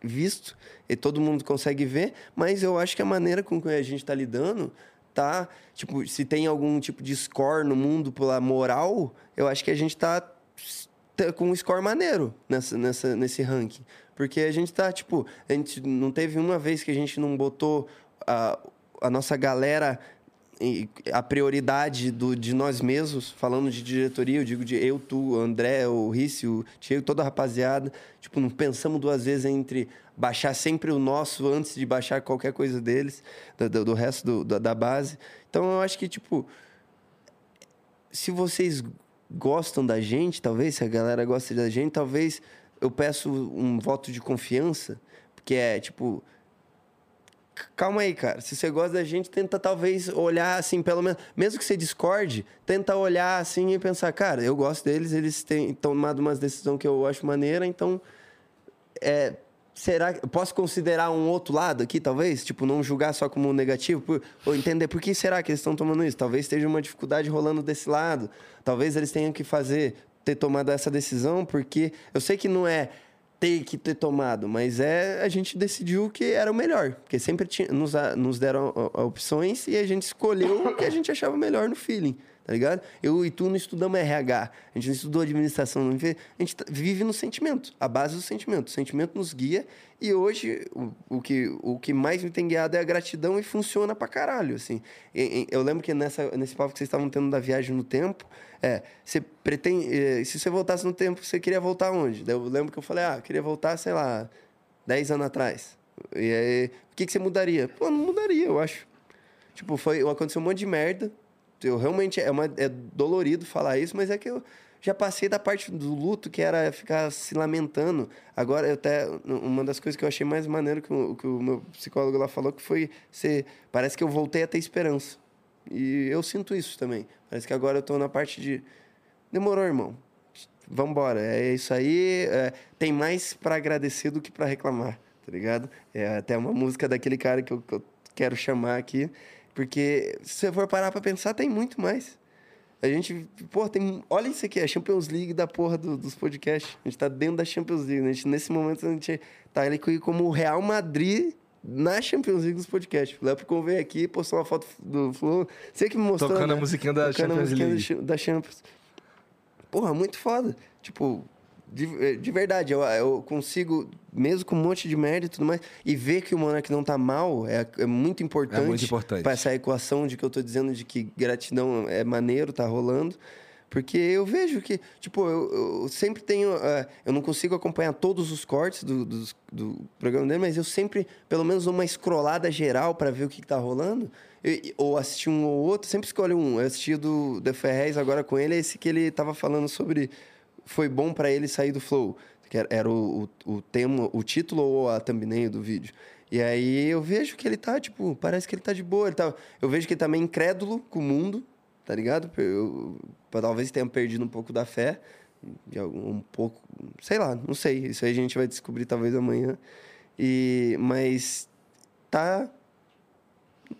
visto e todo mundo consegue ver, mas eu acho que a maneira com que a gente tá lidando tá, tipo, se tem algum tipo de score no mundo pela moral, eu acho que a gente tá com um score maneiro nessa, nessa, nesse ranking. Porque a gente tá, tipo, a gente não teve uma vez que a gente não botou a, a nossa galera a prioridade do, de nós mesmos, falando de diretoria, eu digo de eu, tu, André, o Risse, o Diego, toda a rapaziada. Tipo, não pensamos duas vezes entre baixar sempre o nosso antes de baixar qualquer coisa deles, do, do- do resto do- da, da base. Então, eu acho que, tipo, se vocês gostam da gente, talvez, se a galera gosta da gente, talvez eu peço um voto de confiança, porque é tipo. Calma aí, cara. Se você gosta da gente, tenta talvez olhar assim, pelo menos. Mesmo que você discorde, tenta olhar assim e pensar, cara, eu gosto deles, eles têm tomado umas decisões que eu acho maneira, então. É, será que posso considerar um outro lado aqui, talvez? Tipo, não julgar só como negativo, por- ou entender por que será que eles estão tomando isso? Talvez esteja uma dificuldade rolando desse lado. Talvez eles tenham que fazer, ter tomado essa decisão, porque eu sei que não é ter que ter tomado, mas é a gente decidiu que era o melhor, porque sempre tinha, nos, nos deram opções e a gente escolheu o que a gente achava melhor no feeling, tá ligado? Eu e tu não estudamos RH, a gente não estudou administração, a gente tá- vive no sentimento, a base do sentimento. O sentimento nos guia e hoje o, o que, o que mais me tem guiado é a gratidão e funciona pra caralho, assim. E- e- eu lembro que nessa, nesse papo que vocês estavam tendo da viagem no tempo, é, você pretende, eh, se você voltasse no tempo, você queria voltar onde? Eu lembro que eu falei, ah, eu queria voltar, sei lá, 10 anos atrás. E aí, o que, que você mudaria? Pô, não mudaria, eu acho. Tipo, foi, aconteceu um monte de merda. Eu realmente, é, uma, é dolorido falar isso, mas é que eu já passei da parte do luto, que era ficar se lamentando. Agora, eu até. Uma das coisas que eu achei mais maneiro que o, que o meu psicólogo lá falou, que foi ser. Parece que eu voltei a ter esperança. E eu sinto isso também. Parece que agora eu tô na parte de. Demorou, irmão. Vambora. É isso aí. é, tem mais para agradecer do que para reclamar, tá ligado? É até uma música daquele cara que eu, que eu quero chamar aqui. Porque se você for parar pra pensar, tem muito mais. A gente, pô, tem. Olha isso aqui, é a Champions League da porra do- dos podcasts. A gente tá dentro da Champions League. né? A gente, nesse momento, a gente tá ali co- como o Real Madrid na Champions League dos podcasts. O Léo convém aqui, postou uma foto do Flow. Você que me mostrou. Tocando a né? musiquinha da Tocando a Champions musiquinha League. da Champions. Porra, muito foda. Tipo, de, de verdade, eu, eu consigo, mesmo com um monte de merda e tudo mais, e ver que o Monark não tá mal é, é muito importante. É muito importante. Pra essa equação de que eu tô dizendo de que gratidão é maneiro, tá rolando. Porque eu vejo que, tipo, eu, eu sempre tenho. eh, eu não consigo acompanhar todos os cortes do, dos- do programa dele, mas eu sempre, pelo menos, uma escrolada geral para ver o que, que tá rolando. E- ou assistir um ou outro, sempre escolho um. Eu assisti do The Ferrez agora com ele, esse que ele tava falando sobre. Foi bom para ele sair do Flow. Que era, o, o, o tema, o título ou a thumbnail do vídeo. E aí eu vejo que ele tá, tipo, parece que ele tá de boa. Ele tá, eu vejo que ele tá meio incrédulo com o mundo, tá ligado? Eu, eu talvez tenha perdido um pouco da fé. Um pouco, sei lá, não sei. Isso aí a gente vai descobrir talvez amanhã. E, mas tá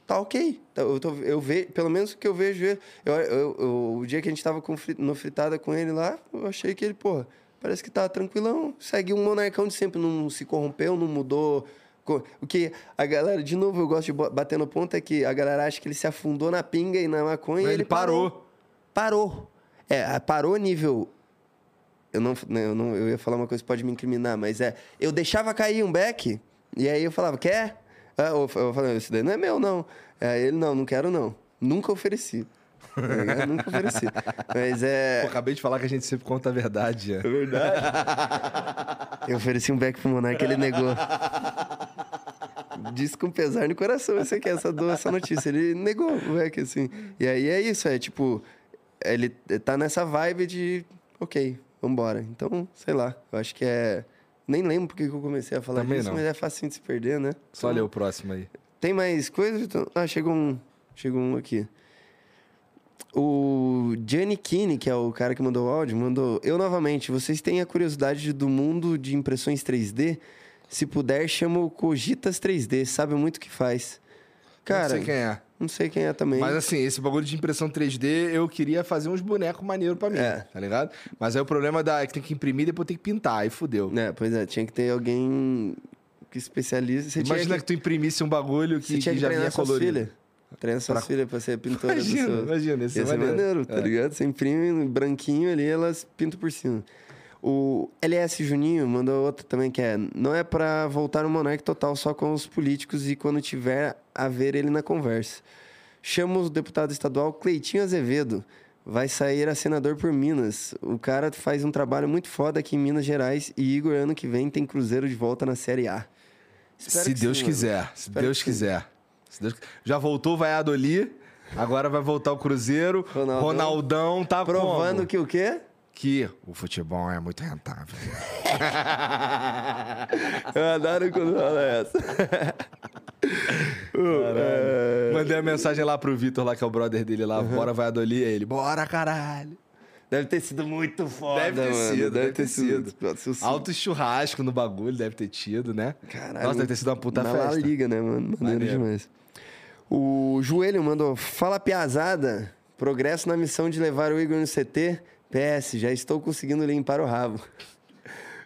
tá ok. Tá- Eu, tô, eu vejo, pelo menos o que eu vejo, eu, eu- eu- o dia que a gente tava com, no fritada com ele lá, eu achei que ele, pô, parece que tá tranquilão, segue um monarcão de sempre, não se corrompeu, não mudou. O que a galera, de novo, eu gosto de bater no ponto, é que a galera acha que ele se afundou na pinga e na maconha Mas ele ele parou. parou. Parou. É, parou nível. Eu não, né, eu não. Eu ia falar uma coisa que pode me incriminar, mas é. Eu deixava cair um beck, e aí eu falava, quer? Ah, eu, falava, isso daí não é meu, não. Aí ele, não, não quero, não. Nunca ofereci. Tá? Nunca ofereci. Mas é. Pô, acabei de falar que a gente sempre conta a verdade. já. É verdade. Eu ofereci um beck pro Monark, ele negou. Disse com pesar no coração, você quer essa, dor, essa notícia. Ele negou o beck, assim. E aí é isso, é tipo... Ele tá nessa vibe de... Ok, vambora. Então, sei lá, eu acho que é... Nem lembro porque que eu comecei a falar Também disso, não. mas é fácil de se perder, né? Só Então, ler o próximo aí. tem mais coisa? Vitor? Ah, chegou um. Chegou um aqui. O Gianni Kini, que é o cara que mandou o áudio, mandou. Eu novamente, vocês têm a curiosidade do mundo de impressões 3D? Se puder, chama o Cogitas 3D, sabe muito o que faz. Cara, não sei quem é. Não sei quem é também. Mas assim, esse bagulho de impressão 3D, eu queria fazer uns bonecos maneiros pra mim, É. tá ligado? Mas aí o problema da, é que tem que imprimir e depois tem que pintar, aí fudeu. É, pois é, tinha que ter alguém que especializa. Você Imagina tinha que... tu imprimisse um bagulho que, tinha que que já vinha colorido. filhas. Treina suas Pra- filhas pra ser pintora Imagina, do seu... imagina, esse é maneiro. tá É. ligado? Você imprime branquinho ali, elas pintam por cima. O LS Juninho mandou outra também que é: não é pra voltar o monarca total só com os políticos e quando tiver a ver ele na conversa. Chama o deputado estadual Cleitinho Azevedo. Vai sair a senador por Minas. O cara faz um trabalho muito foda aqui em Minas Gerais e Igor, ano que vem, tem Cruzeiro de volta na Série A. Espero Se Deus sim, quiser, se Deus quiser. Se Deus- Já voltou o Vaiadoli, agora vai voltar o Cruzeiro. Ronaldão. Ronaldão, tá Provando como? que o quê? Que o futebol é muito rentável. Eu adoro quando fala essa. É. Mandei a mensagem lá pro Vitor, lá que é o brother dele lá, bora Vaiadoli, aí ele, bora caralho. Deve ter sido muito foda, Deve ter mano. sido, deve ter sido. Nossa, eu sou- Alto churrasco no bagulho, deve ter tido, né? Caralho. Nossa, deve ter sido uma puta na festa. La Liga, né, mano? Maneiro, Maneiro. demais. O Joelho mandou: Fala piazada. Progresso na missão de levar o Igor no CT. PS, já estou conseguindo limpar o rabo.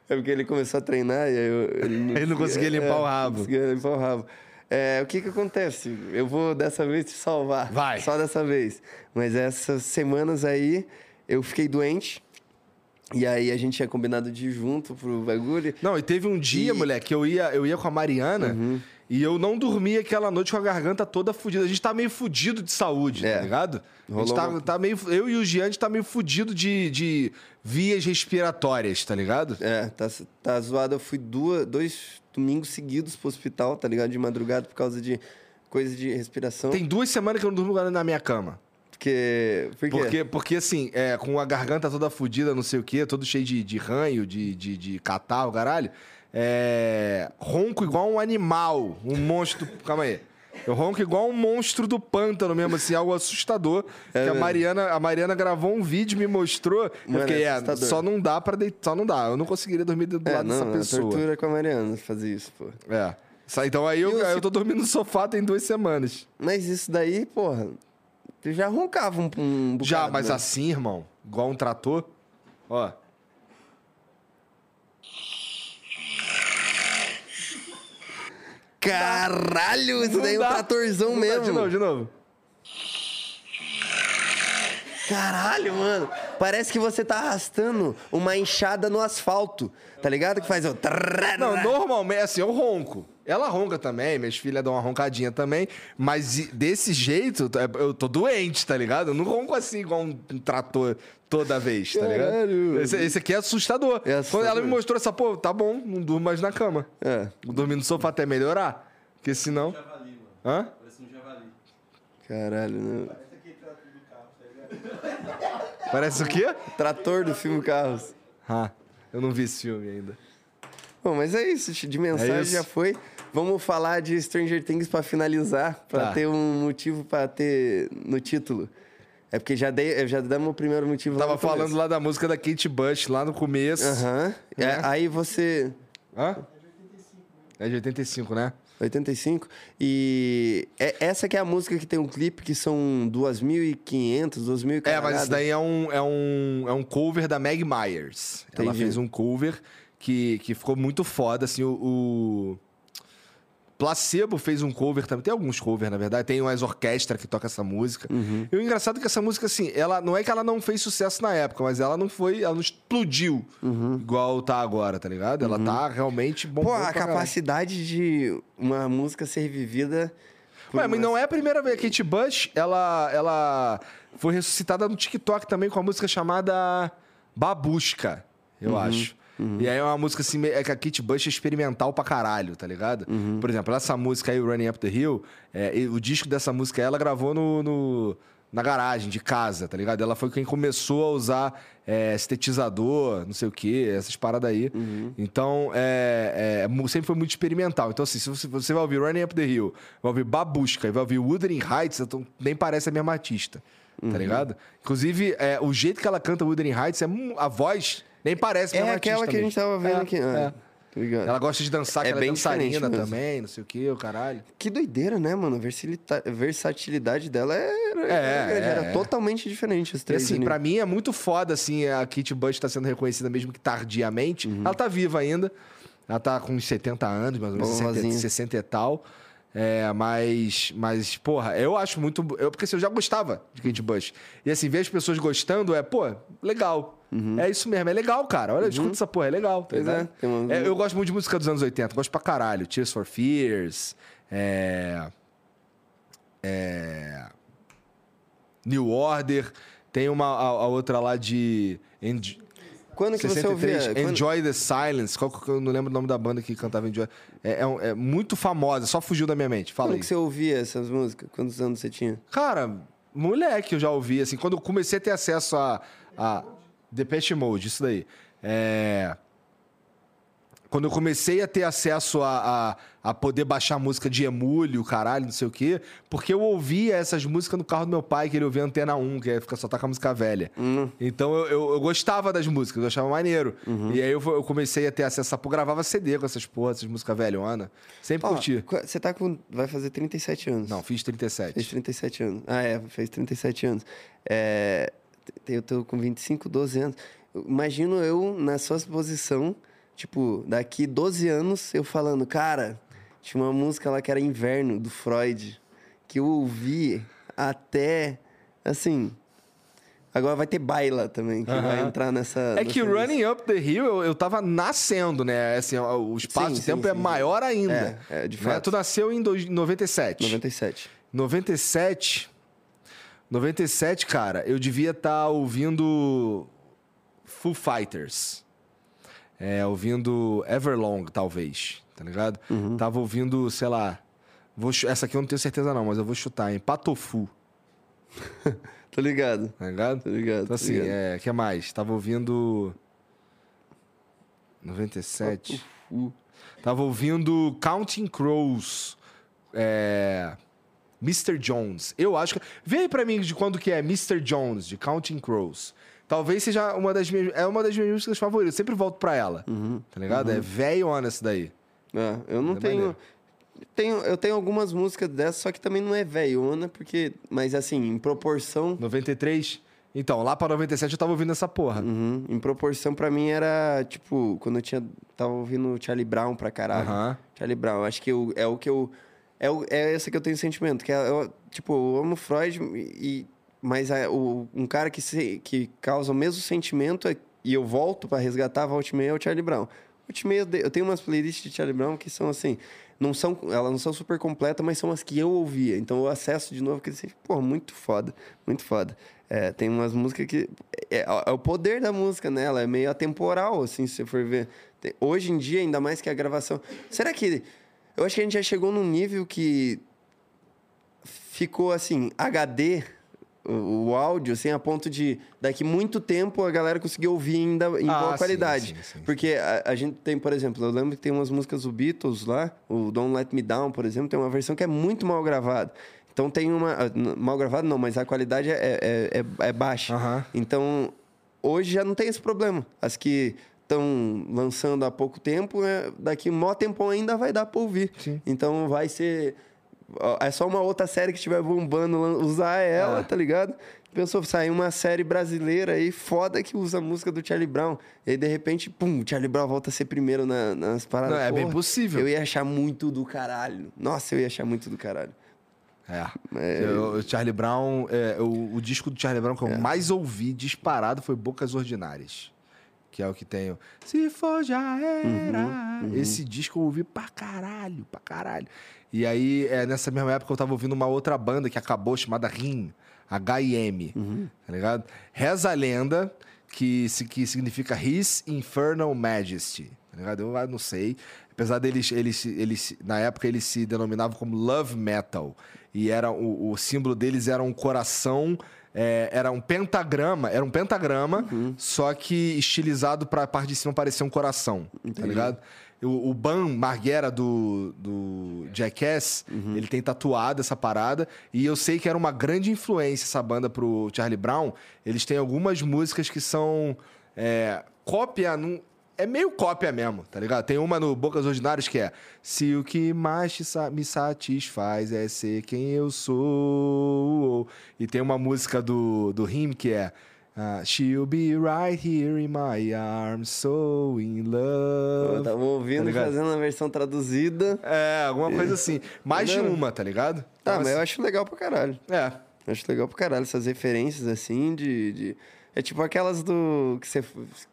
É porque ele começou a treinar e aí eu, ele, Ele não conseguia limpar o rabo. Não conseguia limpar o rabo. É, o que que acontece? Eu vou dessa vez te salvar. Vai. Só dessa vez. Mas essas semanas aí eu fiquei doente. E aí a gente tinha combinado de ir junto pro bagulho. Não, e teve um dia, E- Uhum. moleque, que eu ia, eu ia com a Mariana e eu não dormia aquela noite com a garganta toda fudida. A gente tá meio fudido de saúde, É. tá ligado? A gente tá, uma- tá meio. Eu e o Gian, a gente tá meio fudido de, de vias respiratórias, tá ligado? É, tá, tá zoado. Eu fui duas, dois domingos seguidos pro hospital, tá ligado? De madrugada por causa de coisa de respiração. Tem duas semanas que eu não durmo na minha cama. Porque. Por? Porque, porque assim, é, com a garganta toda fodida, não sei o quê, todo cheio de, de ranho, de, de, de catarro, caralho. É, ronco igual um animal, um monstro. Calma aí. Eu ronco igual um monstro do pântano mesmo, assim, algo assustador. que a. Mariana, a Mariana gravou um vídeo, me mostrou. Mano, fiquei, é é, só não dá pra deitar, só não dá. Eu não conseguiria dormir do É, lado dessa não, é pessoa. tortura com a Mariana fazer isso, pô. É. Então aí eu, aí eu tô dormindo no sofá tem duas semanas. Mas isso daí, porra. Tu já roncava um, um bocado, Já, mas né? assim, irmão, igual um trator. Ó. Caralho, isso daí é um dá. tratorzão Não dá, mesmo. De novo, de novo. Caralho, mano. Parece que você tá arrastando uma enxada no asfalto. Tá ligado? Que faz o. Não, normalmente, assim, eu ronco. Ela ronca também, minhas filhas dão uma roncadinha também. Mas desse jeito, é- eu tô doente, tá ligado? Eu não ronco assim, igual um trator toda vez, tá ligado? Esse, esse aqui é assustador. É assustador. Quando ela me mostrou essa, pô, tá bom, não durmo mais na cama. É. Vou dormir no sofá até melhorar. Porque senão. Javali, mano. Hã? Parece um javali. Caralho, né? Esse aqui é trato do carro, tá ligado? Parece o quê? Trator do filme Carros. Ah, eu não vi esse filme ainda. Bom, mas é isso. De mensagem É isso. já foi. Vamos falar de Stranger Things pra finalizar. Pra Tá. ter um motivo pra ter no título. É porque já, dei, já damos o primeiro motivo lá Tava começo. falando lá da música da Kate Bush, lá no começo. Aham. É, É. Aí você... Hã? É de 85, né? 85. E é, essa que é a música que tem um clipe que são 2.500, 2.000 É, mas isso daí é um, é um, é um cover da Meg Myers. Ela Entendi. fez um cover que, que ficou muito foda, assim, o... o... Placebo fez um cover também. Tem alguns covers, na verdade. Tem umas orquestras que toca essa música. Uhum. E o engraçado é que essa música, assim, ela não é que ela não fez sucesso na época, mas ela não foi, ela não explodiu Uhum. igual tá agora, tá ligado? Ela tá realmente bom. Pô, a capacidade de uma música ser vivida... Ué, mas não é a primeira vez. A Kate Bush, ela, ela foi ressuscitada no TikTok também com uma música chamada Babushka, eu acho. E aí é uma música assim, é que a Kate Bush é experimental pra caralho, tá ligado? Por exemplo, essa música aí, o Running Up the Hill, é, o disco dessa música ela gravou no, no- na garagem de casa, tá ligado? Ela foi quem começou a usar é, sintetizador, não sei o que, essas paradas aí. Então, é, é, sempre foi muito experimental. Então, assim, se você, você vai ouvir Running Up the Hill, vai ouvir Babushka e vai ouvir Wuthering Heights, então nem parece a mesma artista, tá ligado? Inclusive, é, o jeito que ela canta Wuthering Heights, é, a voz nem parece a É mesma aquela artista que a gente mesmo. tava vendo É, aqui. é. Ah, tá ligado? Ela gosta de dançar, É que ela é bem dançarina mesmo. também, não sei o que, o caralho. Que doideira, né, mano? A versatilidade dela era, É, era, era é. totalmente diferente. Os E três assim, ali. pra mim é muito foda, assim, a Kate Bush tá sendo reconhecida mesmo que tardiamente. Uhum. Ela tá viva ainda. Ela tá com uns 70 anos, mais ou menos, 60, Vovozinha. 60 e tal. É, mas, mas, porra, eu acho muito. Eu, porque assim, eu já gostava de Kate Bush. E assim, ver as pessoas gostando é, pô, legal. É isso mesmo, é legal, cara. Olha, escuta essa porra, é legal. Tá Uhum. É, É, eu gosto muito de música dos anos 80, gosto pra caralho. Tears for Fears, é. É. New Order. Tem uma a, a outra lá de. Enj- Quando que você 63, ouvia? Quando- Enjoy the Silence. Qual que eu não lembro o nome da banda que cantava Enjoy. É, é é muito famosa, só fugiu da minha mente. Fala Quando aí. que você ouvia essas músicas? Quantos anos você tinha? Cara, moleque, eu já ouvi, assim, quando eu comecei a ter acesso a, a Depeche Mode, isso daí. É... Quando eu comecei a ter acesso a, a, a poder baixar música de emulho, caralho, não sei o quê, porque eu ouvia essas músicas no carro do meu pai, que ele ouvia Antena 1, que fica só toca música velha. Então eu, eu, eu gostava das músicas, eu achava maneiro. E aí eu, eu comecei a ter acesso a... Pô, gravava CD com essas porra, essas músicas velhona. Sempre Ó, curti. você tá com. Vai fazer 37 anos. Não, fiz 37. Fez 37 anos. Ah, é, fez 37 anos. É, eu tô com 25, 12 anos. Imagino eu na sua posição, tipo, daqui 12 anos, eu falando, cara, tinha uma música lá que era Inverno, do Freud, que eu ouvi até, assim... Agora vai ter Baila também, que vai entrar nessa... É que nessa Running Up the Hill eu, eu tava nascendo, né? Assim, o espaço Sim, de sim, tempo é sim. maior ainda. É, é, de né? fato. Tu nasceu em dois- 97. 97. 97. 97, cara, eu devia estar ouvindo Foo Fighters. É, ouvindo Everlong, talvez, tá ligado? Uhum. Tava ouvindo, sei lá. Vou, essa aqui eu não tenho certeza, não, mas eu vou chutar, em Patofu. Tô ligado. tá ligado? Tô ligado. Então, tô assim, ligado. é, que mais? Tava ouvindo. 97. Uh, Tava ouvindo Counting Crows. É. Mr. Jones. Eu acho que. Vê aí pra mim de quando que é Mr. Jones, de Counting Crows. Talvez seja uma das minhas. É uma das minhas músicas favoritas. Sempre volto pra ela. Uhum. Tá ligado? É velho essa daí. É, eu não É tenho, maneiro. tenho. Eu tenho algumas músicas dessas, só que também não é velhona, porque. Mas assim, em proporção. 93? Então, lá pra 97 eu tava ouvindo essa porra. Uhum, em proporção, pra mim, era tipo, quando eu tinha. Tava ouvindo Charlie Brown pra caralho. Charlie Brown, acho que eu, é o que eu. É, é esse que eu tenho sentimento, que é, eu, tipo, eu amo Freud, e, mas é o, um cara que, se, que causa o mesmo sentimento é- e eu volto pra resgatar volta e meia é o Charlie Brown. Volta eu tenho umas playlists de Charlie Brown que são assim, não são, elas não são super completas, mas são as que eu ouvia. Então eu acesso de novo, que assim, pô, muito foda, muito foda. É, tem umas músicas que. É, é o poder da música, né? Ela é meio atemporal, assim, se você for ver. Hoje em dia, ainda mais que a gravação. Será que. Eu acho que a gente já chegou num nível que ficou assim, HD, o, o áudio, assim, a ponto de daqui muito tempo a galera conseguir ouvir ainda em Ah, boa sim, qualidade. sim, sim. Porque a, a gente tem, por exemplo, eu lembro que tem umas músicas do Beatles lá, o Don't Let Me Down, por exemplo, tem uma versão que é muito mal gravada. Então tem uma. Mal gravado não, mas a qualidade é, é, é, é baixa. Então, hoje já não tem esse problema. As que estão lançando há pouco tempo, é, daqui mó tempão ainda vai dar pra ouvir. Sim. Então vai ser. É só uma outra série que estiver bombando usar ela, É. tá ligado? Pensou, sair uma série brasileira aí foda que usa a música do Charlie Brown. E aí, de repente, pum, Charlie Brown volta a ser primeiro na- nas paradas. Não, é bem Porra, possível. Eu ia achar muito do caralho. Nossa, eu ia achar muito do caralho. É. Eu- o Charlie Brown, é, o, o disco do Charlie Brown que eu mais ouvi disparado foi Bocas Ordinárias. Que é o que tenho. Se for, já era. Esse disco eu ouvi pra caralho, pra caralho. E aí, é, nessa mesma época, eu tava ouvindo uma outra banda que acabou, chamada RIM. H-I-M. Tá ligado? Reza a lenda, que, se- que significa His Infernal Majesty. Tá ligado? Eu ah, não sei. Apesar deles, eles, eles, na época, eles se denominavam como Love Metal. E era, o, o símbolo deles era um coração. É, era um pentagrama, era um pentagrama, só que estilizado pra parte de cima parecer um coração, tá ligado? O, o Ban Marguera do, do Jackass, ele tem tatuado essa parada. E eu sei que era uma grande influência essa banda pro Charlie Brown. Eles têm algumas músicas que são é, cópia. Num, é meio cópia mesmo, tá ligado? Tem uma no Bocas Ordinárias que é Se o que mais me satisfaz é ser quem eu sou. E tem uma música do, do Him que é ah, She'll be right here in my arms, so in Eu love. tava ouvindo, ligado? fazendo a versão traduzida. É, alguma coisa assim. Mais de uma, tá ligado? Tá, Então, mas eu assim, acho legal pra caralho. É. Eu acho legal pra caralho essas referências assim de. de- É tipo aquelas do. que você.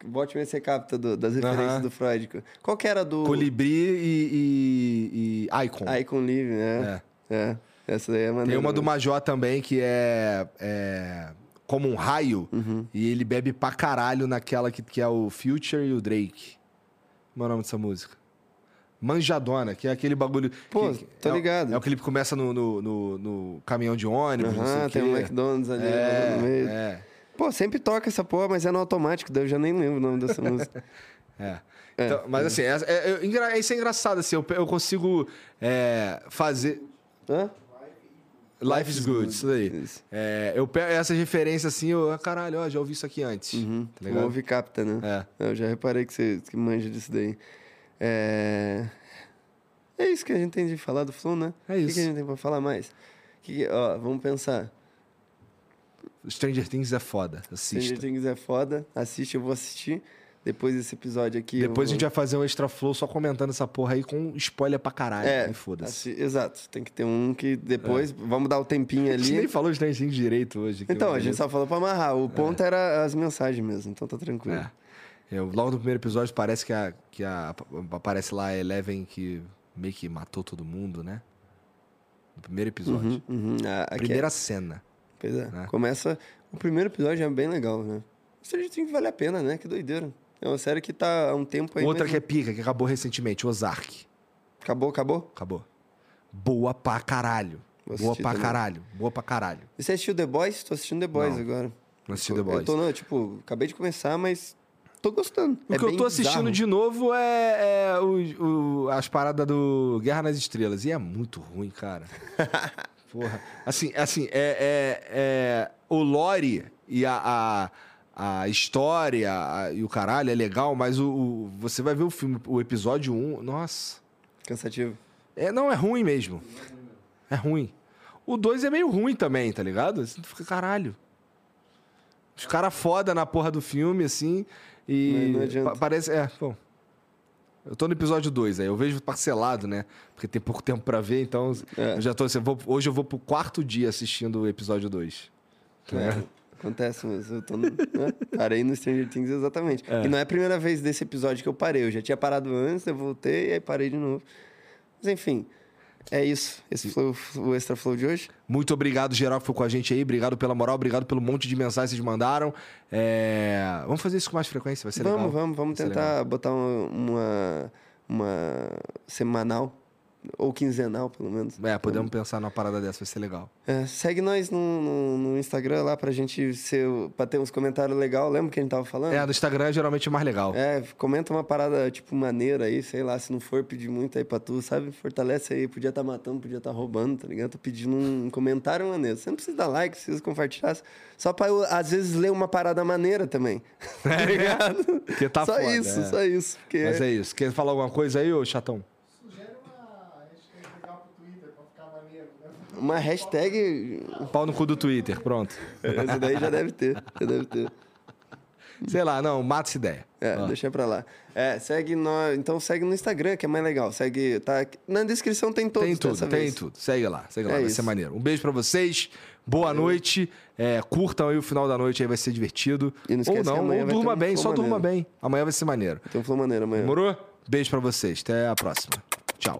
Bote você capta do- das referências do Freud. Qual que era do. Colibri e, e, e Icon. Icon Live, né? É. Essa daí é maneira. Tem uma do mesmo. Major também que é, é como um raio Uhum. e ele bebe pra caralho naquela que, que é o Future e o Drake. Como é o nome dessa música? Manjadona, que é aquele bagulho. Pô, que, tô é, ligado. É o clipe que começa no, no, no- no caminhão de ônibus. sei Aham, o tem um. McDonald's ali É, no meio. é, Pô, sempre toca essa porra, mas é no automático, daí eu já nem lembro o nome dessa música. é. Então, mas assim, é, é- é engra- isso é engraçado, assim, eu, eu consigo é, fazer. Hã? Life is good, isso daí. Isso. É, eu pego essas referências assim, eu, ah, caralho, ó, já ouvi isso aqui antes. Uhum. Tá ligado? Ouve capta, né? É. Eu já reparei que você que manja disso daí. É... é isso que a gente tem de falar do Flow, né? É O que, isso. que a gente tem pra falar mais? Que- ó, vamos pensar. Stranger Things é foda, Stranger assista. Things é foda. Assiste, eu vou assistir. Depois desse episódio aqui. eu Depois a vou- gente vai fazer um extra flow só comentando essa porra aí com spoiler pra caralho. É, foda-se. Exato. Tem que ter um que depois. Vamos dar o tempinho A gente nem ali. falou Stranger Things direito hoje. aqui, Então, a gente só falou pra amarrar. O ponto era as mensagens mesmo, então tá tranquilo. É. Eu, logo no primeiro episódio parece que a, que a. Aparece lá a Eleven que meio que matou todo mundo, né? No primeiro episódio. Uhum, uhum. A- aqui é- Primeira cena. Pois é. né? Começa. O primeiro episódio é bem legal, né? Stranger Things vale a pena, né? Que doideira. É uma série que tá há um tempo aí. Outra mas que é pica, que acabou recentemente, Ozark. Acabou, acabou? Acabou. Boa pra caralho. Boa pra também. caralho. Boa pra caralho. E você assistiu The Boys? Tô assistindo The Boys Não, agora. Não assisti The Eu Boys. tô, não, tipo, acabei de começar, mas tô gostando. O É que eu tô assistindo bizarro. de novo é, é o- o- as paradas do Guerra nas Estrelas. E é muito ruim, cara. Porra. Assim, assim é, é- é- o lore e a, a, a história a- e o caralho é legal, mas o, o- você vai ver o filme, o episódio 1, nossa. Cansativo. É, não, é ruim mesmo. É ruim. O 2 é meio ruim também, tá ligado? Tu fica caralho. Os caras foda na porra do filme, assim, e. Não- não adianta. pa- parece. É, bom. Eu tô no episódio 2, aí eu vejo parcelado, né? Porque tem pouco tempo pra ver, então É. eu já tô assim, vou- hoje eu vou pro quarto dia assistindo o episódio 2. É, acontece mesmo. Eu tô no, né? Parei no Stranger Things exatamente. É. E não é a primeira vez desse episódio que eu parei. Eu já tinha parado antes, eu voltei e aí parei de novo. Mas enfim, é isso. Esse foi o- Extra Flow de hoje. Muito obrigado, geral, que foi com a gente aí. Obrigado pela moral, obrigado pelo monte de mensagens que vocês mandaram. É, Vamos fazer isso com mais frequência, vai ser vamos, legal. vamos, vamos ser tentar botar uma, uma, uma semanal ou quinzenal, pelo menos. É, podemos pensar numa parada dessa, vai ser legal. É, segue nós no, no, no Instagram lá pra gente ser, pra ter uns comentários legais. Lembra que a gente tava falando? É, no Instagram é geralmente mais legal. É, comenta uma parada, tipo, maneira aí, sei lá, se não for pedir muito aí pra tu, sabe? Fortalece aí, podia estar matando, podia estar roubando, tá ligado? Tô pedindo um comentário maneiro. Você não precisa dar like, precisa compartilhar, só pra eu, às vezes, ler uma parada maneira também. tá ligado? Porque tá só foda, isso, é. só isso. Porque Mas é isso. Quer falar alguma coisa aí, ô chatão? Sugere uma hashtag legal pro Twitter pra ficar maneiro, né? Uma hashtag, Pau no cu do Twitter, pronto. essa daí já deve ter, já deve ter. Sei lá, não, mata essa ideia. É, Ah. deixa pra lá. É, segue nós, então segue no Instagram, que é mais legal. Segue, tá na descrição tem todos Tem tudo, tem vez. tudo. Segue lá, segue lá, É vai isso. ser maneiro. Um beijo pra vocês, boa noite. É, curtam aí o final da noite, aí vai ser divertido. E não ou não, ou vai durma bem, só durma maneiro. bem. Amanhã vai ser maneiro. Tem um flow maneiro amanhã. Demorou? Beijo pra vocês, até a próxima. Tchau.